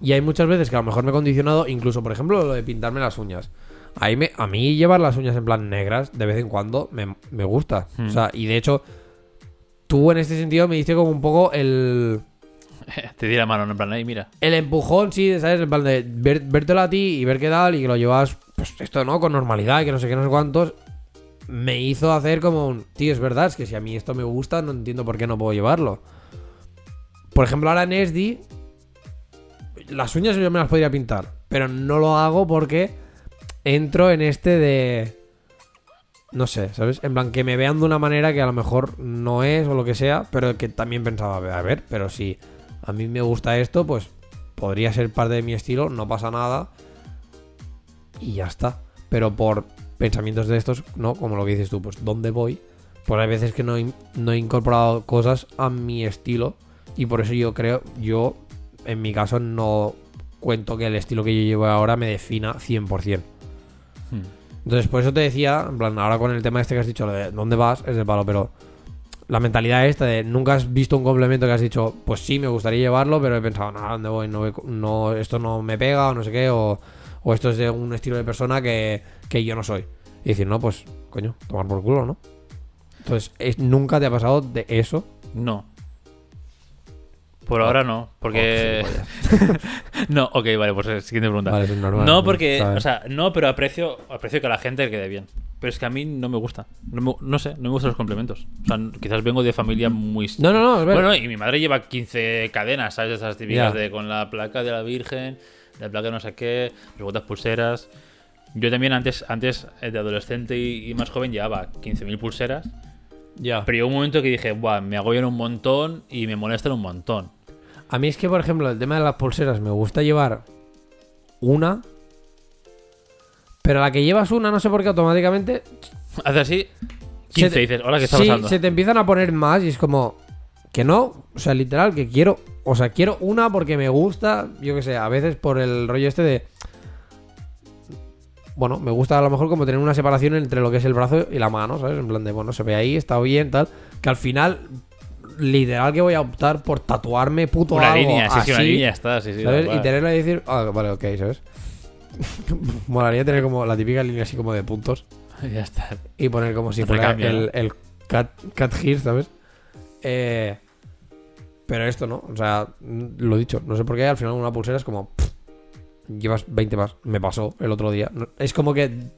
Y hay muchas veces que a lo mejor me he condicionado, incluso por ejemplo lo de pintarme las uñas. Ahí me, a mí llevar las uñas en plan negras de vez en cuando me, me gusta. Hmm. O sea, y de hecho, tú en este sentido me diste como un poco el, Te di la mano, ¿no? en plan, ahí mira. el empujón, sí, ¿sabes? En plan de ver, vértelo a ti y ver qué tal y que lo llevas, pues esto, ¿no? Con normalidad y que no sé qué, no sé cuántos. Me hizo hacer como un, tío, es verdad, es que si a mí esto me gusta, no entiendo por qué no puedo llevarlo. Por ejemplo, ahora en SD, las uñas yo me las podría pintar, pero no lo hago porque entro en este de... No sé, ¿sabes? En plan, que me vean de una manera que a lo mejor no es o lo que sea, pero que también pensaba, a ver, pero si a mí me gusta esto, pues podría ser parte de mi estilo, no pasa nada. Y ya está. Pero por pensamientos de estos, ¿no? Como lo que dices tú, pues ¿dónde voy? Pues hay veces que no he, no he incorporado cosas a mi estilo. Y por eso yo creo, yo en mi caso no cuento que el estilo que yo llevo ahora me defina 100%. Hmm. Entonces, por eso te decía, en plan, ahora con el tema este que has dicho, lo de dónde vas, es de palo, pero la mentalidad esta de nunca has visto un complemento que has dicho, pues sí, me gustaría llevarlo, pero he pensado, no, ¿a ¿dónde voy? No, no, esto no me pega o no sé qué, o, esto es de un estilo de persona que, yo no soy. Y decir, no, pues, coño, tomar por culo, ¿no? Entonces, es- ¿nunca te ha pasado de eso? No. Por ahora no, porque... No, ok, vale, pues eh, siguiente pregunta. Vale, es normal. no, porque, ¿sabes? o sea, no, pero aprecio, aprecio que a la gente le quede bien. Pero es que a mí no me gusta. No, me- no sé, no me gustan los complementos. O sea, quizás vengo de familia muy... No, no, no. Bueno, y mi madre lleva 15 cadenas, ¿sabes? Esas típicas Ya. de con la placa de la Virgen, la placa de no sé qué, las pulseras. Yo también antes, antes eh, de adolescente y, y más joven llevaba 15.000 pulseras. Ya. Pero llegó un momento que dije, Buah, me agobian un montón y me molestan un montón. A mí es que, por ejemplo, el tema de las pulseras, me gusta llevar una. Pero a la que llevas una, no sé por qué automáticamente. Hace así, 15 te- dices, hola, ¿qué está sí, pasando? se te empiezan a poner más y es como. Que no, o sea, literal, que quiero. O sea, quiero una porque me gusta, yo que sé, a veces por el rollo este de. Bueno, me gusta a lo mejor como tener una separación entre lo que es el brazo y la mano, ¿sabes? En plan de, bueno, se ve ahí, está bien, tal. Que al final, literal, que voy a optar por tatuarme puto Una algo línea, sí, sí, una así, línea está, sí, sí. ¿Sabes? Y tenerlo y decir, ah, vale, ok, ¿sabes? Molaría tener como la típica línea así como de puntos ya está. y poner como si fuera el, ¿no? el cat, cat here, ¿sabes? Eh, Pero esto no, o sea, mm, lo dicho, no sé por qué al final una pulsera es como. pff, llevas 20 más. Me pasó el otro día. Es como que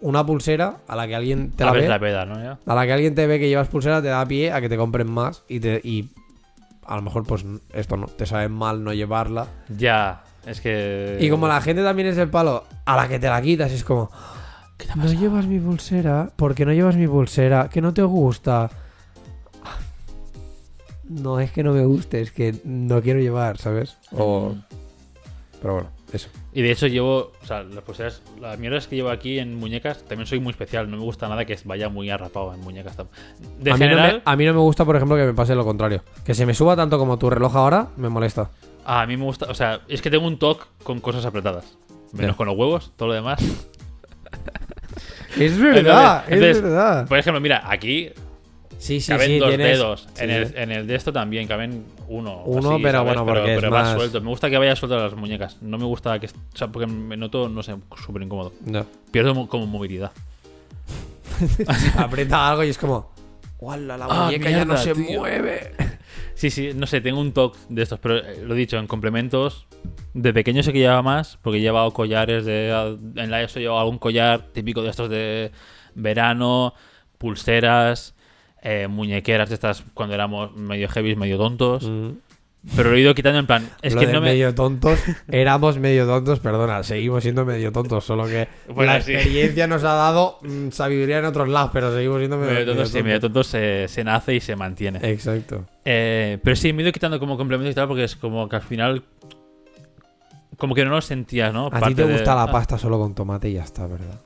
una pulsera a la que alguien te la Abres ve. la peda, ¿no? Ya. A la que alguien te ve que llevas pulsera te da pie a que te compren más y te. Y a lo mejor, pues esto no, te sabe mal no llevarla. Ya, es que. Y como la gente también es el palo, a la que te la quitas es como. No llevas mi pulsera, porque no llevas mi pulsera, que no te gusta. No es que no me guste, es que no quiero llevar, ¿sabes? O... Mm. Pero bueno, eso. Y de hecho llevo, o sea, las pulseras, las mierdas que llevo aquí en muñecas, también soy muy especial. No me gusta nada que vaya muy arrapado en muñecas. De a, mí no general, me, a mí no me gusta, por ejemplo, que me pase lo contrario. Que se me suba tanto como tu reloj ahora, me molesta. a mí me gusta, o sea, es que tengo un toque con cosas apretadas. Menos con los huevos, todo lo demás. Es verdad, es entonces- verdad. Por ejemplo, mira, aquí Sí, sí, caben sí, dos tienes- dedos. sí, en, el, sí. en el de esto también caben uno. Uno, así, pero ¿sabes? bueno, porque pero, es va más- suelto. Me gusta que vaya suelto las muñecas. No me gusta que. O sea, porque me noto, no sé, súper incómodo. No. Pierdo mo- como movilidad. Aprieta algo y es como. ¡Wala, la Ah, muñeca ya no se tío. mueve! Sí, sí, no sé, tengo un toque de estos, pero eh, lo dicho, en complementos. De pequeño sé que llevaba más, porque he llevado collares de. En la ESO he llevado algún collar típico de estos de verano, pulseras, eh, muñequeras estas cuando éramos medio heavy, medio tontos. Mm. Pero lo he ido quitando en plan. Es Lo que de no me. medio tontos, éramos medio tontos, perdona, seguimos siendo medio tontos, solo que Bueno, la sí. experiencia nos ha dado mm, sabiduría en otros lados, pero seguimos siendo medio, Medio tontos, sí, tontos. medio tontos se, se nace y se mantiene. Exacto. Eh, pero sí, me he ido quitando como complemento y tal, porque es como que al final. Como que no lo sentía, ¿no? A ti te de- gusta la ah, pasta solo con tomate y ya está, ¿verdad?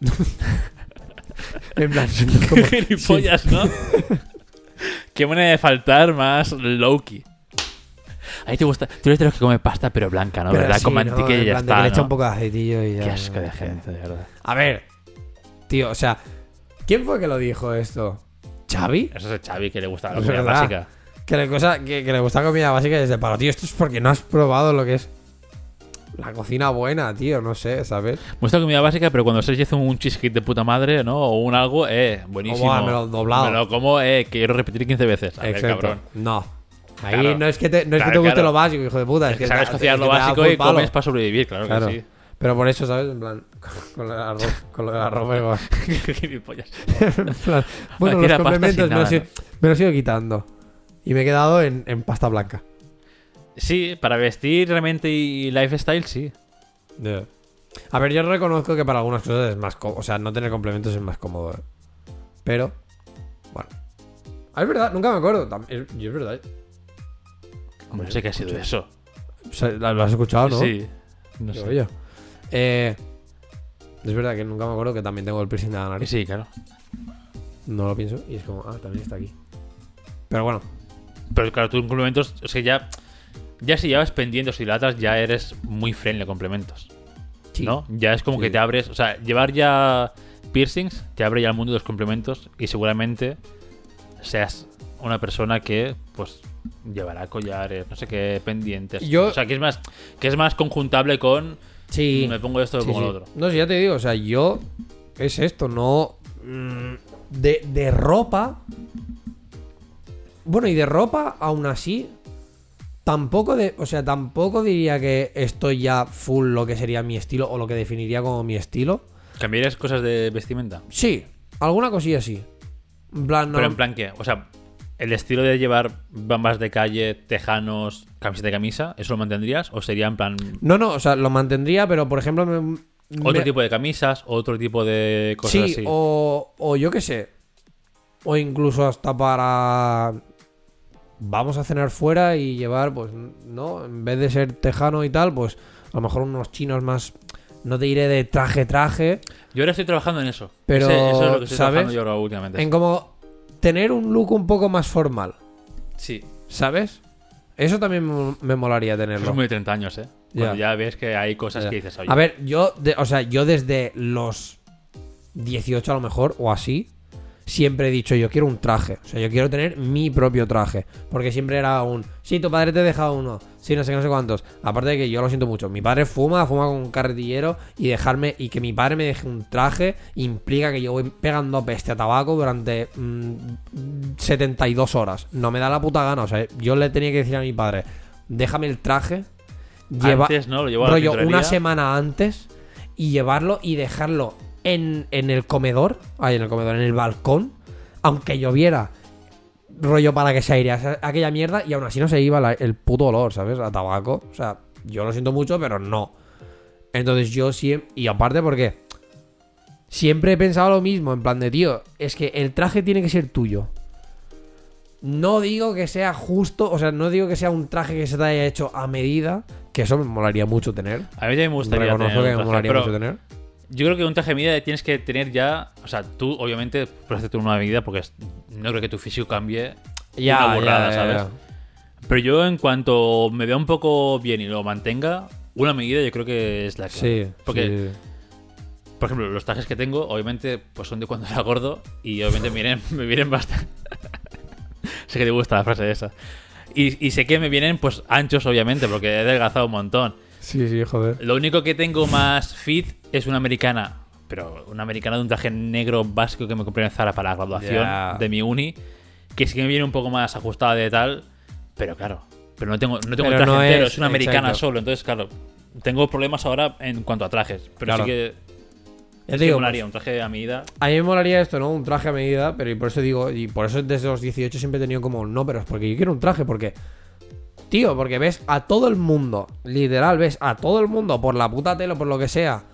en plan, como- Gilipollas, ¿no? Qué manera de faltar más Loki. A ti te gusta. Tú eres de los que come pasta, pero blanca, ¿no? Pero ¿Verdad? sí, Con mantequilla y ya de que está. le un poco de aceitillo y ya. Qué asco de gente, de verdad. A ver, tío, o sea, ¿quién fue que lo dijo esto? ¿Xavi? Eso es Xavi que le gusta la comida básica. Que le, cosa, que, que le gusta comida básica desde palo, tío. Esto es porque no has probado lo que es la cocina buena, tío. No sé, ¿sabes? La comida básica, pero cuando se hizo un cheesecake de puta madre, ¿no? O un algo, eh, buenísimo. Buah, me lo doblado. Me lo como, eh, quiero repetir 15 veces. A ver, Exacto. cabrón. No. Ahí Claro. no es que te, no es que te guste claro. lo básico, hijo de puta. Es, Es que que sabes cocinar lo básico y comes para sobrevivir, claro, Claro. que sí. Pero por eso, ¿sabes? En plan, con lo del arroz, con lo del arroz. En plan, bueno, Aquí los complementos me los, he, me los he ido quitando. Y me he quedado en, en pasta blanca. Sí, para vestir realmente y lifestyle, sí. A ver, yo reconozco que para algunas cosas es más cómodo. O sea, no tener complementos es más cómodo. ¿eh? Pero, bueno. Ah, es verdad, nunca me acuerdo. Tam- es- Yo es verdad. No sé qué ha sido eso. O sea, ¿Lo has escuchado, no? Sí. No sé. yo. Eh, es verdad que nunca me acuerdo que también tengo el piercing de la nariz. Sí, claro. No lo pienso y es como, ah, también está aquí. Pero bueno, Pero claro, tú en complementos, o sea, ya, ya si llevas pendientes y latas, ya eres muy friendly a complementos. sí. ¿No? Ya es como Sí. que te abres, o sea, llevar ya piercings te abre ya el mundo de los complementos y seguramente seas una persona que, pues, llevará collares, no sé qué, pendientes. Yo- O sea, que es más, que es más conjuntable con Sí. me pongo esto, me Sí, pongo lo otro. No, si ya te digo, o sea, yo. Es esto, no. mm, De, de ropa. Bueno, y de ropa, aún así. Tampoco de. O sea, tampoco diría que estoy ya full lo que sería mi estilo o lo que definiría como mi estilo. ¿Cambiarías cosas de vestimenta? Sí, alguna cosilla sí. En plan, no. Pero en plan que, o sea, el estilo de llevar bambas de calle, tejanos, camiseta de camisa, ¿eso lo mantendrías? ¿O sería en plan No, no, o sea, lo mantendría, pero por ejemplo. me- otro me- tipo de camisas, otro tipo de cosas Sí, así? o, o yo qué sé. O incluso hasta para. Vamos a cenar fuera y llevar, pues, ¿no? En vez de ser tejano y tal, pues a lo mejor unos chinos más. No te iré de traje, traje. Yo ahora estoy trabajando en eso. Pero, Ese- eso es lo que estoy ¿sabes? trabajando yo ahora últimamente. En como tener un look un poco más formal, Sí. ¿sabes? Eso también me- molaría Eso tenerlo. es muy de 30 años, ¿eh? Cuando Ya. ya ves que hay cosas Ya. que dices, oye, A ver, yo, de- o sea, yo desde los 18 a lo mejor, o así, siempre he dicho, yo quiero un traje. O sea, yo quiero tener mi propio traje. Porque siempre era un, sí, tu padre te deja uno. Sí, no sé, no sé cuántos. Aparte de que yo lo siento mucho. Mi padre fuma, fuma con un carretillero y dejarme, y que mi padre me deje un traje implica que yo voy pegando peste a tabaco durante mm, 72 horas. No me da la puta gana. O sea, yo le tenía que decir a mi padre, déjame el traje. Lleva, Antes, ¿no? Lo llevaba a la rollo una semana antes y llevarlo y dejarlo en, en el comedor, ahí en el comedor, en el balcón, aunque lloviera, rollo para que se airease aquella mierda y aún así no se iba la- el puto olor, ¿sabes? A tabaco. O sea, yo lo siento mucho, pero no. Entonces yo siempre... Y aparte porque siempre he pensado lo mismo, en plan de, tío, es que el traje tiene que ser tuyo. No digo que sea justo, o sea, no digo que sea un traje que se te haya hecho a medida, que eso me molaría mucho tener. A mí también me gustaría Reconozco tener que me molaría pero mucho tener. Yo creo que un traje de medida tienes que tener ya. O sea, tú, obviamente, puedes hacerte una medida porque no creo que tu físico cambie. una burrada, ¿sabes? Pero yo, en cuanto me vea un poco bien y lo mantenga, una medida yo creo que es la que. Sí, Porque, sí. por ejemplo, los trajes que tengo, obviamente, pues son de cuando era gordo y obviamente me vienen, me vienen bastante. sé que te gusta la frase esa. Y, y sé que me vienen, pues, anchos, obviamente, porque he adelgazado un montón. Sí, sí, joder. Lo único que tengo más fit es una americana. Pero una americana de un traje negro básico que me compré en Zara para la graduación Ya. de mi uni. Que sí que me viene un poco más ajustada de tal. Pero claro. Pero no tengo, no tengo el traje no entero, es- es una americana exacto. solo. Entonces, claro. Tengo problemas ahora en cuanto a trajes. Pero Claro. sí que. Ya te digo, molaría un traje a medida. A mí me molaría esto, ¿no? Un traje a medida, pero y por eso digo, y por eso desde los 18 siempre he tenido como no, pero es porque yo quiero un traje, porque. Tío, porque ves a todo el mundo, literal, ves a todo el mundo por la puta tele o por lo que sea,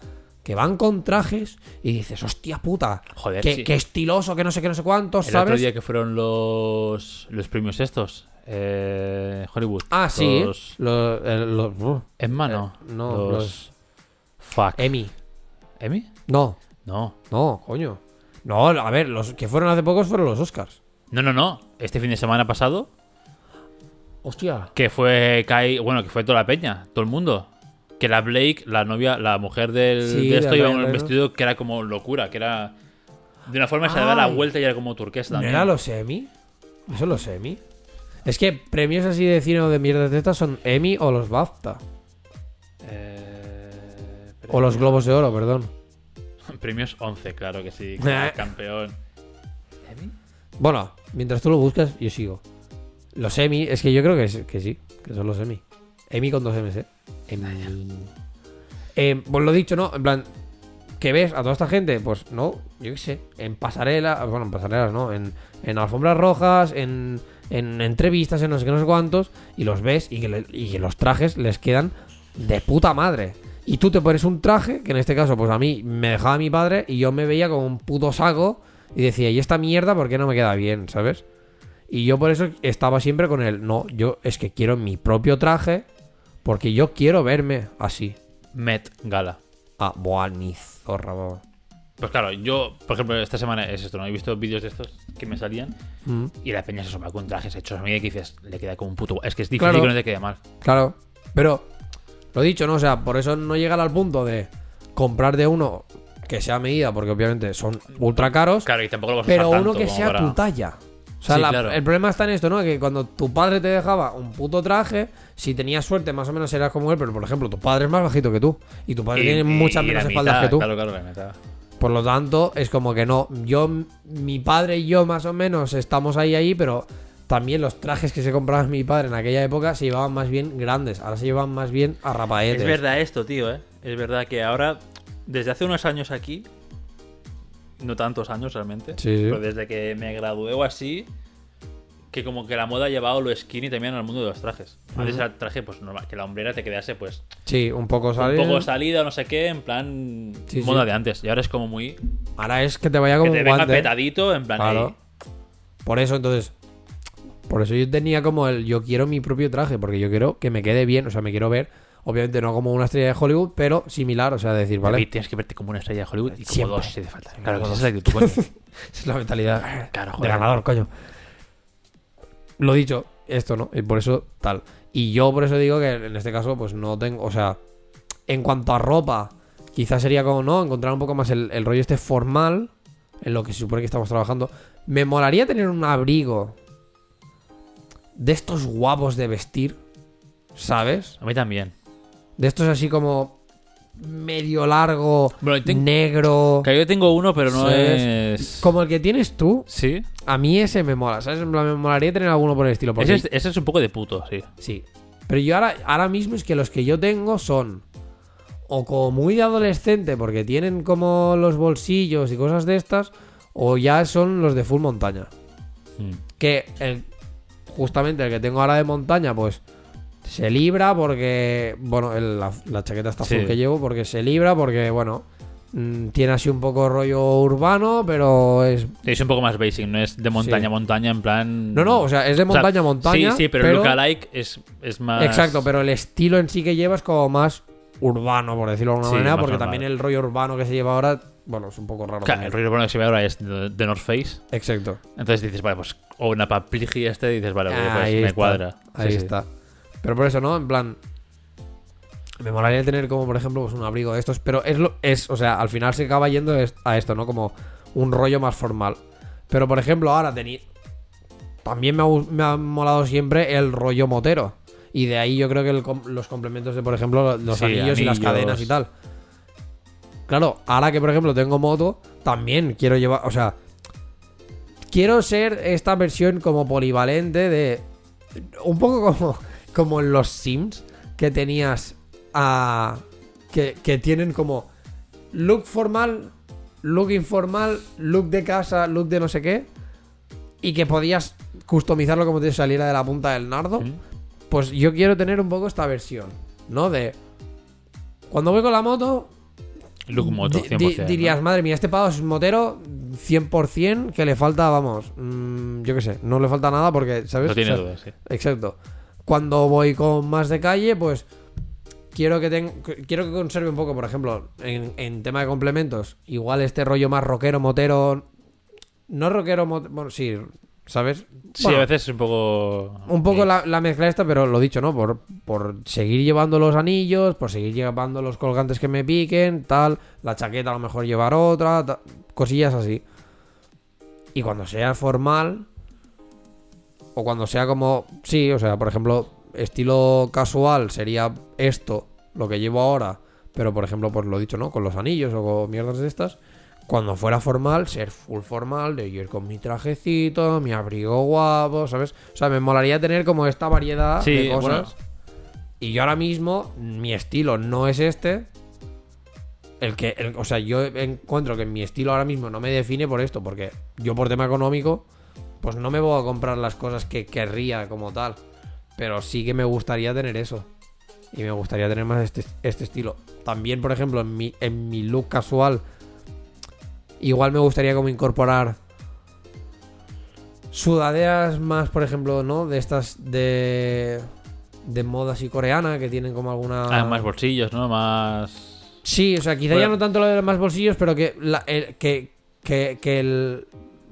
que van con trajes y dices, hostia puta, Joder, qué, sí. qué estiloso, que no sé qué, no sé cuántos, El ¿sabes? otro día que fueron los, los premios estos. Eh, Hollywood. Ah, sí. Los, Los, eh, los- uh, en mano. Eh, no, los- Fuck. Emmy. ¿Emmy? No, No. no, coño. No, a ver, los que fueron hace pocos fueron los Oscars. No, no, no. Este fin de semana pasado, Hostia. que fue Kai, bueno, que fue toda la peña, todo el mundo. Que la Blake, la novia, la mujer del, Sí, de esto, de iba Ryan con un vestido que era como locura, que era. De una forma se le daba la vuelta y era como turquesa ¿No también. era los Emmy? ¿Eso es los Emmy? Es que premios así de cine o de mierda de estas son Emmy o los BAFTA. Eh, O los Globos de Oro, perdón. Premios 11, claro que sí. Campeón. ¿Emmy? Bueno, mientras tú lo buscas, yo sigo. Los Emmy, es que yo creo que, es- que sí, que son los Emmy. Emmy con dos M's, ¿eh? Emmy. Eh, pues lo dicho, ¿no? En plan, ¿qué ves a toda esta gente? Pues no, yo qué sé, en pasarela, bueno, en pasarelas, ¿no? En, en alfombras rojas, en, en entrevistas, en no sé qué, no sé cuántos, y los ves y que, le- y que los trajes les quedan de puta madre. Y tú te pones un traje, que en este caso, pues a mí me dejaba mi padre y yo me veía como un puto saco y decía, ¿y esta mierda por qué no me queda bien, ¿sabes? Y yo por eso estaba siempre con el, no, yo es que quiero mi propio traje porque yo quiero verme así. Met Gala. Ah, buah, ni zorra, baba. Pues claro, yo, por ejemplo, esta semana es esto, ¿no? He visto vídeos de estos que me salían Mm, y la peña se asoma con trajes hechos a medida que dices, le queda como un puto. Es que es difícil Claro. que no te quede mal. claro, pero lo dicho, ¿no? O sea, por eso no llegar al punto de comprar de uno que sea medida, porque obviamente son ultra caros, Claro, y tampoco lo vas a pero usar uno que sea para- tu talla. O sea, Sí, la- claro. el problema está en esto, ¿no? Que cuando tu padre te dejaba un puto traje, si tenías suerte, más o menos eras como él, pero por ejemplo, tu padre es más bajito que tú. Y tu padre Y- tiene y- muchas menos espaldas mitad, que tú. Claro, claro, la mitad. Por lo tanto, es como que no. Yo, mi padre y yo, más o menos, estamos ahí, ahí, pero también los trajes que se compraba mi padre en aquella época se llevaban más bien grandes. Ahora se llevan más bien a rapaetes. Es verdad esto, tío, ¿eh? Es verdad que ahora, desde hace unos años aquí, no tantos años realmente, Sí, sí. pero desde que me gradué o así, que como que la moda ha llevado lo skinny también al mundo de los trajes. Antes era traje, pues normal, que la hombrera te quedase, pues, Sí, un poco un salido. poco salida no sé qué, en plan Sí, moda de antes. Y ahora es como muy. Ahora es que te vaya Que como te un venga guante. petadito, en plan. Claro. Por eso, entonces. Por eso yo tenía como el. Yo quiero mi propio traje, porque yo quiero que me quede bien. O sea, me quiero ver. Obviamente no como una estrella de Hollywood, pero similar. O sea, decir, ¿vale? David, tienes que verte como una estrella de Hollywood y como Siempre. dos si te falta. Claro, como esa es la actitud, coño. Esa es la mentalidad Claro, de joder. ganador, coño. Lo dicho, esto, ¿no? Y por eso, tal. Y yo por eso digo que en este caso, pues no tengo. O sea, en cuanto a ropa, quizás sería como, ¿no? Encontrar un poco más el, el rollo este formal. en lo que se supone que estamos trabajando. Me molaría tener un abrigo de estos guapos de vestir, ¿sabes? A mí también. De estos así como medio largo, Bueno, negro, Que yo tengo uno, pero no ¿Sabes? es. como el que tienes tú. Sí. A mí ese me mola, ¿sabes? Me molaría tener alguno por el estilo. Porque Ese es, ese es un poco de puto, sí. Sí. Pero yo ahora, ahora mismo es que los que yo tengo son o como muy de adolescente porque tienen como los bolsillos y cosas de estas, o ya son los de full montaña. Mm. Que el, justamente el que tengo ahora de montaña, pues se libra porque, bueno, el- la, la chaqueta está full Sí. que llevo, porque se libra porque, bueno, mm, tiene así un poco rollo urbano, pero es... Es un poco más basic, no es de montaña Sí. a montaña, en plan. No, no, o sea, es de O sea, montaña a montaña. Sí, sí, pero, el lookalike es, es más. Exacto, pero el estilo en sí que lleva es como más urbano, por decirlo de alguna Sí, manera, porque normal. también el rollo urbano que se lleva ahora, bueno, es un poco raro. Claro, el rollo urbano que se ve ahora es de, de North Face. Exacto. Entonces dices, vale, pues. O una papligi este, dices, vale, pues Ahí me está, cuadra. Ahí Sí, sí. Pero por eso, ¿no? En plan. Me molaría tener como, por ejemplo, pues un abrigo de estos. Pero es lo. Es, o sea, al final se acaba yendo a esto, ¿no? Como un rollo más formal. Pero por ejemplo, ahora tení. También me ha, me ha molado siempre el rollo motero. Y de ahí yo creo que el los complementos de, por ejemplo, los Sí, anillos, y las anillos. cadenas y tal. Claro, ahora que por ejemplo tengo moto, también quiero llevar. O sea. Quiero ser esta versión como polivalente de. Un poco como, como en los Sims, que tenías a. Que, que tienen como look formal, look informal, look de casa, look de no sé qué. Y que podías customizarlo como te saliera de la punta del nardo. Mm. Pues yo quiero tener un poco esta versión, ¿no? De. Cuando voy con la moto, Look moto, Di- 100%. di- ¿no? dirías, madre mía, este pavo es motero 100% que le falta, vamos, mm, yo qué sé, no le falta nada porque, ¿sabes? No tiene O sea, dudas, sí. Exacto. Cuando voy con más de calle, pues quiero que ten- quiero que conserve un poco, por ejemplo, en, en tema de complementos, igual este rollo más rockero, motero, no rockero, mot- bueno, sí, ¿sabes? Sí, Bueno, a veces es un poco. un poco la, la mezcla esta, pero lo dicho, ¿no? Por, por seguir llevando los anillos, por seguir llevando los colgantes que me piquen, tal. La chaqueta a lo mejor llevar otra, ta- cosillas así. Y cuando sea formal, o cuando sea como. Sí, o sea, por ejemplo, estilo casual sería esto, lo que llevo ahora. Pero por ejemplo, pues lo dicho, ¿no? Con los anillos o con mierdas de estas. Cuando fuera formal, ser full formal, de ir con mi trajecito, mi abrigo guapo, ¿sabes? O sea, me molaría tener como esta variedad Sí, de cosas. bueno. Y yo ahora mismo, mi estilo no es este. El que, el- o sea, yo encuentro que mi estilo ahora mismo no me define por esto, porque yo por tema económico, pues no me voy a comprar las cosas que querría como tal. Pero sí que me gustaría tener eso. Y me gustaría tener más este, este estilo. También, por ejemplo, en mi, en mi look casual, igual me gustaría como incorporar sudaderas más, por ejemplo, ¿no? De estas de de moda así coreana que tienen como alguna Ah, más bolsillos, ¿no? Más. Sí, o sea, quizá Bueno. ya no tanto lo de más bolsillos, pero que la, el- que, que, que el-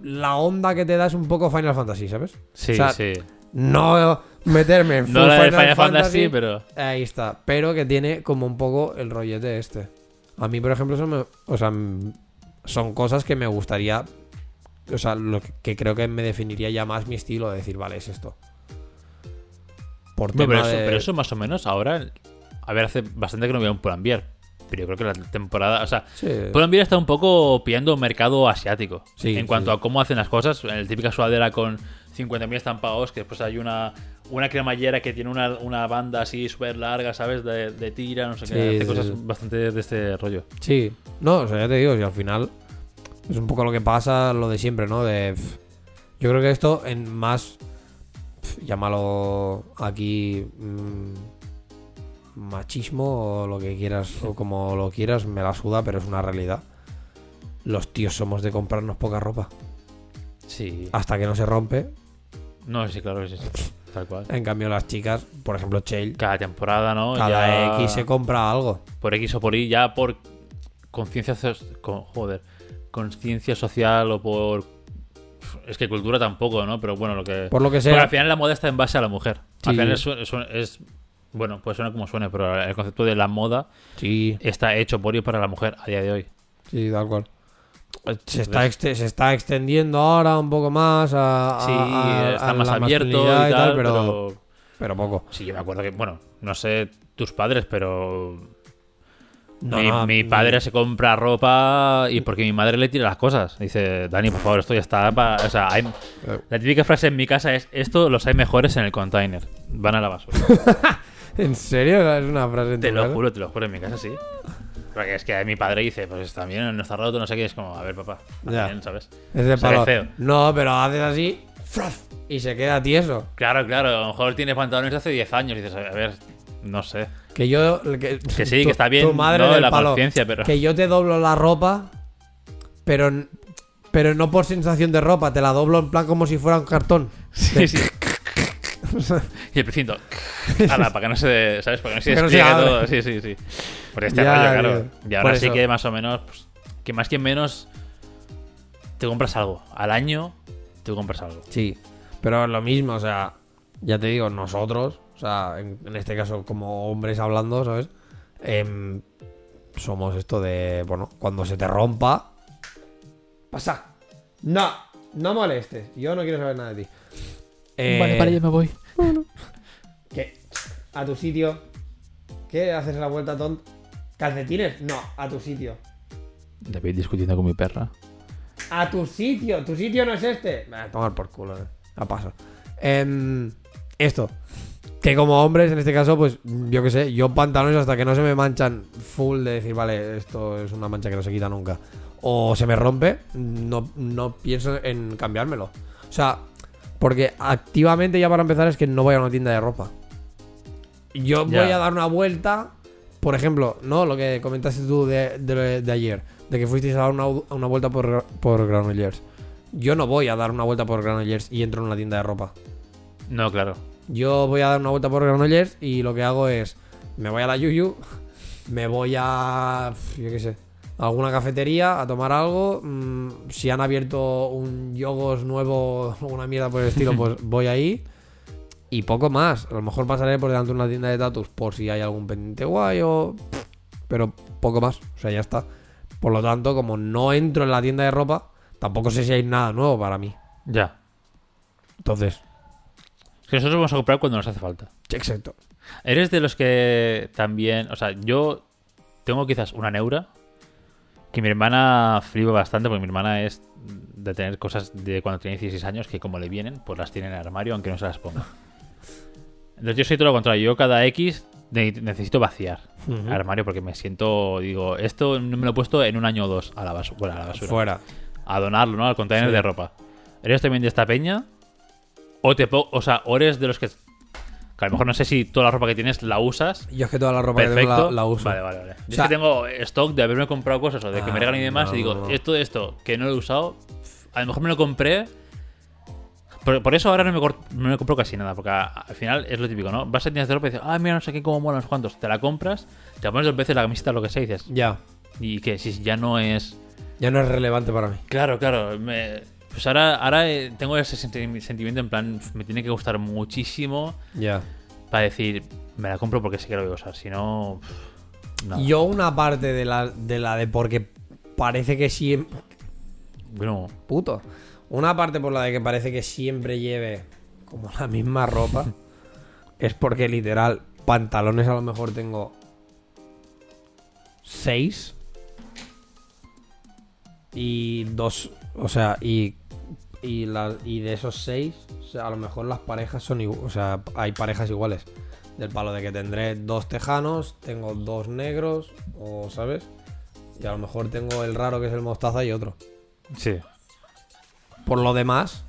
la onda que te da es un poco Final Fantasy, ¿sabes? Sí, O sea, sí. No meterme en No la de Final, Final Fantasy, Fantasy, pero. Ahí está, pero que tiene como un poco el rollete este. A mí, por ejemplo, eso me- o sea, son cosas que me gustaría, o sea, lo que, que creo que me definiría ya más mi estilo de decir, vale, es esto. Por Bueno, tema pero, eso, de- pero eso más o menos ahora. A ver, hace bastante que no veo un Pull&Bear. Pero yo creo que la temporada. O sea, Sí. Está un poco pillando mercado asiático. Sí, en cuanto sí. a cómo hacen las cosas. El típica sudadera con 50.000 estampados. Que después hay una, una cremallera que tiene una, una banda así súper larga, ¿sabes? De, de tira, no sé qué. Hace cosas bastante de este rollo. Sí, no, o sea, ya te digo, si al final es un poco lo que pasa, lo de siempre, ¿no? De, yo creo que esto en más, llámalo aquí mm, machismo o lo que quieras, o como lo quieras, me la suda, pero es una realidad. Los tíos somos de comprarnos poca ropa. Sí. Hasta que no se rompe. No, sí, claro que sí. sí. Tal cual. En cambio, las chicas, por ejemplo, Chale, Cada temporada, ¿no? cada Ya X se compra algo. Por X o por Y, ya por conciencia. con- Joder. Conciencia social o por. Es que cultura tampoco, ¿no? Pero bueno, lo que. Por lo que sea. al final la moda está en base a la mujer. Al Sí. final es, es- es- Bueno, pues suena como suene, pero el concepto de la moda Sí, está hecho por y para la mujer a día de hoy. Sí, tal cual. se está, se está extendiendo ahora un poco más a, a- Sí, a- está a más abierto y tal, pero, pero... pero poco. Sí, yo me acuerdo que, bueno, no sé tus padres, pero No, mi, no, mi padre se compra ropa y porque mi madre le tira las cosas. Dice, Dani, por favor, esto ya está para... O sea, hay- la típica frase en mi casa es, esto los hay mejores en el container. Van a la basura. ¿En serio? Es una frase en te tu lo casa? juro, te lo juro, en mi casa sí. Porque es que mi padre dice, pues también no está roto, no sé qué. Es como, a ver, papá, Ya. también, ¿sabes? Es de palo. feo. No, pero haces así y se queda tieso. Claro, claro, a lo mejor tiene pantalones de hace 10 años y dices, a ver, no sé. Que yo. Que, Que sí, que está bien, Tu madre no, la palo. pero- Que yo te doblo la ropa, pero, pero no por sensación de ropa, te la doblo en plan como si fuera un cartón. Sí, sí. y el precinto. Ala, para que no se, ¿sabes? Para que no se no despliegue todo. Sí, sí, sí. Por este Ya, rollo, claro. Y ahora sí que más o menos, pues, que más que menos, te compras algo. Al año, te compras algo. Sí, pero lo mismo, o sea, ya te digo, nosotros, o sea, en, en este caso como hombres hablando, ¿sabes? Em, somos esto de, bueno, cuando se te rompa, pasa. No, no molestes, yo no quiero saber nada de ti. Eh, me voy. ¿Qué? ¿A tu sitio? ¿Qué? ¿Haces la vuelta tonta? ¿Calcetines? No, a tu sitio. David discutiendo con mi perra. A tu sitio, tu sitio no es este. Va a tomar por culo, eh. a paso. Em, esto. Que como hombres, en este caso, pues yo qué sé, yo pantalones hasta que no se me manchan full de decir, vale, esto es una mancha que no se quita nunca. O se me rompe, no, no pienso en cambiármelo. O sea, porque activamente ya para empezar es que no voy a una tienda de ropa. Yo Ya. voy a dar una vuelta, por ejemplo, ¿no? Lo que comentaste tú de, de- de ayer, de que fuisteis a dar una, una vuelta por, por Granollers. Yo no voy a dar una vuelta por Granollers y entro en una tienda de ropa. No, claro. Yo voy a dar una vuelta por Granollers y lo que hago es, me voy a la Yuyu, me voy a, yo qué sé, alguna cafetería a tomar algo. mm, si han abierto un yogos nuevo o una mierda por el estilo, pues voy ahí. Y poco más. A lo mejor pasaré por delante de una tienda de tatus por si hay algún pendiente guay o... Pero poco más. O sea, ya está. Por lo tanto, como no entro en la tienda de ropa, tampoco sé si hay nada nuevo para mí. Ya. Entonces, Es que nosotros vamos a comprar cuando nos hace falta. exacto. Eres de los que también. O sea, yo tengo quizás una neura. Que mi hermana flipa bastante, porque mi hermana es de tener cosas de cuando tiene 16 años que, como le vienen, pues las tiene en el armario, aunque no se las ponga. Entonces, yo soy todo lo contrario. Yo, cada X, ne- necesito vaciar el armario porque me siento. Digo, esto no me lo he puesto en un año o dos a la basura. Bueno, a la basura. Fuera. A donarlo, ¿no? Al container Sí. de ropa. ¿Eres también de esta peña? O te o sea, o eres de los que. Que a lo mejor no sé si toda la ropa que tienes la usas. Yo es que toda la ropa que tengo Perfecto. la, la uso. Vale, vale, vale. Yo sea- es que tengo stock de haberme comprado cosas o de que me Ah, regalan y demás. no, y digo, no, no. esto, esto, que no lo he usado. A lo mejor me lo compré. Por, por eso ahora no me, no me compro casi nada. Porque a- al final es lo típico, ¿no? Vas a tiendas de ropa y dices, ah, mira, no sé qué, cómo mola, no sé cuántos. Te la compras, te pones dos veces la camiseta, lo que sea, y dices, Ya. y que si ya no es. Ya no es relevante para mí. Claro, claro. me- pues ahora, ahora eh, tengo ese senti- sentimiento en plan, me tiene que gustar muchísimo Ya. para decir, me la compro porque sé que lo voy a usar. Si no, nada. Yo una parte de la de la de porque parece que siempre... Bueno, Puto. Una parte por la de que parece que siempre lleve como la misma ropa es porque literal pantalones a lo mejor tengo seis y dos, o sea, y y, la- y de esos seis, o sea, a lo mejor las parejas son iguales, o sea, hay parejas iguales. Del palo de que tendré dos tejanos, tengo dos negros, o sabes, y a lo mejor tengo el raro que es el mostaza y otro. sí. Por lo demás,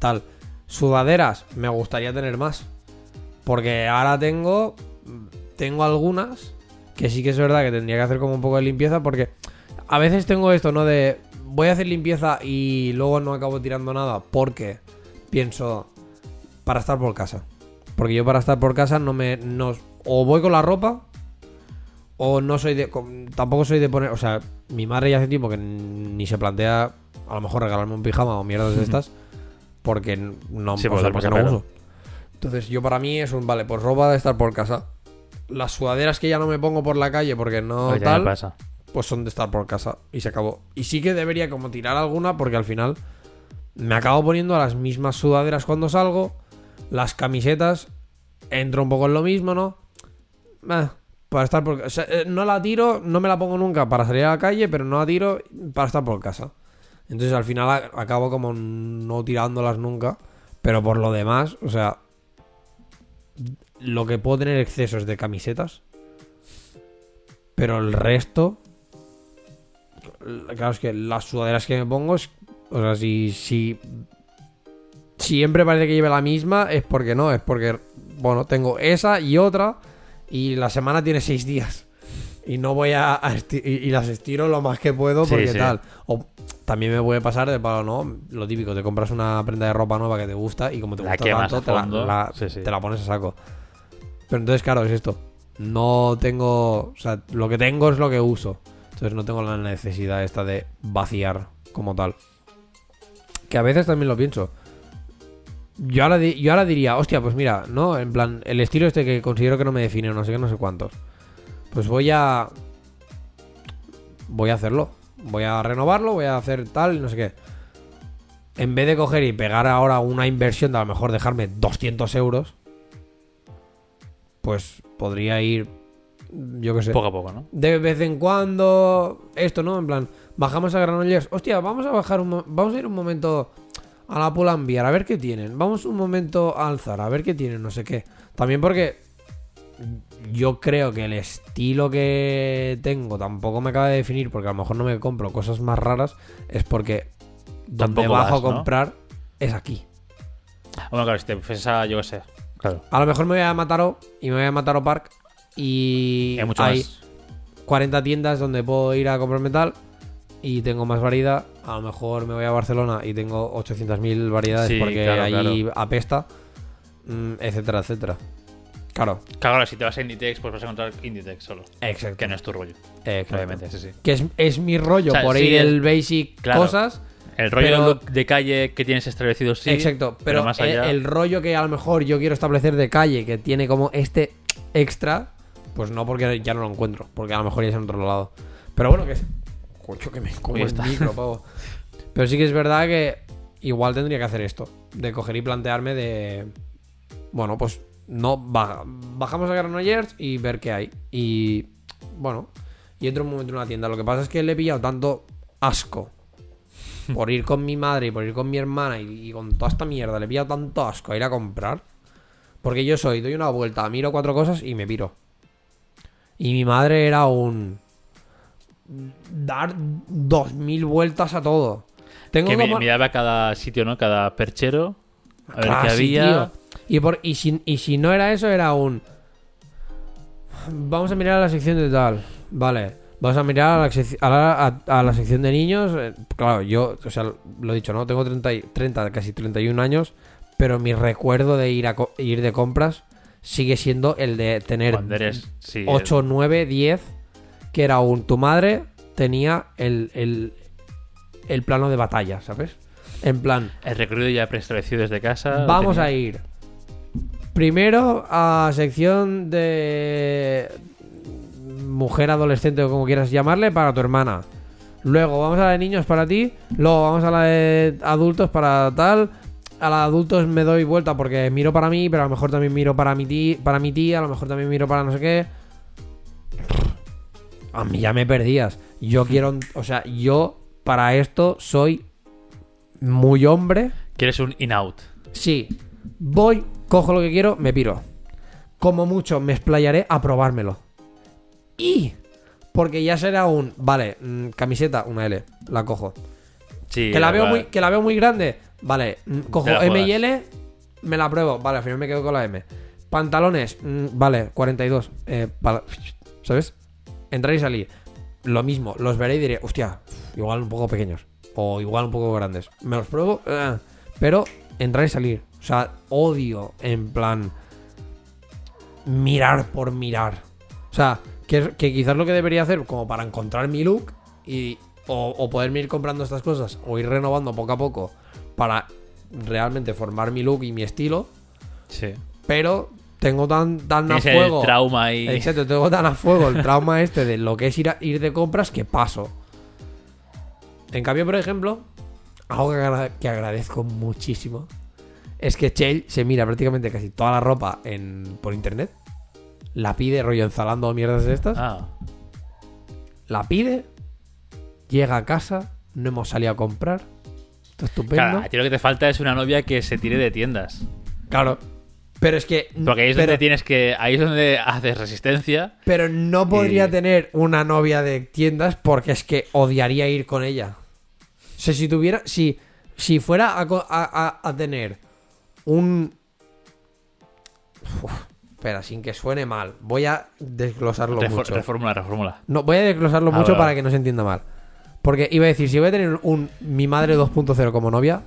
tal. Sudaderas, me gustaría tener más. Porque ahora tengo. Tengo algunas que sí que es verdad que tendría que hacer como un poco de limpieza. Porque a veces tengo esto, ¿no? De. Voy a hacer limpieza y luego no acabo tirando nada. Porque pienso. Para estar por casa. Porque yo para estar por casa no me. No, o voy con la ropa. O no soy de. Tampoco soy de poner. O sea, mi madre ya hace tiempo que ni se plantea. A lo mejor regalarme un pijama o mierdas de estas. Porque no, Sí, o pues sea, porque no uso. Entonces, yo para mí es un. Vale, pues ropa de estar por casa. Las sudaderas que ya no me pongo por la calle porque no Oye, tal. me pasa. Pues son de estar por casa y se acabó. Y sí que debería como tirar alguna porque al final me acabo poniendo las mismas sudaderas cuando salgo, las camisetas, entro un poco en lo mismo, ¿no? Eh, para estar por eh, no la tiro, no me la pongo nunca para salir a la calle, pero no la tiro para estar por casa. Entonces al final a- acabo como no tirándolas nunca, pero por lo demás, o sea, lo que puedo tener excesos de camisetas, pero el resto, claro, es que las sudaderas que me pongo, es- o sea, si, si siempre parece que lleve la misma, es porque no, es porque, bueno, tengo esa y otra, y la semana tiene seis días. Y no voy a, a y, y las estiro lo más que puedo Sí, porque sí. tal. O también me puede pasar de palo, ¿no? Lo típico, te compras una prenda de ropa nueva que te gusta y como te La gusta tanto, te la, sí. te la pones a saco. Pero entonces, claro, es esto. No tengo. O sea, lo que tengo es lo que uso. Entonces no tengo la necesidad esta de vaciar como tal. Que a veces también lo pienso. Yo ahora, yo ahora diría, hostia, pues mira, ¿no? En plan, el estilo este que considero que no me define, no sé qué, no sé cuántos. Pues voy a. Voy a hacerlo. Voy a renovarlo, voy a hacer tal no sé qué. En vez de coger y pegar ahora una inversión de a lo mejor dejarme 200 euros, pues podría ir, yo qué sé, Poco a poco, ¿no? de vez en cuando, esto, ¿no? En plan, bajamos a Granollers, hostia, vamos a bajar un, mo- vamos a ir un momento a la Pull&Bear a ver qué tienen, vamos un momento a Alzar a ver qué tienen, no sé qué. También porque yo creo que el estilo que tengo tampoco me acaba de definir, porque a lo mejor no me compro cosas más raras, es porque donde Tampoco bajo vas, a comprar es aquí. Bueno, claro, si te fueses a, yo qué sé. Claro. A lo mejor me voy a Mataro y me voy a Mataro Park y Hay mucho hay más. 40 tiendas donde puedo ir a comprar metal y tengo más variedad. A lo mejor me voy a Barcelona y tengo 800.000 variedades Sí, porque claro, ahí apesta, mm, etcétera, etcétera. Claro, Claro, si te vas a Inditex, pues vas a encontrar Inditex solo. exacto. Que no es tu rollo. exacto. Obviamente, sí, sí. Que es, es mi rollo O sea, por sí, ir el- basic claro. cosas. El rollo Pero- de calle que tienes establecido sí. exacto, pero, más el- allá. el, rollo que a lo mejor yo quiero establecer de calle, que tiene como este extra, pues no porque ya no lo encuentro, porque a lo mejor ya es en otro lado. Pero bueno, que es... Coño, que me como el micro, pavo. Pero sí que es verdad que igual tendría que hacer esto, de coger y plantearme de... Bueno, pues no baja- bajamos a Granollers y ver qué hay. Y bueno, y entro un momento en una tienda. Lo que pasa es que le he pillado tanto asco por ir con mi madre y por ir con mi hermana y, y con toda esta mierda. Le he pillado tanto asco a ir a comprar. Porque yo soy, doy una vuelta, miro cuatro cosas y me piro. Y mi madre era un... Dar dos mil vueltas a todo. Tengo que como- miraba cada sitio, ¿no? Cada perchero. A ver Ah, qué sí, había. Y, por, y, si, y si no era eso, era un. Vamos a mirar a la sección de tal. Vale. Vamos a mirar a la, a la, a- a la sección de niños. Eh, Claro, yo, o sea, lo he dicho, ¿no? Tengo 30, y- 30 casi 31 años. Pero mi recuerdo de ir, a co- ir de compras sigue siendo el de tener Cuando eres. Sí, 8, 9, 10. Que era un. Tu madre tenía el, el, el plano de batalla, ¿sabes? En plan. El, recorrido ya preestablecido desde casa. Vamos a ir primero a sección de mujer adolescente o como quieras llamarle para tu hermana. Luego vamos a la de niños para ti. Luego vamos a la de adultos para tal. A de adultos me doy vuelta porque miro para mí, pero a lo mejor también miro para mi tía, para mi tía, a lo mejor también miro para no sé qué. A mí ya me perdías. Yo quiero, o sea, yo para esto soy muy hombre. Quieres un in-out. Sí, voy, cojo lo que quiero, me piro. Como mucho me explayaré a probármelo. Y, porque ya será un, vale, mm, camiseta, una L, la cojo. Sí. Que la, veo muy, que la veo muy grande, vale, mm, cojo M y. L, me la pruebo, vale, al final me quedo con la M. Pantalones, mm, vale, 42, eh, pa- ¿sabes? Entrar y salir. Lo mismo, los veré y diré, hostia, igual un poco pequeños. O igual un poco grandes. Me los pruebo, eh, pero entrar y salir. O sea, odio en plan mirar por mirar. O sea, que, que quizás lo que debería hacer como para encontrar mi look y o, o poderme ir comprando estas cosas o ir renovando poco a poco para realmente formar mi look y mi estilo, Sí. pero tengo tan, tan a Tienes el fuego. trauma ahí. Exacto, tengo tan a fuego el trauma este de lo que es ir, a- ir de compras que paso. En cambio, por ejemplo, algo que, agra- que agradezco muchísimo es que Chell se mira prácticamente casi toda la ropa en, por internet. La pide, rollo enzalando mierdas de estas. Ah, La pide, llega a casa, no hemos salido a comprar. Estupendo. claro, a ti lo que te falta es una novia que se tire de tiendas. Claro. Pero es que. Porque ahí es pero, donde tienes que. Ahí es donde haces resistencia. pero no podría Y- tener una novia de tiendas porque es que odiaría ir con ella. O sea, si tuviera. Si, si fuera a, tener un. Uf, espera, sin que suene mal. Voy a desglosarlo Refor- mucho. reformula, reformula. No, voy a desglosarlo Ah, mucho vale, para que no se entienda mal. Porque iba a decir, si voy a tener un mi madre 2.0 como novia,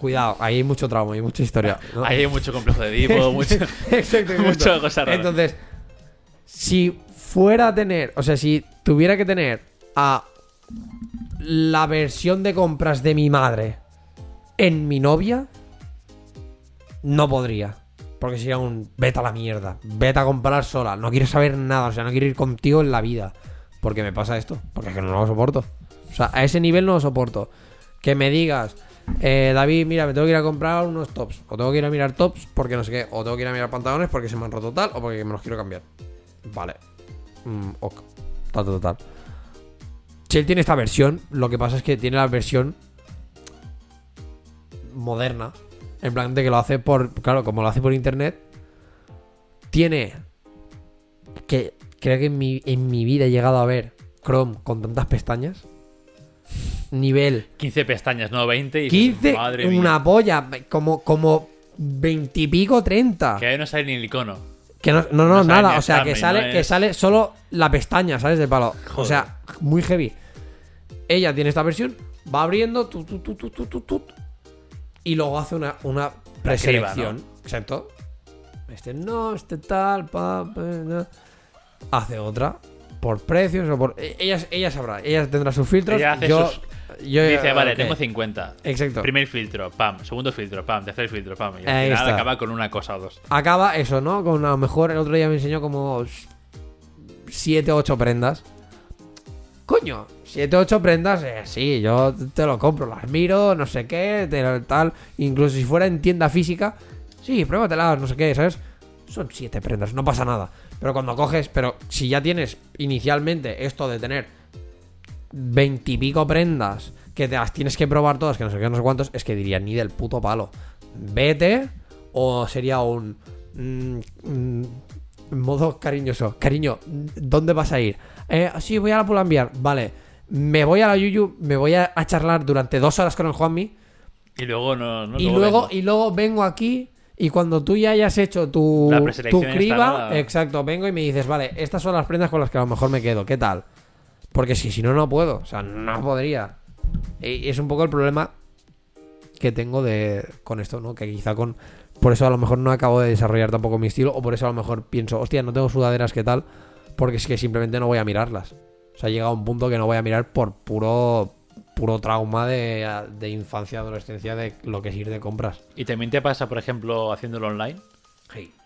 cuidado, ahí hay mucho trauma, hay mucha historia. ¿no? Ahí hay mucho complejo de Edipo, mucho. mucho cosa rara. Entonces, si fuera a tener, o sea, si tuviera que tener a la versión de compras de mi madre en mi novia, no podría. Porque sería un vete a la mierda, vete a comprar sola, no quiero saber nada, o sea, no quiero ir contigo en la vida. Porque me pasa esto, porque es que no lo soporto. O sea, a ese nivel no lo soporto. Que me digas, eh, David, mira, me tengo que ir a comprar unos tops, o tengo que ir a mirar tops porque no sé qué, o tengo que ir a mirar pantalones porque se me han roto tal, o porque me los quiero cambiar. Vale. Mm, ok. Tal, tal, tal. Si él tiene esta versión, lo que pasa es que tiene la versión moderna. En plan de que lo hace por. Claro, como lo hace por internet. Tiene. Que creo que en mi, en mi vida he llegado a ver Chrome con tantas pestañas. Nivel 15 pestañas, no 20. Y dices, 15, Madre mía. una polla. Como, como 20 y pico, 30. Que ahí no sale ni el icono. Que no, no, no, nada. O sea, que sale, no que sale solo la pestaña, ¿sabes? De palo. O Joder. sea, muy heavy. Ella tiene esta versión, va abriendo, tu, tu, tu, tu, tu, tu, tu, y luego hace una, una preselección. Exacto. Este no, este tal, pa, pa. Hace otra. Por precios o por. e- Ella, ella sabrá, ella tendrá sus filtros. Ella hace yo, sus- yo- Dice, vale, tengo 50. Exacto. Primer filtro, pam. Segundo filtro, pam. Tercer filtro, pam. Y al final acaba con una cosa o dos. acaba eso, ¿no? Con a lo mejor el otro día me enseñó como 7 o 8 prendas. Coño, 7 o 8 prendas, eh, sí, yo te lo compro, las miro, no sé qué, tal. Incluso si fuera en tienda física, sí, pruébatelas, no sé qué, ¿sabes? Son 7 prendas, no pasa nada. Pero cuando coges, pero si ya tienes inicialmente esto de tener 20 y pico prendas que te las tienes que probar todas, que no sé qué, no sé cuántos, es que diría ni del puto palo. Vete, o sería un. mm, mm, modo cariñoso. Cariño, ¿dónde vas a ir? Eh, sí, voy a la Pull&Bear. Vale. Me voy a la Yuyu, me voy a, a charlar durante dos horas con el Juanmi. Y luego no. no y, luego, vengo. y luego vengo aquí. Y cuando tú ya hayas hecho tu, tu criba, exacto, vengo y me dices, vale, estas son las prendas con las que a lo mejor me quedo, ¿qué tal? Porque si, si no, no puedo, o sea, no podría. Y es un poco el problema que tengo de con esto, ¿no? Que quizá con... Por eso a lo mejor no acabo de desarrollar tampoco mi estilo, o por eso a lo mejor pienso, hostia, no tengo sudaderas, ¿qué tal? Porque es que simplemente no voy a mirarlas. O sea, ha llegado un punto que no voy a mirar por puro puro trauma de, de infancia, adolescencia, de lo que es ir de compras. Y también te pasa, por ejemplo, haciéndolo online.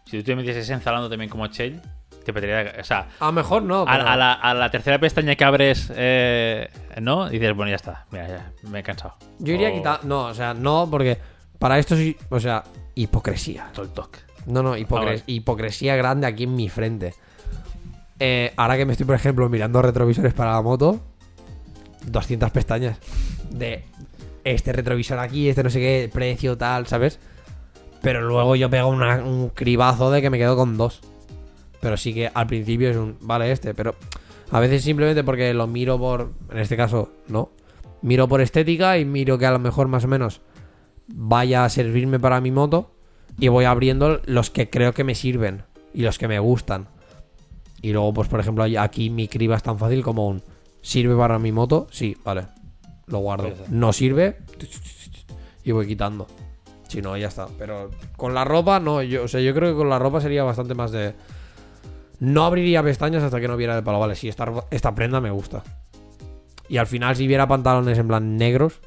Si tú te metieses ensalando también como Shell, te pegaría. O sea, A lo mejor no, a, pero- a la, a la tercera pestaña que abres, eh, ¿no? Y dices, bueno, ya está. Mira, ya, me he cansado. Yo iría O quitar. No, o sea, no, porque para esto sí. O sea, hipocresía. todo el toque. No, no, hipocres- Ah, hipocresía grande aquí en mi frente. Eh, ahora que me estoy, por ejemplo, mirando retrovisores para la moto, 200 pestañas de este retrovisor aquí, este no sé qué, precio, tal, ¿sabes? Pero luego yo pego un cribazo de que me quedo con dos. Pero sí que al principio es un, vale, este, pero a veces simplemente porque lo miro por, en este caso, no. Miro por estética y miro que a lo mejor más o menos vaya a servirme para mi moto y voy abriendo los que creo que me sirven y los que me gustan. Y luego, pues por ejemplo, aquí mi criba es tan fácil como un ¿sirve para mi moto? Sí, vale. Lo guardo. No sirve y voy quitando. Si no, ya está. Pero con la ropa, no. Yo, o sea, yo creo que con la ropa sería bastante más de. No abriría pestañas hasta que no viera de palo. Vale, sí, esta, esta prenda me gusta. Y al final, si viera pantalones en plan negros,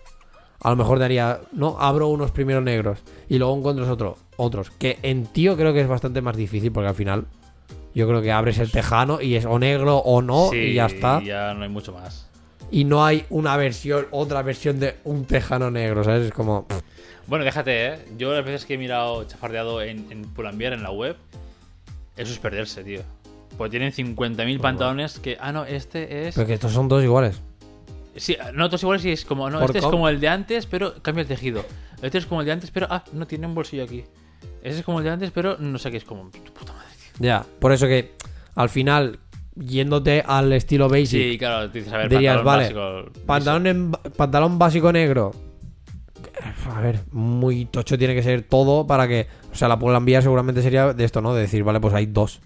a lo mejor daría, no, abro unos primeros negros y luego encuentras otro, otros. Que en tío creo que es bastante más difícil porque al final yo creo que abres el tejano y es o negro o no Sí, y ya está. ya no hay mucho más. Y no hay una versión, otra versión de un tejano negro, ¿sabes? Es como... Bueno, déjate, ¿eh? Yo las veces que he mirado chafardeado en, en Pull&Bear, en la web, eso es perderse, tío. Porque tienen 50.000 pantalones que... Ah, no, este es... Pero que estos son todos iguales. Sí, no, todos iguales sí es como... No, este es com- como el de antes, pero cambia el tejido. Este es como el de antes, pero... Ah, no tiene un bolsillo aquí. Ese es como el de antes, pero no sé qué es como... Puta madre. Ya, por eso que al final, yéndote al estilo basic, Sí, claro, tú dices, a ver, Dirías, pantalón vale, básico, pantalón, en- pantalón básico negro. A ver, muy tocho tiene que ser todo para que. O sea, la Pull&Bear seguramente sería de esto, ¿no? De decir, vale, pues hay dos.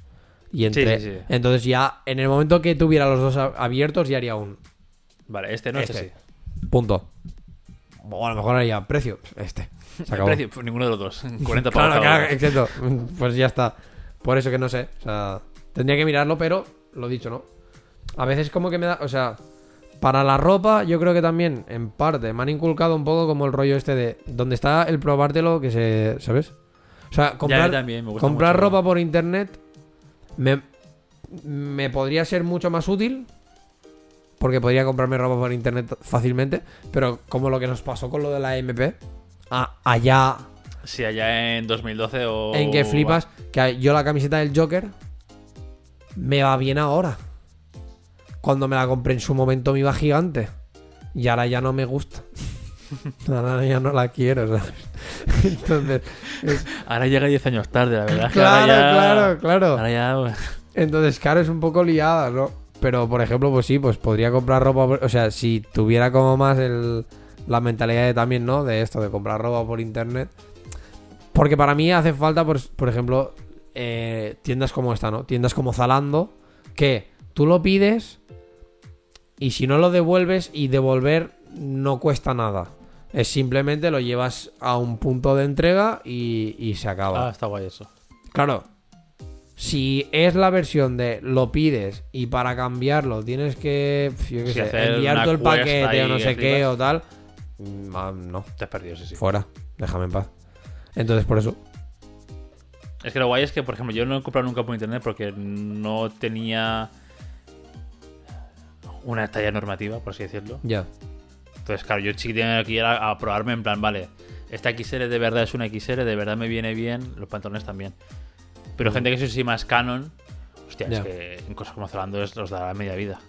Y entre. sí, sí. Entonces ya, en el momento que tuviera los dos a- abiertos, ya haría un Vale, este no, este, Este. sí. punto. O a lo mejor haría precio. Este. Se El acabó. precio, pues ninguno de los dos. 40 Claro, pavos. claro, exacto. Pues ya está. Por eso que no sé. O sea, tendría que mirarlo, pero lo dicho, ¿no? A veces como que me da. O sea, para la ropa, yo creo que también, en parte, me han inculcado un poco como el rollo este de. Donde está el probártelo que se. ¿Sabes? O sea, Ya, comprar, también, me gusta comprar mucho. ropa por internet me, me podría ser mucho más útil. Porque podría comprarme ropa por internet fácilmente. Pero como lo que nos pasó con lo de la MP. a- allá Sí, allá en 2012 o... en que flipas que yo la camiseta del Joker me va bien ahora. Cuando me la compré en su momento me iba gigante. Y ahora ya no me gusta. Ahora ya no la quiero, ¿sabes? Entonces, es- Ahora llega 10 años tarde, la verdad. claro, ya- claro, claro. Ahora ya... Entonces, claro, es un poco liada, ¿no? Pero, por ejemplo, pues sí, pues podría comprar ropa. O sea, si tuviera como más el, la mentalidad de también, ¿no? De esto, de comprar ropa por internet. Porque para mí hace falta, por, por ejemplo, eh, tiendas como esta, ¿no? Tiendas como Zalando, que tú lo pides y si no lo devuelves y devolver no cuesta nada. Es simplemente lo llevas a un punto de entrega y, y se acaba. Ah, está guay eso. Claro. Si es la versión de lo pides y para cambiarlo tienes que, yo qué Sí, sé, hacer enviar todo el paquete o no sé qué o tal, mm, ah, no, Te has perdido, sí, sí. fuera, déjame en paz. Entonces por eso, Es que lo guay es que, por ejemplo, yo no he comprado nunca por internet porque no tenía una talla normativa, por así decirlo. ya. Entonces, claro, yo sí tenía que ir a, a probarme en plan, vale, esta XL de verdad es una XL, de verdad me viene bien, los pantalones también. Pero gente que es así más canon, hostia, Mm. Es que en cosas como Zalando los da media vida.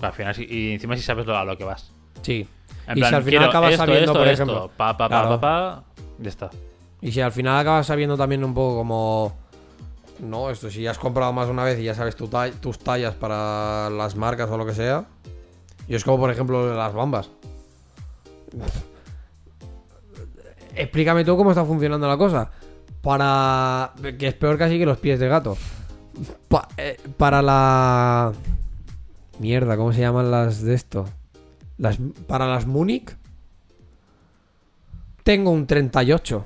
Al final, sí- y encima si sabes lo- a lo que vas. Sí. En Y plan, si al final acabas esto, sabiendo, esto, por esto, ejemplo, pa, pa, pa, Claro. pa, pa, ya está. Y si al final acabas sabiendo también un poco como... No, esto si ya has comprado más una vez y ya sabes tus tallas para las marcas o lo que sea. Y es como por ejemplo las bambas. Explícame tú cómo está funcionando la cosa. Para... Que es peor casi que los pies de gato. Eh, para la... Mierda, ¿cómo se llaman las de esto? Las... Para las Munich tengo un 38.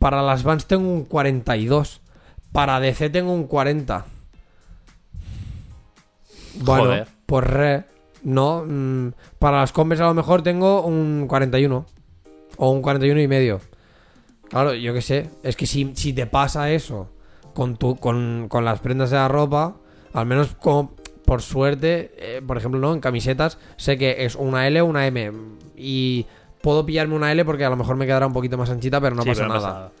Para las Vans tengo un 42. Para DC tengo un 40. Bueno, Joder. pues re. No, mm, para las Converse a lo mejor tengo un 41. O un 41 y medio. Claro, yo qué sé. Es que si, si te pasa eso con, tu, con, con las prendas de la ropa, al menos como, por suerte, eh, por ejemplo, ¿no? En camisetas, sé que es una L o una M. Y puedo pillarme una L porque a lo mejor me quedará un poquito más anchita, pero no Sí, pasa pero nada.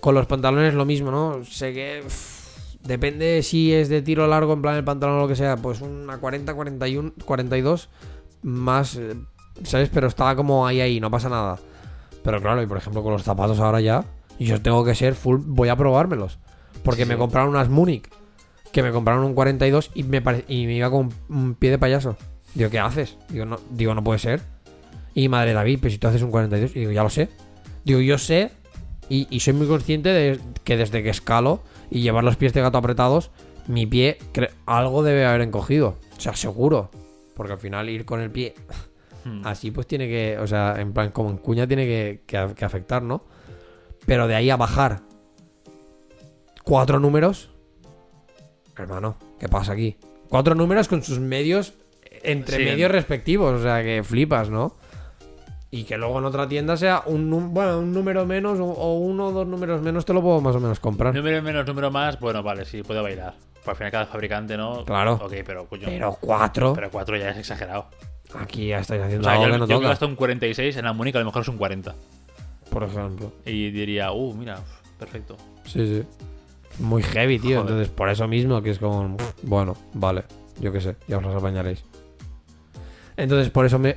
Con los pantalones lo mismo, ¿no? Sé que. uff, depende si es de tiro largo, en plan el pantalón o lo que sea. Pues una 40, 41, 42. Más. eh, ¿Sabes? Pero estaba como ahí, ahí, no pasa nada. Pero claro, y por ejemplo con los zapatos ahora ya. Yo tengo que ser full. Voy a probármelos. Porque Sí, me compraron unas Munich. Que me compraron un 42 y me, y me iba con un, un pie de payaso. Digo, ¿qué haces? Digo, no, digo, no puede ser. Y madre David, pero si tú haces un 42. Y digo, ya lo sé. Digo, yo sé y, y soy muy consciente de que desde que escalo y llevar los pies de gato apretados, mi pie algo debe haber encogido. O sea, seguro. Porque al final ir con el pie Hmm. así pues tiene que, o sea, en plan como en cuña tiene que, que- que afectar, ¿no? Pero de ahí a bajar cuatro números, hermano, ¿qué pasa aquí? Cuatro números con sus medios entre Sí. medios respectivos, o sea, que flipas, ¿no? Y que luego en otra tienda sea un, bueno, un número menos o, o uno o dos números menos te lo puedo más o menos comprar. Número menos, número más, bueno, vale, sí, puedo bailar. Pues al final cada fabricante, ¿no? Claro. Ok, pero coño. Pero cuatro, Pero 4 ya es exagerado. aquí ya estáis O haciendo sea, algo yo, que no yo toca, gasto un 46, en la Múnich a lo mejor es un 40. por ejemplo. Y diría, uh, mira, perfecto. Sí, sí. Muy heavy, tío. Joder. Entonces, por eso mismo que es como, bueno, vale, yo qué sé, ya os las apañaréis. Entonces, por eso me...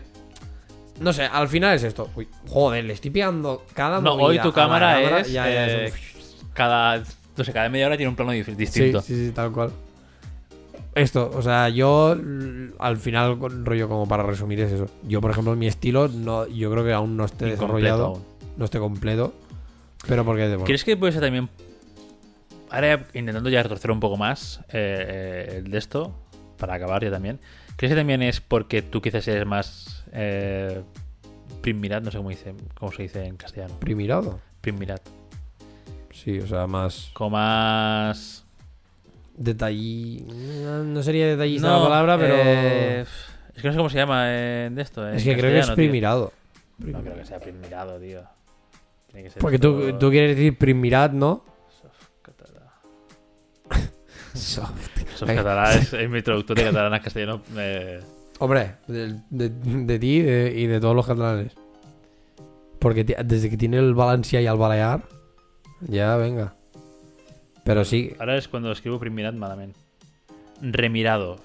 No sé, al final es esto. Uy, joder, le estoy pillando cada No, movida hoy tu a la cámara es. ya, ya, eh, cada, no sé, cada media hora tiene un plano Sí, distinto. sí, sí, tal cual. Esto, o sea, yo l- al final, rollo como para resumir es eso. Yo, por ejemplo, mi estilo, no, yo creo que aún no esté desarrollado, aún. no esté completo. Pero porque, bueno, ¿Crees que puede ser también. Ahora intentando ya retorcer un poco más eh, eh, el de esto, para acabar ya también. ¿Crees que también es porque tú quizás eres más. Eh, primirat, no sé cómo, dice, cómo se dice en castellano. primirado. Primirat. Sí, o sea, más Como más. detallí... No sería detallista No, la palabra, pero... eh, es que no sé cómo se llama eh, de esto. en es que creo que es primirado. No creo que sea primirado, tío. Tiene que ser Porque tú, quieres decir primirat, ¿no? Catalá. Soft. Sof Ay. catalá es, es mi traductor de catalán a castellano. eh, Hombre, de, de- de ti y de, todos los catalanes. Porque desde que tiene el Valencia y el Balear, ya venga. Pero sí, ahora es cuando escribo primirat malamente. Remirado.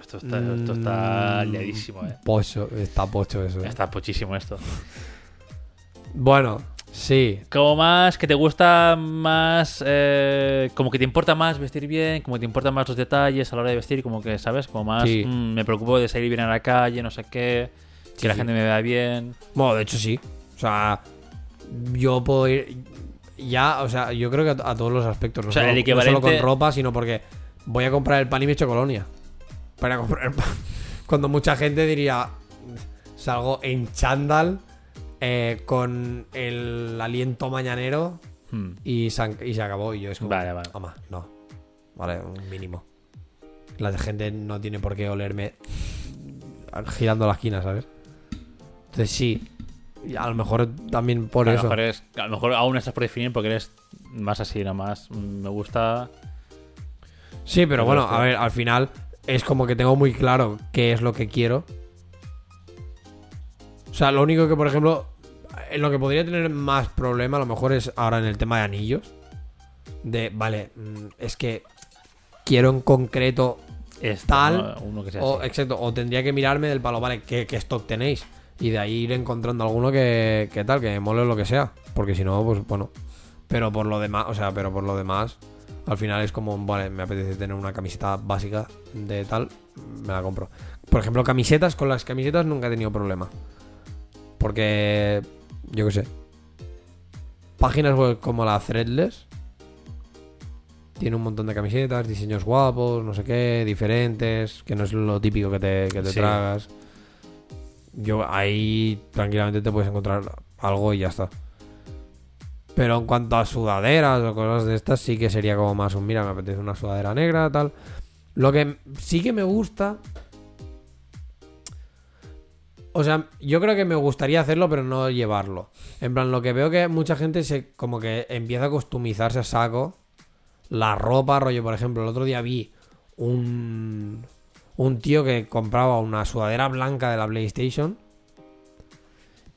Esto está, esto está Mm, liadísimo, eh. pocho, está pocho eso. eh. Está pochísimo esto. Bueno, sí. Como más que te gusta más. eh, como que te importa más vestir bien, como que te importan más los detalles a la hora de vestir, como que, ¿sabes? Como más. Sí. mm, me preocupo de salir bien a la calle, no sé qué. Que la sí. gente me vea bien. Bueno, de hecho sí. O sea, yo puedo ir ya, o sea, yo creo que a, a todos los aspectos. No, O sea, solo, el no solo con ropa, sino porque voy a comprar el pan y me echo colonia. Para comprar el pan. Cuando mucha gente diría, salgo en chándal eh, con el aliento mañanero Hmm. y se, han- y se acabó. Y yo es como, Vale, vale. "Toma, no. Vale, un mínimo. La gente no tiene por qué olerme girando la esquina, ¿sabes? Entonces sí. A lo mejor también por a, eso. mejor es- a lo mejor aún estás por definir porque eres más así, nada más. mm, Me gusta. Sí, pero bueno, a ver, al final es como que tengo muy claro qué es lo que quiero. O sea, lo único que, por ejemplo, en lo que podría tener más problema a lo mejor es ahora en el tema de anillos. De, vale, mm, es que quiero en concreto Esto, Tal, ¿no? Uno que sea O, así. exacto, o tendría que mirarme del palo, vale, ¿qué, qué stock tenéis? Y de ahí ir encontrando alguno que, que tal, que me mole lo que sea. Porque si no, pues bueno. Pero por lo demás, o sea, pero por lo demás, al final es como, vale, me apetece tener una camiseta básica de tal, me la compro. Por ejemplo, camisetas, con las camisetas nunca he tenido problema. Porque, yo qué sé. Páginas web como la Threadless tiene un montón de camisetas, diseños guapos, no sé qué, diferentes, que no es lo típico que te, que te Sí. tragas. Yo ahí tranquilamente te puedes encontrar algo y ya está. Pero en cuanto a sudaderas o cosas de estas, sí que sería como más un, mira, me apetece una sudadera negra, tal. Lo que sí que me gusta... O sea, yo creo que me gustaría hacerlo, pero no llevarlo. En plan, lo que veo que mucha gente se como que empieza a customizarse a saco la ropa, rollo, por ejemplo, el otro día vi un un tío que compraba una sudadera blanca de la PlayStation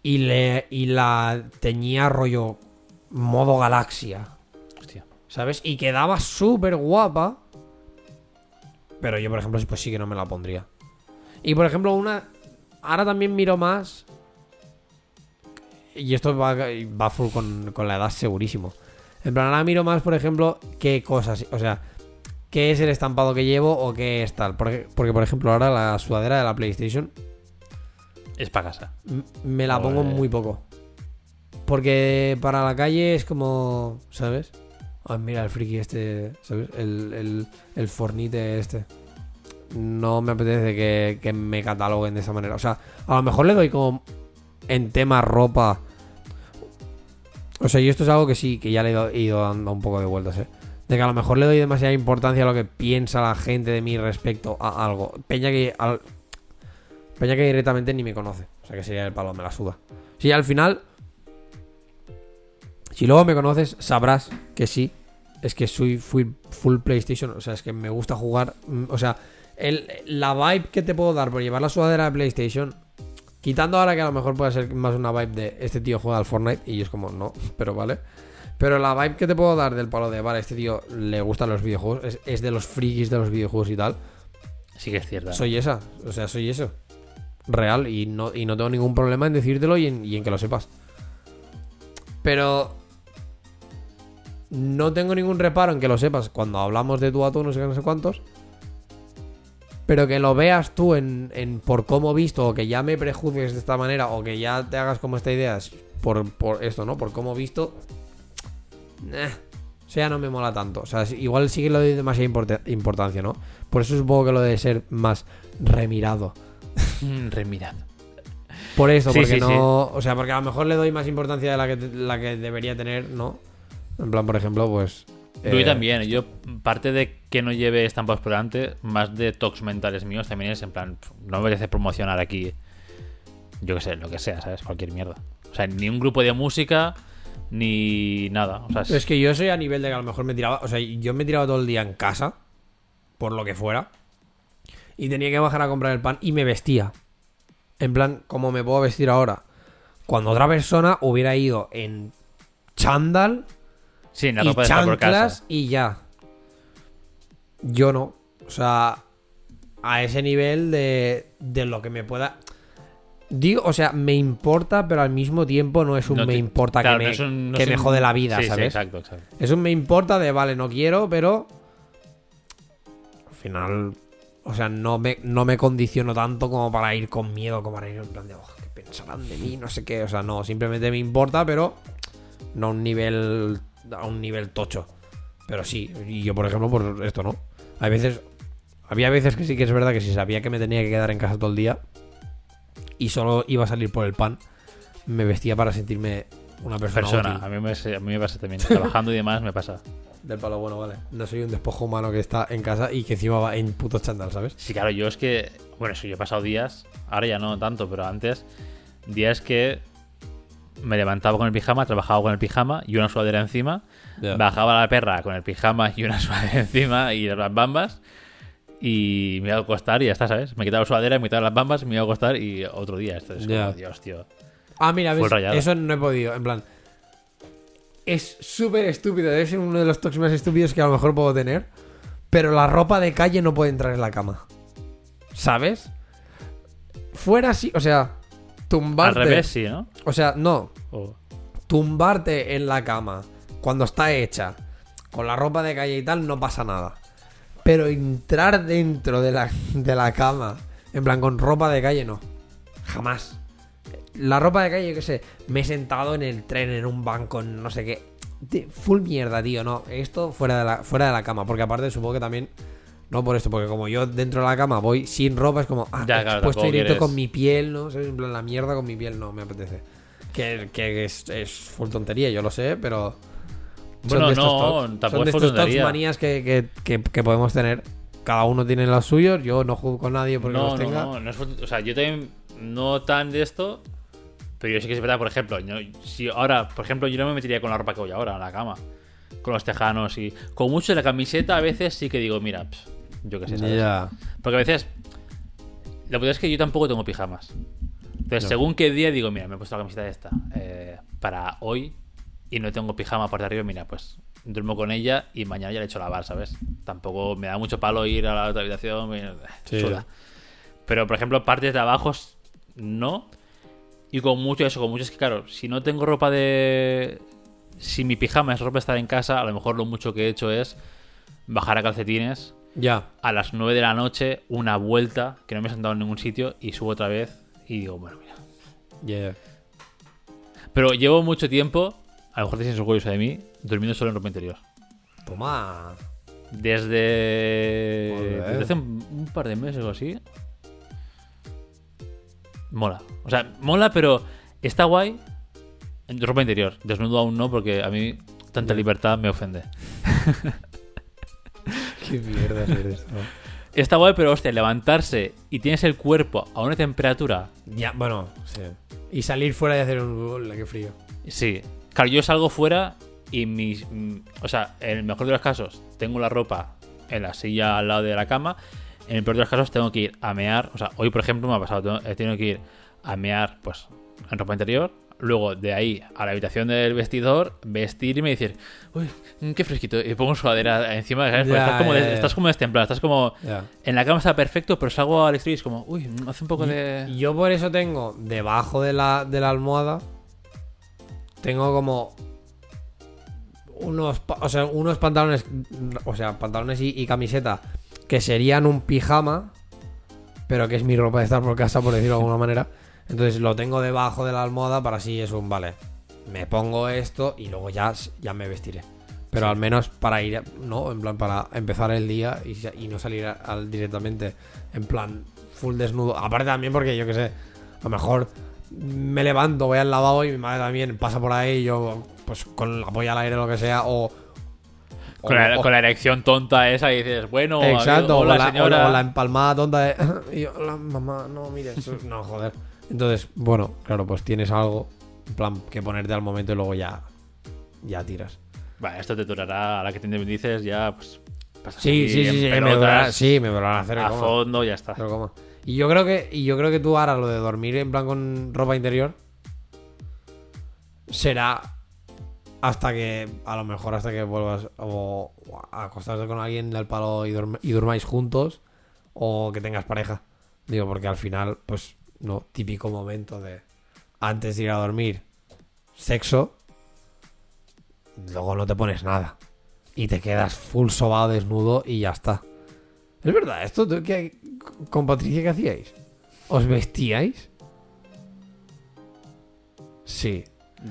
y le y la teñía rollo modo galaxia, Hostia. ¿sabes? Y quedaba súper guapa. Pero yo, por ejemplo, pues sí que no me la pondría. Y por ejemplo, una. Ahora también miro más. Y esto va, va full con, con la edad, segurísimo. En plan, ahora miro más, por ejemplo, qué cosas. O sea, qué es el estampado que llevo o qué es tal. Porque, porque por ejemplo, ahora la sudadera de la PlayStation Es para casa. me la pongo muy poco. Porque para la calle es como. ¿Sabes? Ay, mira el friki este. ¿Sabes? El, el, el fornite este. No me apetece que, me cataloguen de esa manera. O sea, a lo mejor le doy como. En tema ropa. O sea, y esto es algo que sí, que ya le he ido, dando un poco de vueltas, ¿eh? De que a lo mejor le doy demasiada importancia a lo que piensa la gente de mí respecto a algo. Peña que. al- Peña que directamente ni me conoce. sea que sería el palo, me la suda. Sí, al final. Si luego me conoces, sabrás que sí. Es que soy full, PlayStation. O sea, es que me gusta jugar. O sea, el, la vibe que te puedo dar por llevar la sudadera de PlayStation. Quitando ahora que a lo mejor puede ser más una vibe de este tío juega al Fortnite. Y es como, no, pero vale. Pero la vibe que te puedo dar del palo de, vale, este tío le gustan los videojuegos. Es, es de los frikis de los videojuegos y tal. Sí que es cierto. Soy esa, o sea, soy eso. Real, y no, y no tengo ningún problema en decírtelo y en, y en que lo sepas. Pero no tengo ningún reparo en que lo sepas cuando hablamos de tú a tú, no sé qué, no sé cuántos. Pero que lo veas tú en, en por cómo visto, o que ya me prejuzgues de esta manera, o que ya te hagas como esta idea por, por esto, ¿no? Por cómo visto. o sea, no me mola tanto. O sea, igual sí que le doy demasiada importa- importancia, ¿no? Por eso supongo que lo de ser más remirado. Mm, Remirad. Por eso, Sí, porque sí, no. O sea, porque a lo mejor le doy más importancia de la que, la que debería tener, ¿no? En plan, por ejemplo, pues. Yo eh, también, yo parte de que no lleve estampados por delante, más de talks mentales míos también es en plan, no me merece promocionar aquí, yo qué sé, lo que sea, ¿sabes? Cualquier mierda. O sea, ni un grupo de música, ni nada. O sea, es- Es que yo soy a nivel de que a lo mejor me tiraba. O sea, yo me tiraba todo el día en casa, por lo que fuera. Y tenía que bajar a comprar el pan y me vestía. En plan, como me puedo vestir ahora. Cuando otra persona hubiera ido en chándal sí, la y ropa estar por chanclas casa. y ya. Yo no. O sea, a ese nivel de, de lo que me pueda. Digo, o sea, me importa, pero al mismo tiempo no es un No me te- importa claro, que, me, es un- no que me un- jode la vida, Sí, sí, ¿sabes? exacto, exacto. es un me importa de, vale, no quiero, pero. Al final. O sea, no me, no me condiciono tanto como para ir con miedo, como para ir en plan de, oh, ¿qué pensarán de mí? No sé qué. O sea, no, simplemente me importa, pero no a un nivel. A un nivel tocho. Pero sí, y yo, por ejemplo, por esto, ¿no? Hay veces. Había veces que sí que es verdad que si sabía que me tenía que quedar en casa todo el día y solo iba a salir por el pan, me vestía para sentirme una persona, Persona, útil. a mí, me, a mí me pasa también. Trabajando y demás me pasa. Del palo bueno, vale. No soy un despojo humano que está en casa y que encima va en puto chándal, ¿sabes? Sí, claro, yo es que. Bueno, eso yo he pasado días, ahora ya no tanto, pero antes, días que me levantaba con el pijama, trabajaba con el pijama y una sudadera encima, bajaba la perra con el pijama y una sudadera encima y las bambas, y me iba a acostar y ya está, ¿sabes? Me quitaba la sudadera, me quitaba las bambas, me iba a acostar y otro día. Esto es como. Dios, tío. Ah, mira. Eso no he podido. En plan, es súper estúpido. Debe ser uno de los toques más estúpidos que a lo mejor puedo tener. Pero la ropa de calle no puede entrar en la cama. ¿Sabes? Fuera así, o sea, Al tumbarte. revés, sí, ¿no? O sea, no. Tumbarte en la cama cuando está hecha con la ropa de calle y tal, no pasa nada. Pero entrar dentro de la, de la cama, en plan con ropa de calle, no. Jamás. La ropa de calle, yo qué sé, me he sentado en el tren, en un banco, no sé qué. Full mierda, tío, no. Esto fuera de, la, fuera de la cama, porque aparte supongo que también... No por esto, porque como yo dentro de la cama voy sin ropa, es como, ah, Ya, claro, expuesto tampoco directo quieres- con mi piel, ¿no? En plan, la mierda con mi piel no me apetece. Que, que es, es full tontería, yo lo sé, pero. Bueno, de estos no, tocs- tampoco son de estos manías que, que, que- podemos tener. Cada uno tiene los suyos, yo no juego con nadie porque no, los no, tenga. no, no es fut- o sea, yo también no tan de esto, pero yo sí que es verdad, por ejemplo, yo- si ahora, por ejemplo, yo no me metería con la ropa que voy ahora a la cama, con los tejanos y con mucho de la camiseta a veces sí que digo, mira, pf, yo qué sé, ¿sabes? Porque a veces lo que es que yo tampoco tengo pijamas. Entonces, No. según qué día digo, mira, me he puesto la camiseta esta eh, para hoy y no tengo pijama por de arriba, mira, pues duermo con ella y mañana ya le echo a lavar, ¿sabes? Tampoco me da mucho palo ir a la otra habitación, me, Sí. Pero, por ejemplo, partes de abajo no. Y con mucho eso, con mucho es que, claro, si no tengo ropa de... Si mi pijama es ropa de estar en casa, a lo mejor lo mucho que he hecho es bajar a calcetines Ya. a las 9 de la noche una vuelta que no me he sentado en ningún sitio y subo otra vez y digo, bueno, mira. Ya. Pero llevo mucho tiempo, a lo mejor te sientes orgulloso de mí, durmiendo solo en ropa interior. Toma. Desde, desde hace un, un par de meses o así. Mola. O sea, mola, pero está guay en ropa interior. Desnudo aún no, porque a mí tanta libertad me ofende. Qué mierda eres. Está guay, pero hostia, levantarse y tienes el cuerpo a una temperatura. Ya, bueno, sí. Y salir fuera y hacer un... Hola, qué frío. Sí. Claro, yo salgo fuera y mis. O sea, en el mejor de los casos, tengo la ropa en la silla al lado de la cama. En el peor de los casos, tengo que ir a mear. O sea, hoy, por ejemplo, me ha pasado. He tenido que ir a mear, pues, en ropa interior. Luego, de ahí a la habitación del vestidor, vestirme y decir, uy, mm, qué fresquito. Y pongo sudadera encima Ya, estás, como estás como destemplado. Estás como. En la cama está perfecto, pero salgo al exterior y es como, uy, mm, hace un poco de. Yo por eso tengo debajo de la, de la almohada, tengo como unos, o sea, unos pantalones, o sea, pantalones y, y camiseta que serían un pijama, pero que es mi ropa de estar por casa, por decirlo de alguna manera. Entonces lo tengo debajo de la almohada para así es un, vale, me pongo esto y luego ya, ya me vestiré. Pero al menos para ir, ¿no? En plan, para empezar el día y, y no salir a- al, directamente en plan full desnudo. Aparte también porque yo que sé, a lo mejor me levanto, voy al lavabo y mi madre también pasa por ahí, y yo pues con la polla al aire o lo que sea, o... Con o- la, o- con la erección tonta esa y dices, bueno, Exacto, amigo, hola, o, la, o señora. la- o la empalmada tonta de... y yo, hola, mamá, no, mire, eso- no, joder. Entonces, bueno, claro, pues tienes algo, en plan, que ponerte al momento y luego ya, ya tiras. Vale, esto te durará a la que te dices ya, pues. pasas Sí, sí, sí, sí, me durará, sí, me durará hacer a coma. fondo, ya está. Pero coma. Y yo creo que y yo creo que tú ahora lo de dormir en plan con ropa interior será hasta que a lo mejor hasta que vuelvas o, o a acostarte con alguien del palo y, y durmáis juntos o que tengas pareja. Digo, porque al final pues no típico momento de antes de ir a dormir sexo luego no te pones nada y te quedas full sobado desnudo y ya está. Es verdad, esto ¿tú qué- con Patricia qué hacíais? ¿Os vestíais? Sí.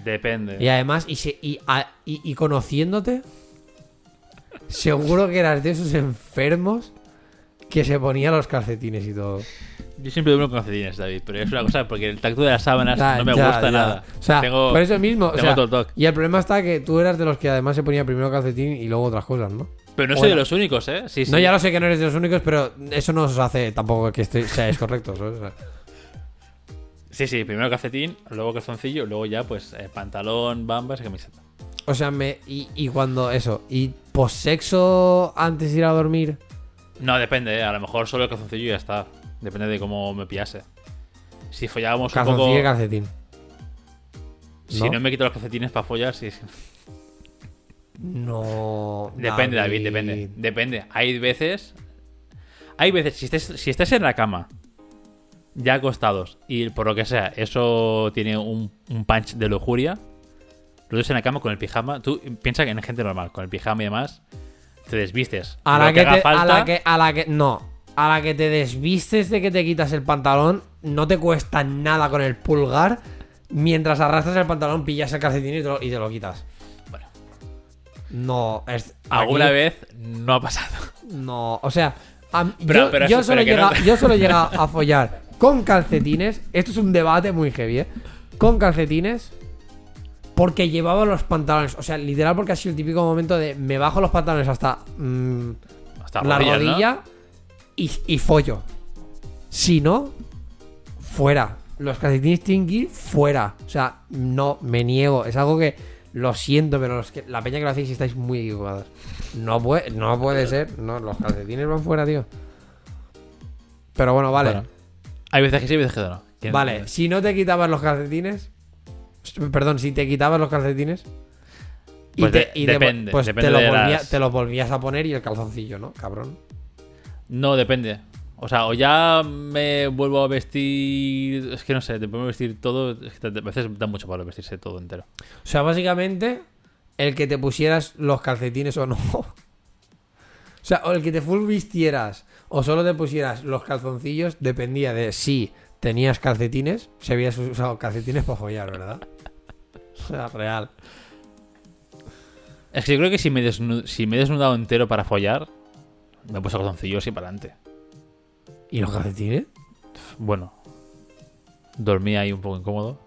Depende. Y además, y, se- y, a- y- y conociéndote, seguro que eras de esos enfermos que se ponía los calcetines y todo. Yo siempre duermo con calcetines, David, pero es una cosa porque el tacto de las sábanas Ya, no me ya, gusta ya. nada. O sea, tengo, por eso mismo. o tengo sea, todo el toque. y el problema está que tú eras de los que además se ponía primero calcetín y luego otras cosas, ¿no? Pero no soy Bueno. de los únicos, ¿eh? Sí, sí. No, ya lo sé que no eres de los únicos, pero eso no os hace tampoco que esté- seáis correctos. ¿sabes? O sea, Sí, sí, primero calcetín, luego calzoncillo, luego ya, pues, eh, pantalón, bambas y camiseta. O sea, me. Y, y cuando eso. Y posexo antes de ir a dormir. No, depende, ¿eh? A lo mejor solo el calzoncillo y ya está. Depende de cómo me pillase. Si follábamos un Calzoncillo y poco. calcetín. Si ¿no? no me quito los calcetines para follar, sí. No. Depende, David, depende. Depende. Hay veces. Hay veces, si estés, si estás en la cama, ya acostados, y por lo que sea, eso tiene un, un punch de lujuria, lo ves en la cama con el pijama, tú piensa que en gente normal, con el pijama y demás, te desvistes. A la que, haga te- a la que. A la que. No. A la que te desvistes de que te quitas el pantalón, no te cuesta nada con el pulgar. Mientras arrastras el pantalón, pillas el calcetín y te lo, y te lo quitas. Bueno, No, es. alguna aquí- vez no ha pasado. No, o sea, a- Pero- yo, pero yo solo que no- llega, yo solo llega a follar con calcetines. Esto es un debate muy heavy, ¿eh? Con calcetines. Porque llevaba los pantalones. O sea, literal, porque ha sido el típico momento de me bajo los pantalones hasta mm, Hasta la rodillas, ¿no? Y, y follo. Si no, fuera. Los calcetines tienen que ir fuera. O sea, no, me niego. Es algo que lo siento, pero los que, la peña que lo hacéis estáis muy equivocados. No puede, no puede ser. No, los calcetines van fuera, tío. Pero bueno, vale. Bueno, hay veces que sí, hay veces que no. ¿Quién- Vale, si no te quitabas los calcetines. Perdón, si te quitabas los calcetines. Y Pues te, de- y te- depende, pues depende te, lo de volvía- las- te los volvías a poner y el calzoncillo, ¿no? Cabrón. No, depende. O sea, o ya me vuelvo a vestir. Es que no sé, te puedo vestir todo. Es que a veces da mucho palo vestirse todo entero. O sea, básicamente, el que te pusieras los calcetines o no. O sea, o el que te full vistieras o solo te pusieras los calzoncillos dependía de si tenías calcetines, si habías usado calcetines para follar, ¿verdad? O sea, real. Es que yo creo que si me, si me he desnudado entero para follar, me he puesto calzoncillos y para adelante. ¿Y los calcetines? Bueno, dormí ahí un poco incómodo.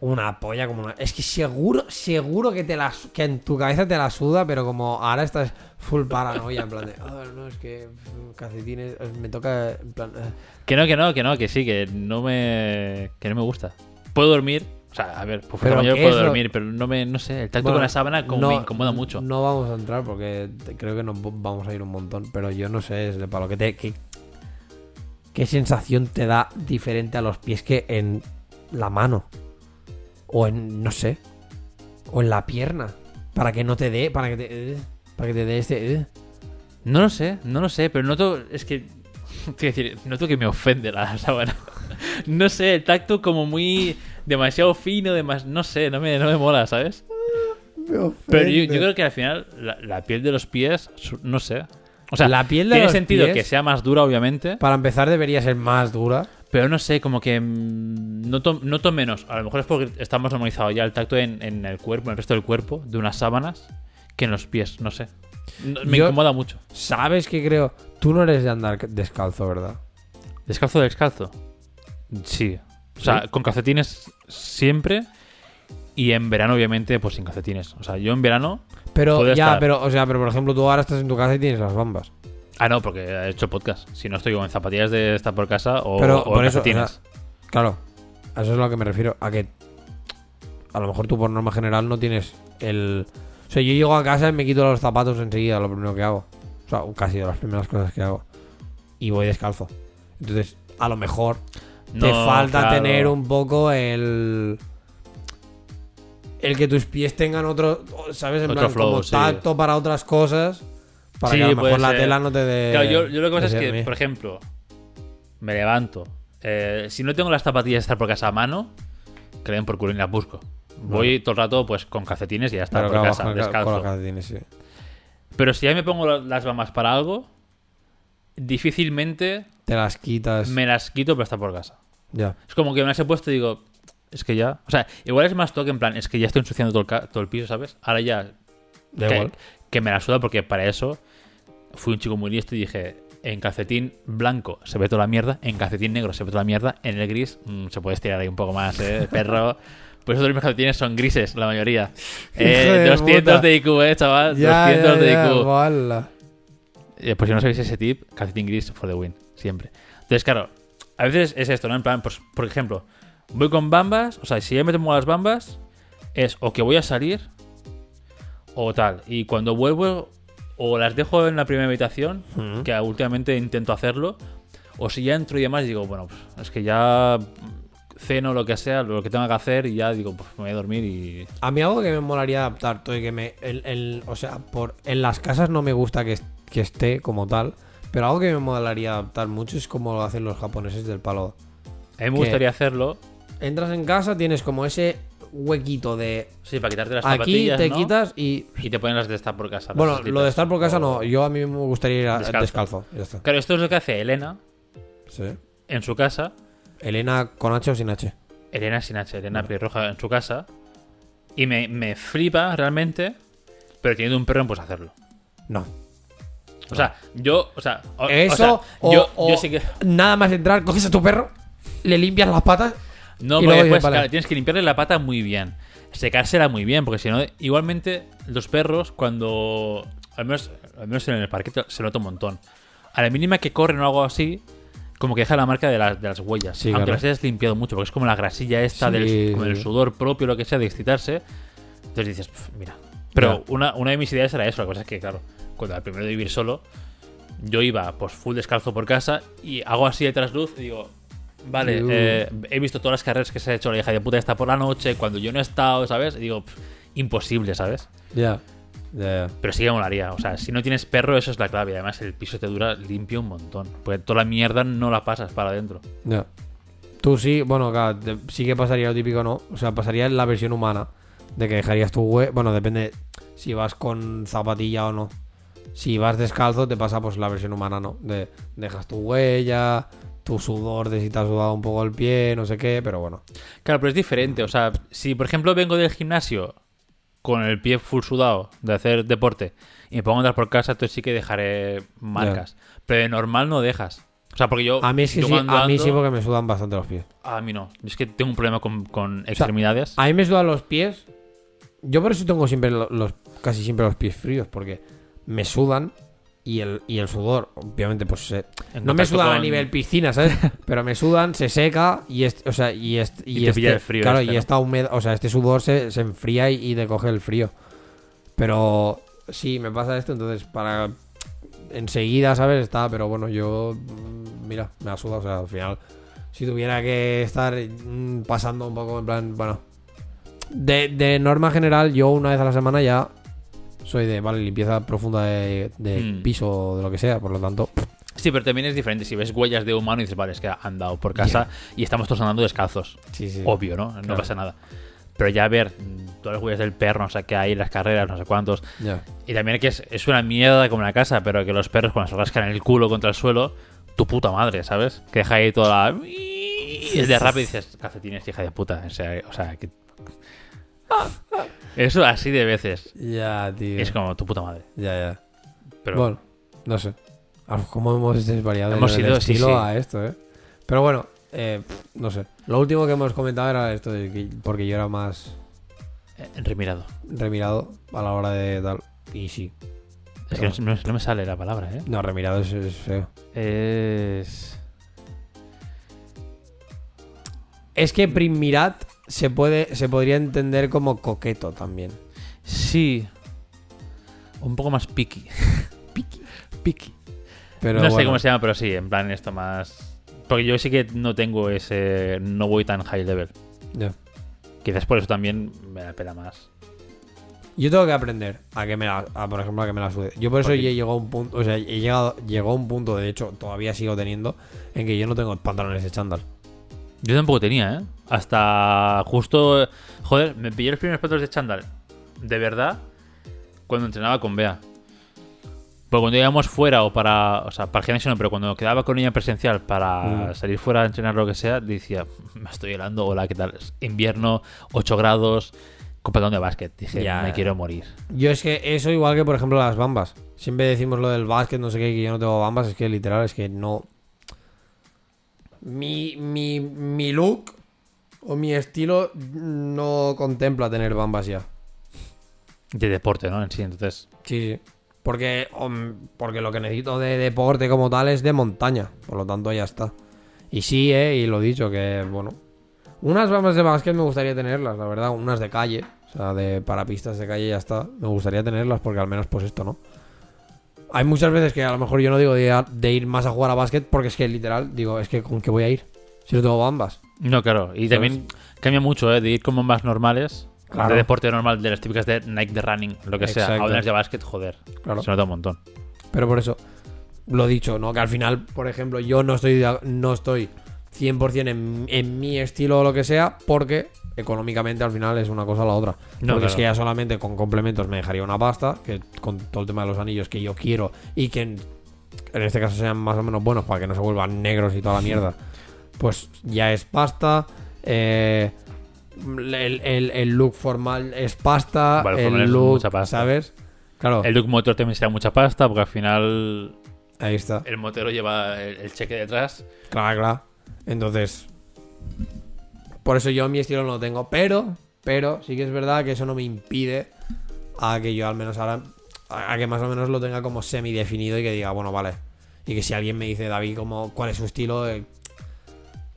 una polla como una. Es que seguro, seguro que te la su- que en tu cabeza te la suda, pero como ahora estás full paranoia, en plan de. "Ah, no, es que mm, calcetines. eh, Me toca. En plan. eh". Que no, que no, que no, que sí, que no me. que no me gusta. Puedo dormir. O sea, a ver, por fuerza mayor ¿qué puedo lo- dormir, pero no me. no sé, el tacto Bueno, con la sábana como no- me incomoda mucho. No vamos a entrar porque creo que nos vamos a ir un montón. Pero yo no sé, es de palo. que te, qué, ¿Qué sensación te da diferente a los pies que en la mano? O en. no sé. O en la pierna. Para que no te dé. Para que te. eh, para que te dé este. eh. No lo sé, no lo sé, pero noto. Es que. Quiero decir, noto que me ofende la sábana. no sé, el tacto como muy. Demasiado fino, demas, no sé, no me, no me mola, ¿sabes? Pero yo, yo creo que al final la, la piel de los pies, no sé. O sea, La piel de tiene los sentido pies- que sea más dura, obviamente. Para empezar, debería ser más dura. Pero no sé, como que mm, noto, noto menos. A lo mejor es porque está más normalizado ya el tacto en, en el cuerpo, en el resto del cuerpo, de unas sábanas, que en los pies, no sé. No- me Yo- incomoda mucho. ¿Sabes qué creo? Tú no eres de andar descalzo, ¿verdad? ¿Descalzo o descalzo? Sí. O sea, ¿Sí? con calcetines siempre. Y en verano, obviamente, pues sin calcetines. O sea, yo en verano. Pero ya, estar. pero, o sea, pero por ejemplo, tú ahora estás en tu casa y tienes las bambas. Ah, no, porque he hecho podcast. Si no estoy con zapatillas de estar por casa o, Pero o por en eso, calcetines. Claro, a eso es a lo que me refiero. A que a lo mejor tú por norma general no tienes el... O sea, yo llego a casa y me quito los zapatos enseguida, lo primero que hago. O sea, casi de las primeras cosas que hago. Y voy descalzo. Entonces, a lo mejor te falta claro. tener un poco el... El que tus pies tengan otro, ¿sabes? En Otro plan, flow, como sí. tacto para otras cosas. Para Sí, que a lo mejor la ser. tela no te dé... Claro, yo, yo lo que pasa es que, por ejemplo, me levanto. eh, si no tengo las zapatillas de estar por casa a mano, que den por culo y las busco. Voy todo el rato pues con calcetines y ya está por claro, casa, con, con descalzo. los calcetines, sí. Pero si ya me pongo la- las bambas para algo, difícilmente Te las quitas. me las quito para estar por casa. Ya. Es como que me las he puesto y digo, es que ya. O sea, igual es más toque en plan, es que ya estoy ensuciando todo el, todo el piso, ¿sabes? Ahora ya. Da que, igual. que me la suda porque para eso fui un chico muy listo y dije, en calcetín blanco se ve toda la mierda, en calcetín negro se ve toda la mierda, en el gris mm, se puede estirar ahí un poco más, ¿eh? Perro. Por eso todos mis calcetines son grises, la mayoría. Eh, Hijo de 200 puta. de IQ, eh, chaval. Ya, 200 ya, de ya, IQ. guala. Eh, por si no sabéis ese tip, calcetín gris for the win, siempre. Entonces, claro, a veces es esto, ¿no? En plan, pues, por ejemplo, voy con bambas, o sea, si ya me tomo las bambas, es o que voy a salir o tal. Y cuando vuelvo, o las dejo en la primera habitación, que últimamente intento hacerlo, o si ya entro y demás, digo, bueno, pues es que ya ceno lo que sea, lo que tenga que hacer y ya digo, pues me voy a dormir y... A mí algo que me molaría adaptar, todo y que me. el- el- o sea, por, en las casas no me gusta que, que esté como tal. Pero algo que me molaría adaptar mucho es como lo hacen los japoneses del palo. A mí me gustaría hacerlo, Entras en casa, tienes como ese huequito de. sí, para quitarte las Aquí te ¿no? quitas y. Y te ponen las de estar por casa. Bueno, lo de estar por casa O- no. Yo a mí me gustaría ir a- Descalzo. Claro, esto es lo que hace Elena Sí. en su casa. Elena con H o sin H. Elena sin H, Elena Roja en su casa. Y me, me flipa realmente, pero teniendo un perro, pues hacerlo. No. O sea, yo, o sea, o- o Eso, sea, o, yo, sí que. nada más entrar, coges a tu perro, le limpias las patas. No, y porque después, vale. claro, tienes que limpiarle la pata muy bien. Secársela muy bien, porque si no, igualmente los perros, cuando. Al menos, al menos en el parque se nota un montón. A la mínima que corren o algo así, como que deja la marca de las, de las huellas. Sí, aunque claro. las hayas limpiado mucho, porque es como la grasilla esta Sí, del, como el sudor propio, lo que sea, de excitarse. Entonces dices, "Pf, mira. Pero una, una de mis ideas era eso. La cosa es que, claro, cuando al primero de vivir solo, yo iba pues full descalzo por casa y hago así de trasluz y digo, vale, eh, he visto todas las carreras que se ha hecho la hija de puta esta por la noche, cuando yo no he estado, ¿sabes? Y digo, "Pf, imposible, ¿sabes? Ya. Ya. Pero sí que molaría. O sea, si no tienes perro, eso es la clave. Además, el piso te dura limpio un montón. Porque toda la mierda no la pasas para adentro. Ya. Tú sí, bueno, claro, te- sí que pasaría lo típico, ¿no? O sea, pasaría en la versión humana. De que dejarías tu hue... Bueno, depende si vas con zapatilla o no. Si vas descalzo, te pasa pues la versión humana, ¿no? De dejas tu huella, tu sudor de si te has sudado un poco el pie, no sé qué, pero bueno. Claro, pero es diferente. O sea, si por ejemplo vengo del gimnasio con el pie full sudado de hacer deporte y me pongo a andar por casa, entonces sí que dejaré marcas. Pero de normal no dejas. O sea, porque yo. A mí es que sí, a mí sí porque me sudan bastante los pies. A mí no. Es que tengo un problema con, con extremidades. A mí me sudan los pies. Yo por eso tengo siempre lo- los, casi siempre los pies fríos, porque me sudan y el, y el sudor, obviamente, pues no me sudan a nivel piscina, ¿sabes? Pero me sudan, se seca y este, o sea, y este, Y te este- pilla el frío Claro, este, y esta humedad, o sea, este sudor se, se enfría y, y te coge el frío. Pero sí, me pasa esto, entonces para enseguida, ¿sabes? Está, pero bueno, yo mm, mira, me ha sudado, o sea, al final si tuviera que estar mm, pasando un poco en plan, bueno, de, de norma general, yo una vez a la semana ya soy de, vale, limpieza profunda de, de Hmm. piso o de lo que sea, por lo tanto, Sí, pero también es diferente. Si ves huellas de humano y dices, vale, es que ha andado por casa y estamos todos andando descalzos. sí, sí. Obvio, ¿no? No Claro. pasa nada. Pero ya ver todas las huellas del perro, no sé qué hay, las carreras, no sé cuántos. Y también que es, es una mierda como una casa, pero que los perros cuando se rascan el culo contra el suelo, tu puta madre, ¿sabes? Que deja ahí toda la... Y es de rápido y dices, calcetines, hija de puta. O sea, o sea que... Eso así de veces. Ya, tío. Es como tu puta madre. Ya, ya. Pero Bueno, no sé. Ah, ¿Cómo hemos desvariado Hemos el ido, estilo sí. a esto, eh? Pero bueno, eh, no sé. Lo último que hemos comentado era esto, de que- porque yo era más eh, remirado. remirado a la hora de tal. Y sí. Es que no, no me sale la palabra, ¿eh? No, remirado es, es feo. Es... Es que primirat se puede se podría entender como coqueto también. Sí. Un poco más picky. picky. Picky. Pero no sé cómo se llama, pero sí, en plan esto más... Porque yo sí que no tengo ese... No voy tan high level. ya. Quizás por eso también me da pena más. Yo tengo que aprender a que me la, a, por ejemplo, a que me la sude. Yo por eso ya llegó a un punto, o sea, he llegado, llegó a un punto, de hecho, todavía sigo teniendo, en que yo no tengo pantalones de chándal. Yo tampoco tenía, ¿eh? Hasta justo... Joder, me pillé los primeros patos de chándal. De verdad, cuando entrenaba con Bea. Porque cuando íbamos fuera o para... O sea, para el gimnasio no, pero cuando quedaba con ella en presencial para Mm. salir fuera a entrenar lo que sea, decía, me estoy helando, hola, ¿qué tal? Es Invierno, 8 grados, con pantalón de básquet. Dije, Ya. me quiero morir. Yo es que eso igual que, por ejemplo, las bambas. Siempre decimos lo del básquet, no sé qué, que yo no tengo bambas, es que literal, es que no... Mi, mi, mi look o mi estilo no contempla tener bambas ya. De deporte, ¿no? En sí, entonces... Sí, sí. Porque, porque lo que necesito de deporte como tal es de montaña. Por lo tanto, ya está. Y sí, eh, y lo dicho, que bueno. Unas bambas de básquet me gustaría tenerlas, la verdad. Unas de calle. O sea, de para pistas de calle ya está. Me gustaría tenerlas porque al menos pues esto, ¿no? Hay muchas veces que a lo mejor yo no digo de, de ir más a jugar a básquet porque es que literal, digo, es que ¿con qué voy a ir? Si no tengo bambas. No, claro. Y también cambia mucho, ¿eh? De ir con bombas normales, Claro. de deporte normal, de las típicas de Nike de running, lo que sea, a unas de básquet, joder. Claro. Se nota un montón. Pero por eso, lo dicho, ¿no? Que al final, por ejemplo, yo no estoy, no estoy 100% en, en mi estilo o lo que sea, porque económicamente al final es una cosa o la otra. No, porque es que ya solamente con complementos me dejaría una pasta, que con todo el tema de los anillos que yo quiero y que en, en este caso sean más o menos buenos para que no se vuelvan negros y toda la mierda, pues ya es pasta. eh, el, el- el look formal es pasta. Vale, el look, mucha pasta. ¿sabes? Claro, El look motor también será mucha pasta, porque al final ahí está. el motero lleva el, el cheque detrás. Claro, claro. Entonces, por eso yo mi estilo no lo tengo. Pero, pero sí que es verdad que eso no me impide a que yo al menos ahora, a que más o menos lo tenga como semi definido y que diga, bueno, vale. Y que si alguien me dice, David, como, cuál es su estilo, eh,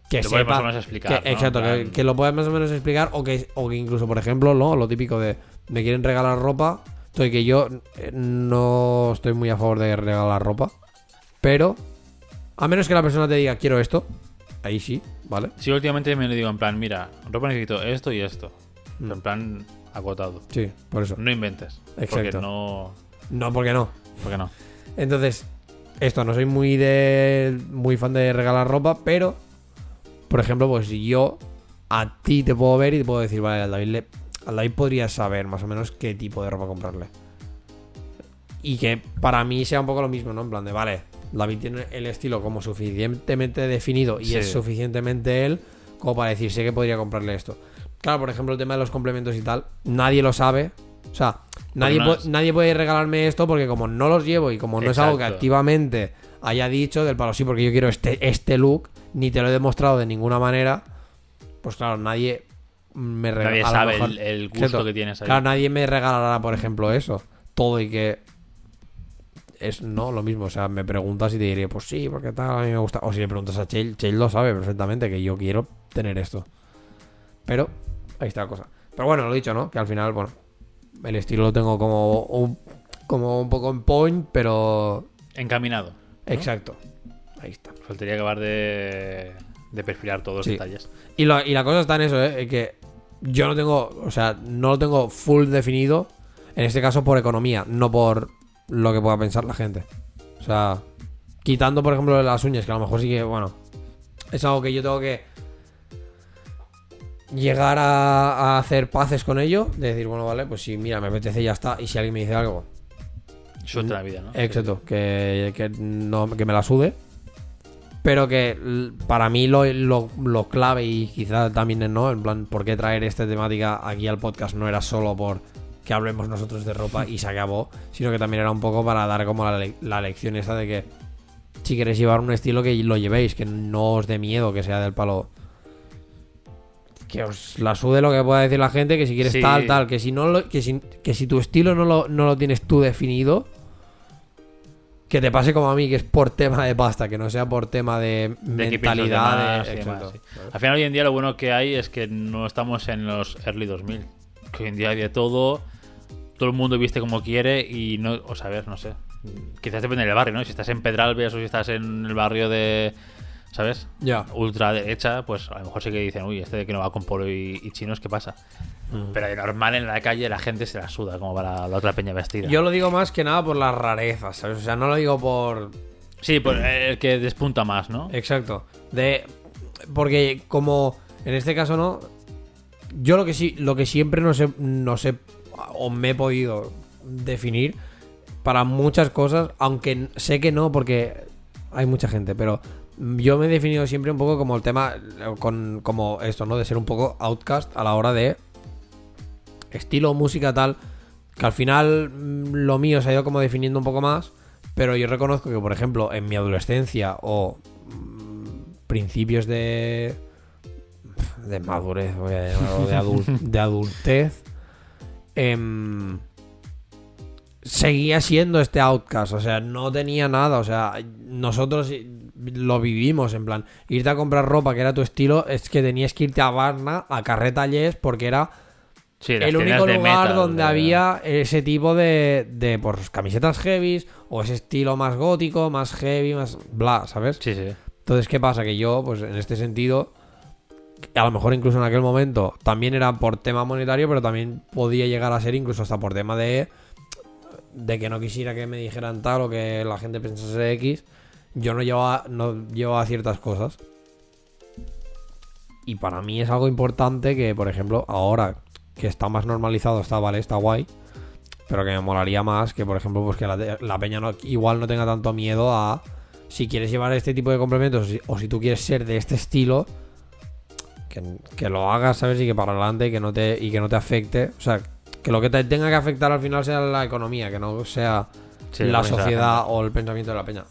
que Lo puedes sepa. más o menos explicar, que- ¿no? Exacto, que lo puedas más o menos explicar o que, o que incluso, por ejemplo, ¿no? lo típico de me quieren regalar ropa. Estoy que yo eh, no estoy muy a favor de regalar ropa. Pero, a menos que la persona te diga, quiero esto, ahí sí, ¿vale? Sí, últimamente me lo digo en plan, mira, ropa necesito esto y esto. Mm. En plan, agotado. Sí, por eso. No inventes. Porque Exacto. no. No, porque no. Porque no. Entonces, esto, no soy muy de. muy fan de regalar ropa, pero. Por ejemplo, pues si yo a ti te puedo ver y te puedo decir, vale, al David, le, al David podría saber más o menos qué tipo de ropa comprarle. Y que para mí sea un poco lo mismo, ¿no? En plan de, vale, David tiene el estilo como suficientemente definido y Sí. es suficientemente él como para decir, sé que podría comprarle esto. Claro, por ejemplo, el tema de los complementos y tal, nadie lo sabe. O sea, nadie, no nadie puede regalarme esto porque como no los llevo y como no es algo que activamente haya dicho del palo, sí, porque yo quiero este, este look, ni te lo he demostrado de ninguna manera, pues claro, nadie me regala. Nadie sabe mejor- el, el gusto que tienes ahí. Claro, nadie me regalará, por ejemplo, eso. Todo y que. Es no lo mismo. O sea, me preguntas y te diré, pues sí, porque tal, a mí me gusta. O si le preguntas a Chale, Chale lo sabe perfectamente que yo quiero tener esto. Pero, ahí está la cosa. Pero bueno, lo he dicho, ¿no? Que al final, bueno, el estilo lo tengo como un, como un poco en point, pero. Encaminado. Exacto. Ahí está. Faltaría acabar de, de perfilar todos los detalles. Y, lo- y la cosa está en eso, ¿eh? Que yo no tengo, o sea, no lo tengo full definido, en este caso por economía, no por lo que pueda pensar la gente. O sea, quitando, por ejemplo, las uñas, que a lo mejor sí que, bueno, es algo que yo tengo que llegar a, a hacer paces con ello, de decir, bueno, vale, pues si mira, me apetece y ya está, y si alguien me dice algo, Suerte la vida, ¿no? Exacto, que, que, no, que me la sude. Pero que para mí lo, lo- lo clave y quizá también no, en plan, ¿por qué traer esta temática aquí al podcast? No era solo por que hablemos nosotros de ropa y se acabó, sino que también era un poco para dar como la, le- la lección esa de que si queréis llevar un estilo que lo llevéis, que no os dé miedo que sea del palo. Que os la sude lo que pueda decir la gente, que si quieres Sí. tal, tal, que si no lo- que si, que si tu estilo no lo, no lo tienes tú definido, que te pase como a mí, que es por tema de pasta, que no sea por tema de, De mentalidad. de- demás, sí. Al final, hoy en día, lo bueno que hay es que no estamos en los early 2000. Que hoy en día hay de todo. Todo el mundo viste como quiere y no. O sea, a ver, no sé. Quizás depende del barrio, ¿no? Si estás en Pedralbes o si estás en el barrio de. ¿Sabes? Ya. Ultraderecha, pues a lo mejor sí que dicen, uy, este de que no va con polo y, y chinos, ¿qué pasa? Pero de normal en la calle la gente se la suda como para la otra peña vestida. Yo lo digo más que nada por las rarezas, ¿sabes? O sea, no lo digo por. Sí, pues el que despunta más, ¿no? Exacto. De. Porque como. En este caso no. Yo lo que sí. Lo que siempre no sé. No sé. O me he podido definir. Para muchas cosas. Aunque sé que no, porque hay mucha gente. Pero yo me he definido siempre un poco como el tema. Con, como esto, ¿no? De ser un poco outcast a la hora de. Estilo, música, tal. Que al final mm, lo mío se ha ido como definiendo un poco más. Pero yo reconozco que, por ejemplo, en mi adolescencia o mm, principios de. de madurez, de, adul- de adultez. Em, seguía siendo este outcast, o sea, no tenía nada, o sea, nosotros lo vivimos, en plan, irte a comprar ropa que era tu estilo, es que tenías que irte a Varna, a Carreta Yes, porque era Sí, el único lugar metal, donde de- había ese tipo de, de pues, camisetas heavies o ese estilo más gótico, más heavy, más bla, ¿sabes? Sí, sí. Entonces, ¿qué pasa? Que yo, pues en este sentido, a lo mejor incluso en aquel momento, también era por tema monetario, pero también podía llegar a ser incluso hasta por tema de, de que no quisiera que me dijeran tal o que la gente pensase X. Yo no llevaba, no llevaba ciertas cosas. Y para mí es algo importante que, por ejemplo, ahora que está más normalizado, está vale, está guay. Pero que me molaría más que, por ejemplo, pues que la, la peña no- igual no tenga tanto miedo a si quieres llevar este tipo de complementos o si, o si tú quieres ser de este estilo, que, que lo hagas, ¿sabes? Y que para adelante y que no te, y que no te afecte. O sea, que lo que te tenga que afectar al final sea la economía, que no sea Sí, la sociedad o el pensamiento de la peña.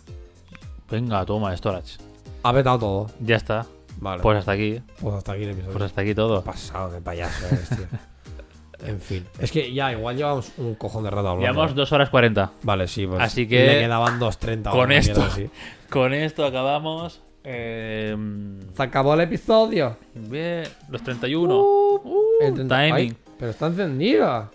Venga, toma, storage. Ha petado todo. Ya está. Vale. Pues hasta aquí. Pues hasta aquí el episodio. Pues hasta aquí todo. pasado de payaso eres, tío. en fin. Es que ya, igual llevamos un cojón de rato hablando. Llevamos 2 horas 40. Vale, sí, pues. Así que- Le quedaban 2.30. o Con esto. así. Con esto acabamos. Eh, Se acabó el episodio. bien, los 31. Uh, El 30 timing. Ay, pero está encendida.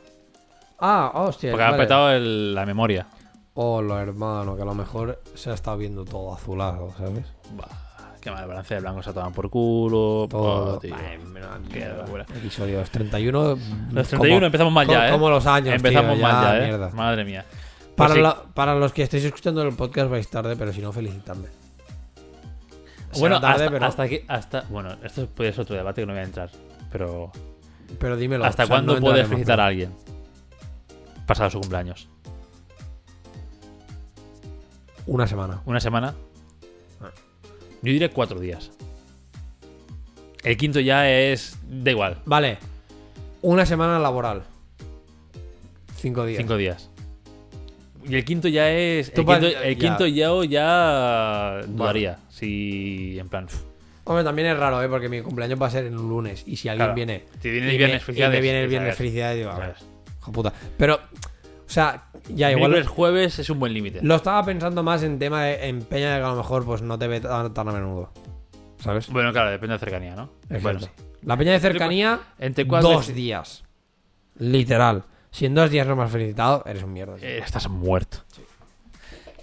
Ah, hostia. Porque ha petado el- la memoria. Hola, hermano, que a lo mejor se ha estado viendo todo azulado, ¿sabes? Bah, qué mal balance de blanco se toman por culo. Todo. Buah, tío. Ay, Qué locura. Episodios 31. Los 31 empezamos mal ya, ¿eh? Como los años. Empezamos tío, mal ya, ¿eh? mierda. Madre mía. Para, Pues sí. la- para los que estéis escuchando el podcast vais tarde, pero si no, felicitadme. Bueno, tarde, hasta, pero, hasta aquí. Hasta, bueno, esto puede ser otro debate que no voy a entrar. Pero. pero dímelo. ¿Hasta o sea, cuándo no puedes felicitar a alguien? Pasado su cumpleaños. Una semana. ¿Una semana? Ah. Yo diré cuatro días. El quinto ya es. Da igual. Vale. Una semana laboral. Cinco días. Cinco días. Y el quinto ya es. El quinto, el ya. quinto yo ya dudaría. Si. En plan. Hombre, también es raro, ¿eh? Porque mi cumpleaños va a ser en un lunes. Y si alguien Claro. viene. Si viene el y viernes, me, y felicidades. me viene el viernes felicidades, digo, a ver, ¿sabes? hijo puta. Pero, o sea, ya igual. Miércoles, jueves es un buen límite. Lo estaba pensando más en tema de en peña de que a lo mejor pues no te ve tan, tan a menudo. ¿Sabes? Bueno, claro, depende de cercanía, ¿no? Bueno. La peña de cercanía, Entre cuatro dos días. Literal. Si en dos días no me has felicitado, eres un mierda. Eh, estás muerto.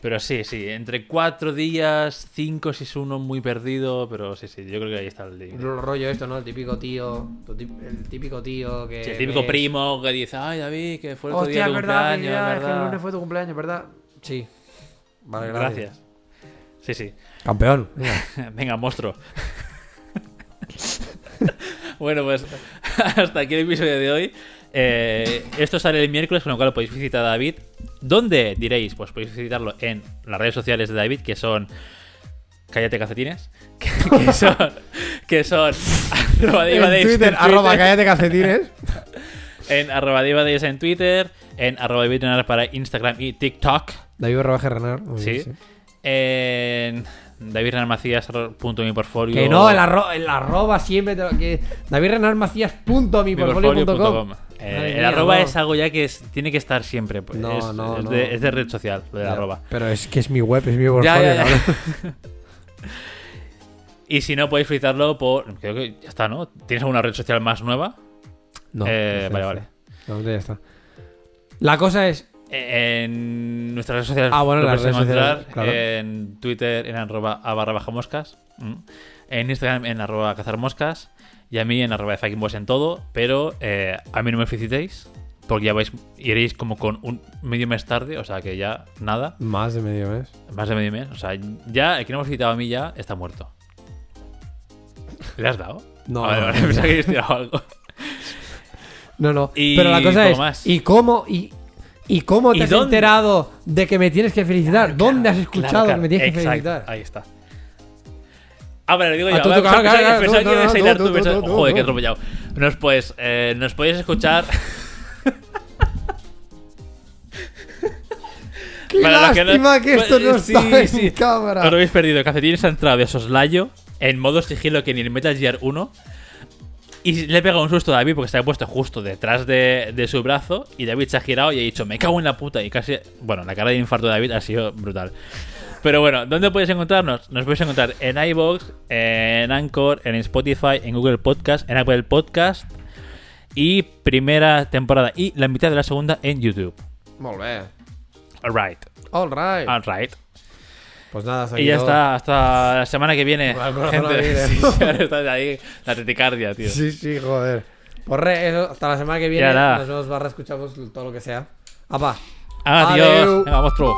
Pero sí, sí, entre cuatro días, cinco si es uno muy perdido, pero sí, sí, yo creo que ahí está el límite. El rollo esto, ¿no? El típico tío. El típico tío que. Sí, el típico ves- primo que dice, ay David, que fue el otro Hostia, día es tu verdad, cumpleaños, que el lunes fue tu cumpleaños, ¿verdad? Sí. Vale, gracias. Gracias. Sí, sí. Campeón. venga. Venga, monstruo. bueno, pues hasta aquí el episodio de hoy. Eh, esto sale el miércoles, con lo cual podéis visitar a David. ¿Dónde diréis? Pues podéis visitarlo en las redes sociales de David, que son. Cállate calcetines. Que, que son. Que son. arroba En Twitter, en arroba Twitter, cállate calcetines. en arroba David en Twitter. En arroba David Renar para Instagram y TikTok. David Renar. bien, Sí. En davidrenarmacías.mi Que no, el, arro el arroba siempre te que. davidrenarmacías.miportfolio.com Eh, el arroba es algo ya que es- tiene que estar siempre. pues, No, es, no, es no. De, es de red social, lo del arroba. Pero es que es mi web, es mi portfolio. Ya, ya. Y si no, podéis felicitarlo por. Creo que ya está, ¿no? ¿Tienes alguna red social más nueva? No, Eh, vale, vale. Ya está. La cosa es. En nuestras redes sociales. Ah, bueno, lo las redes sociales, claro. En Twitter, en arroba a barra baja moscas. En Instagram, en arroba cazar moscas. Y a mí en arroba de fucking boss en todo. Pero eh, a mí no me felicitéis. Porque ya vais, iréis como con un medio mes tarde. O sea que ya nada. Más de medio mes. Más de medio mes. O sea, ya el que no me ha felicitado a mí ya está muerto. ¿Le has dado? No, Ah, vale, no, no. pensaba que habías tirado algo. No, no. Y Pero la cosa es. más. ¿Y cómo? ¿Y, y cómo te ¿Y has dónde? enterado de que me tienes que felicitar? ¿Dónde has escuchado Claro, claro. que me tienes que Exacto, felicitar? Ahí está. Ah, vale, lo digo Ah, yo. tú, tú, claro, claro, pensaba que pensaba- tú, tú, Joder, qué atropellado. Nos, pues, eh, nos podéis escuchar. ¡Qué Para los que no- lástima que, esto no Sí, está en sí. cámara! Os lo habéis perdido. Cafetines ha entrado de soslayo en modo sigilo que ni en Metal Gear 1. Y le pega un susto a David porque se ha puesto justo detrás de, de su brazo. Y David se ha girado y ha dicho: Me cago en la puta. Y casi. Bueno, la cara de infarto de David ha sido brutal. Pero bueno, ¿dónde podéis encontrarnos? Nos podéis encontrar en iBox, en Anchor, en Spotify, en Google Podcast, en Apple Podcast. Y primera temporada y la mitad de la segunda en YouTube. Molt bé. Alright. All right. Alright. Pues nada, Y ya está, hasta la semana que viene. Gente. Sí, la teticardia, tío. Sí, sí, joder. Pues re, eso, hasta la semana que viene. Nos vemos barra, escuchamos todo lo que sea. Apa. Adiós. Adeu. Venga, monstruo.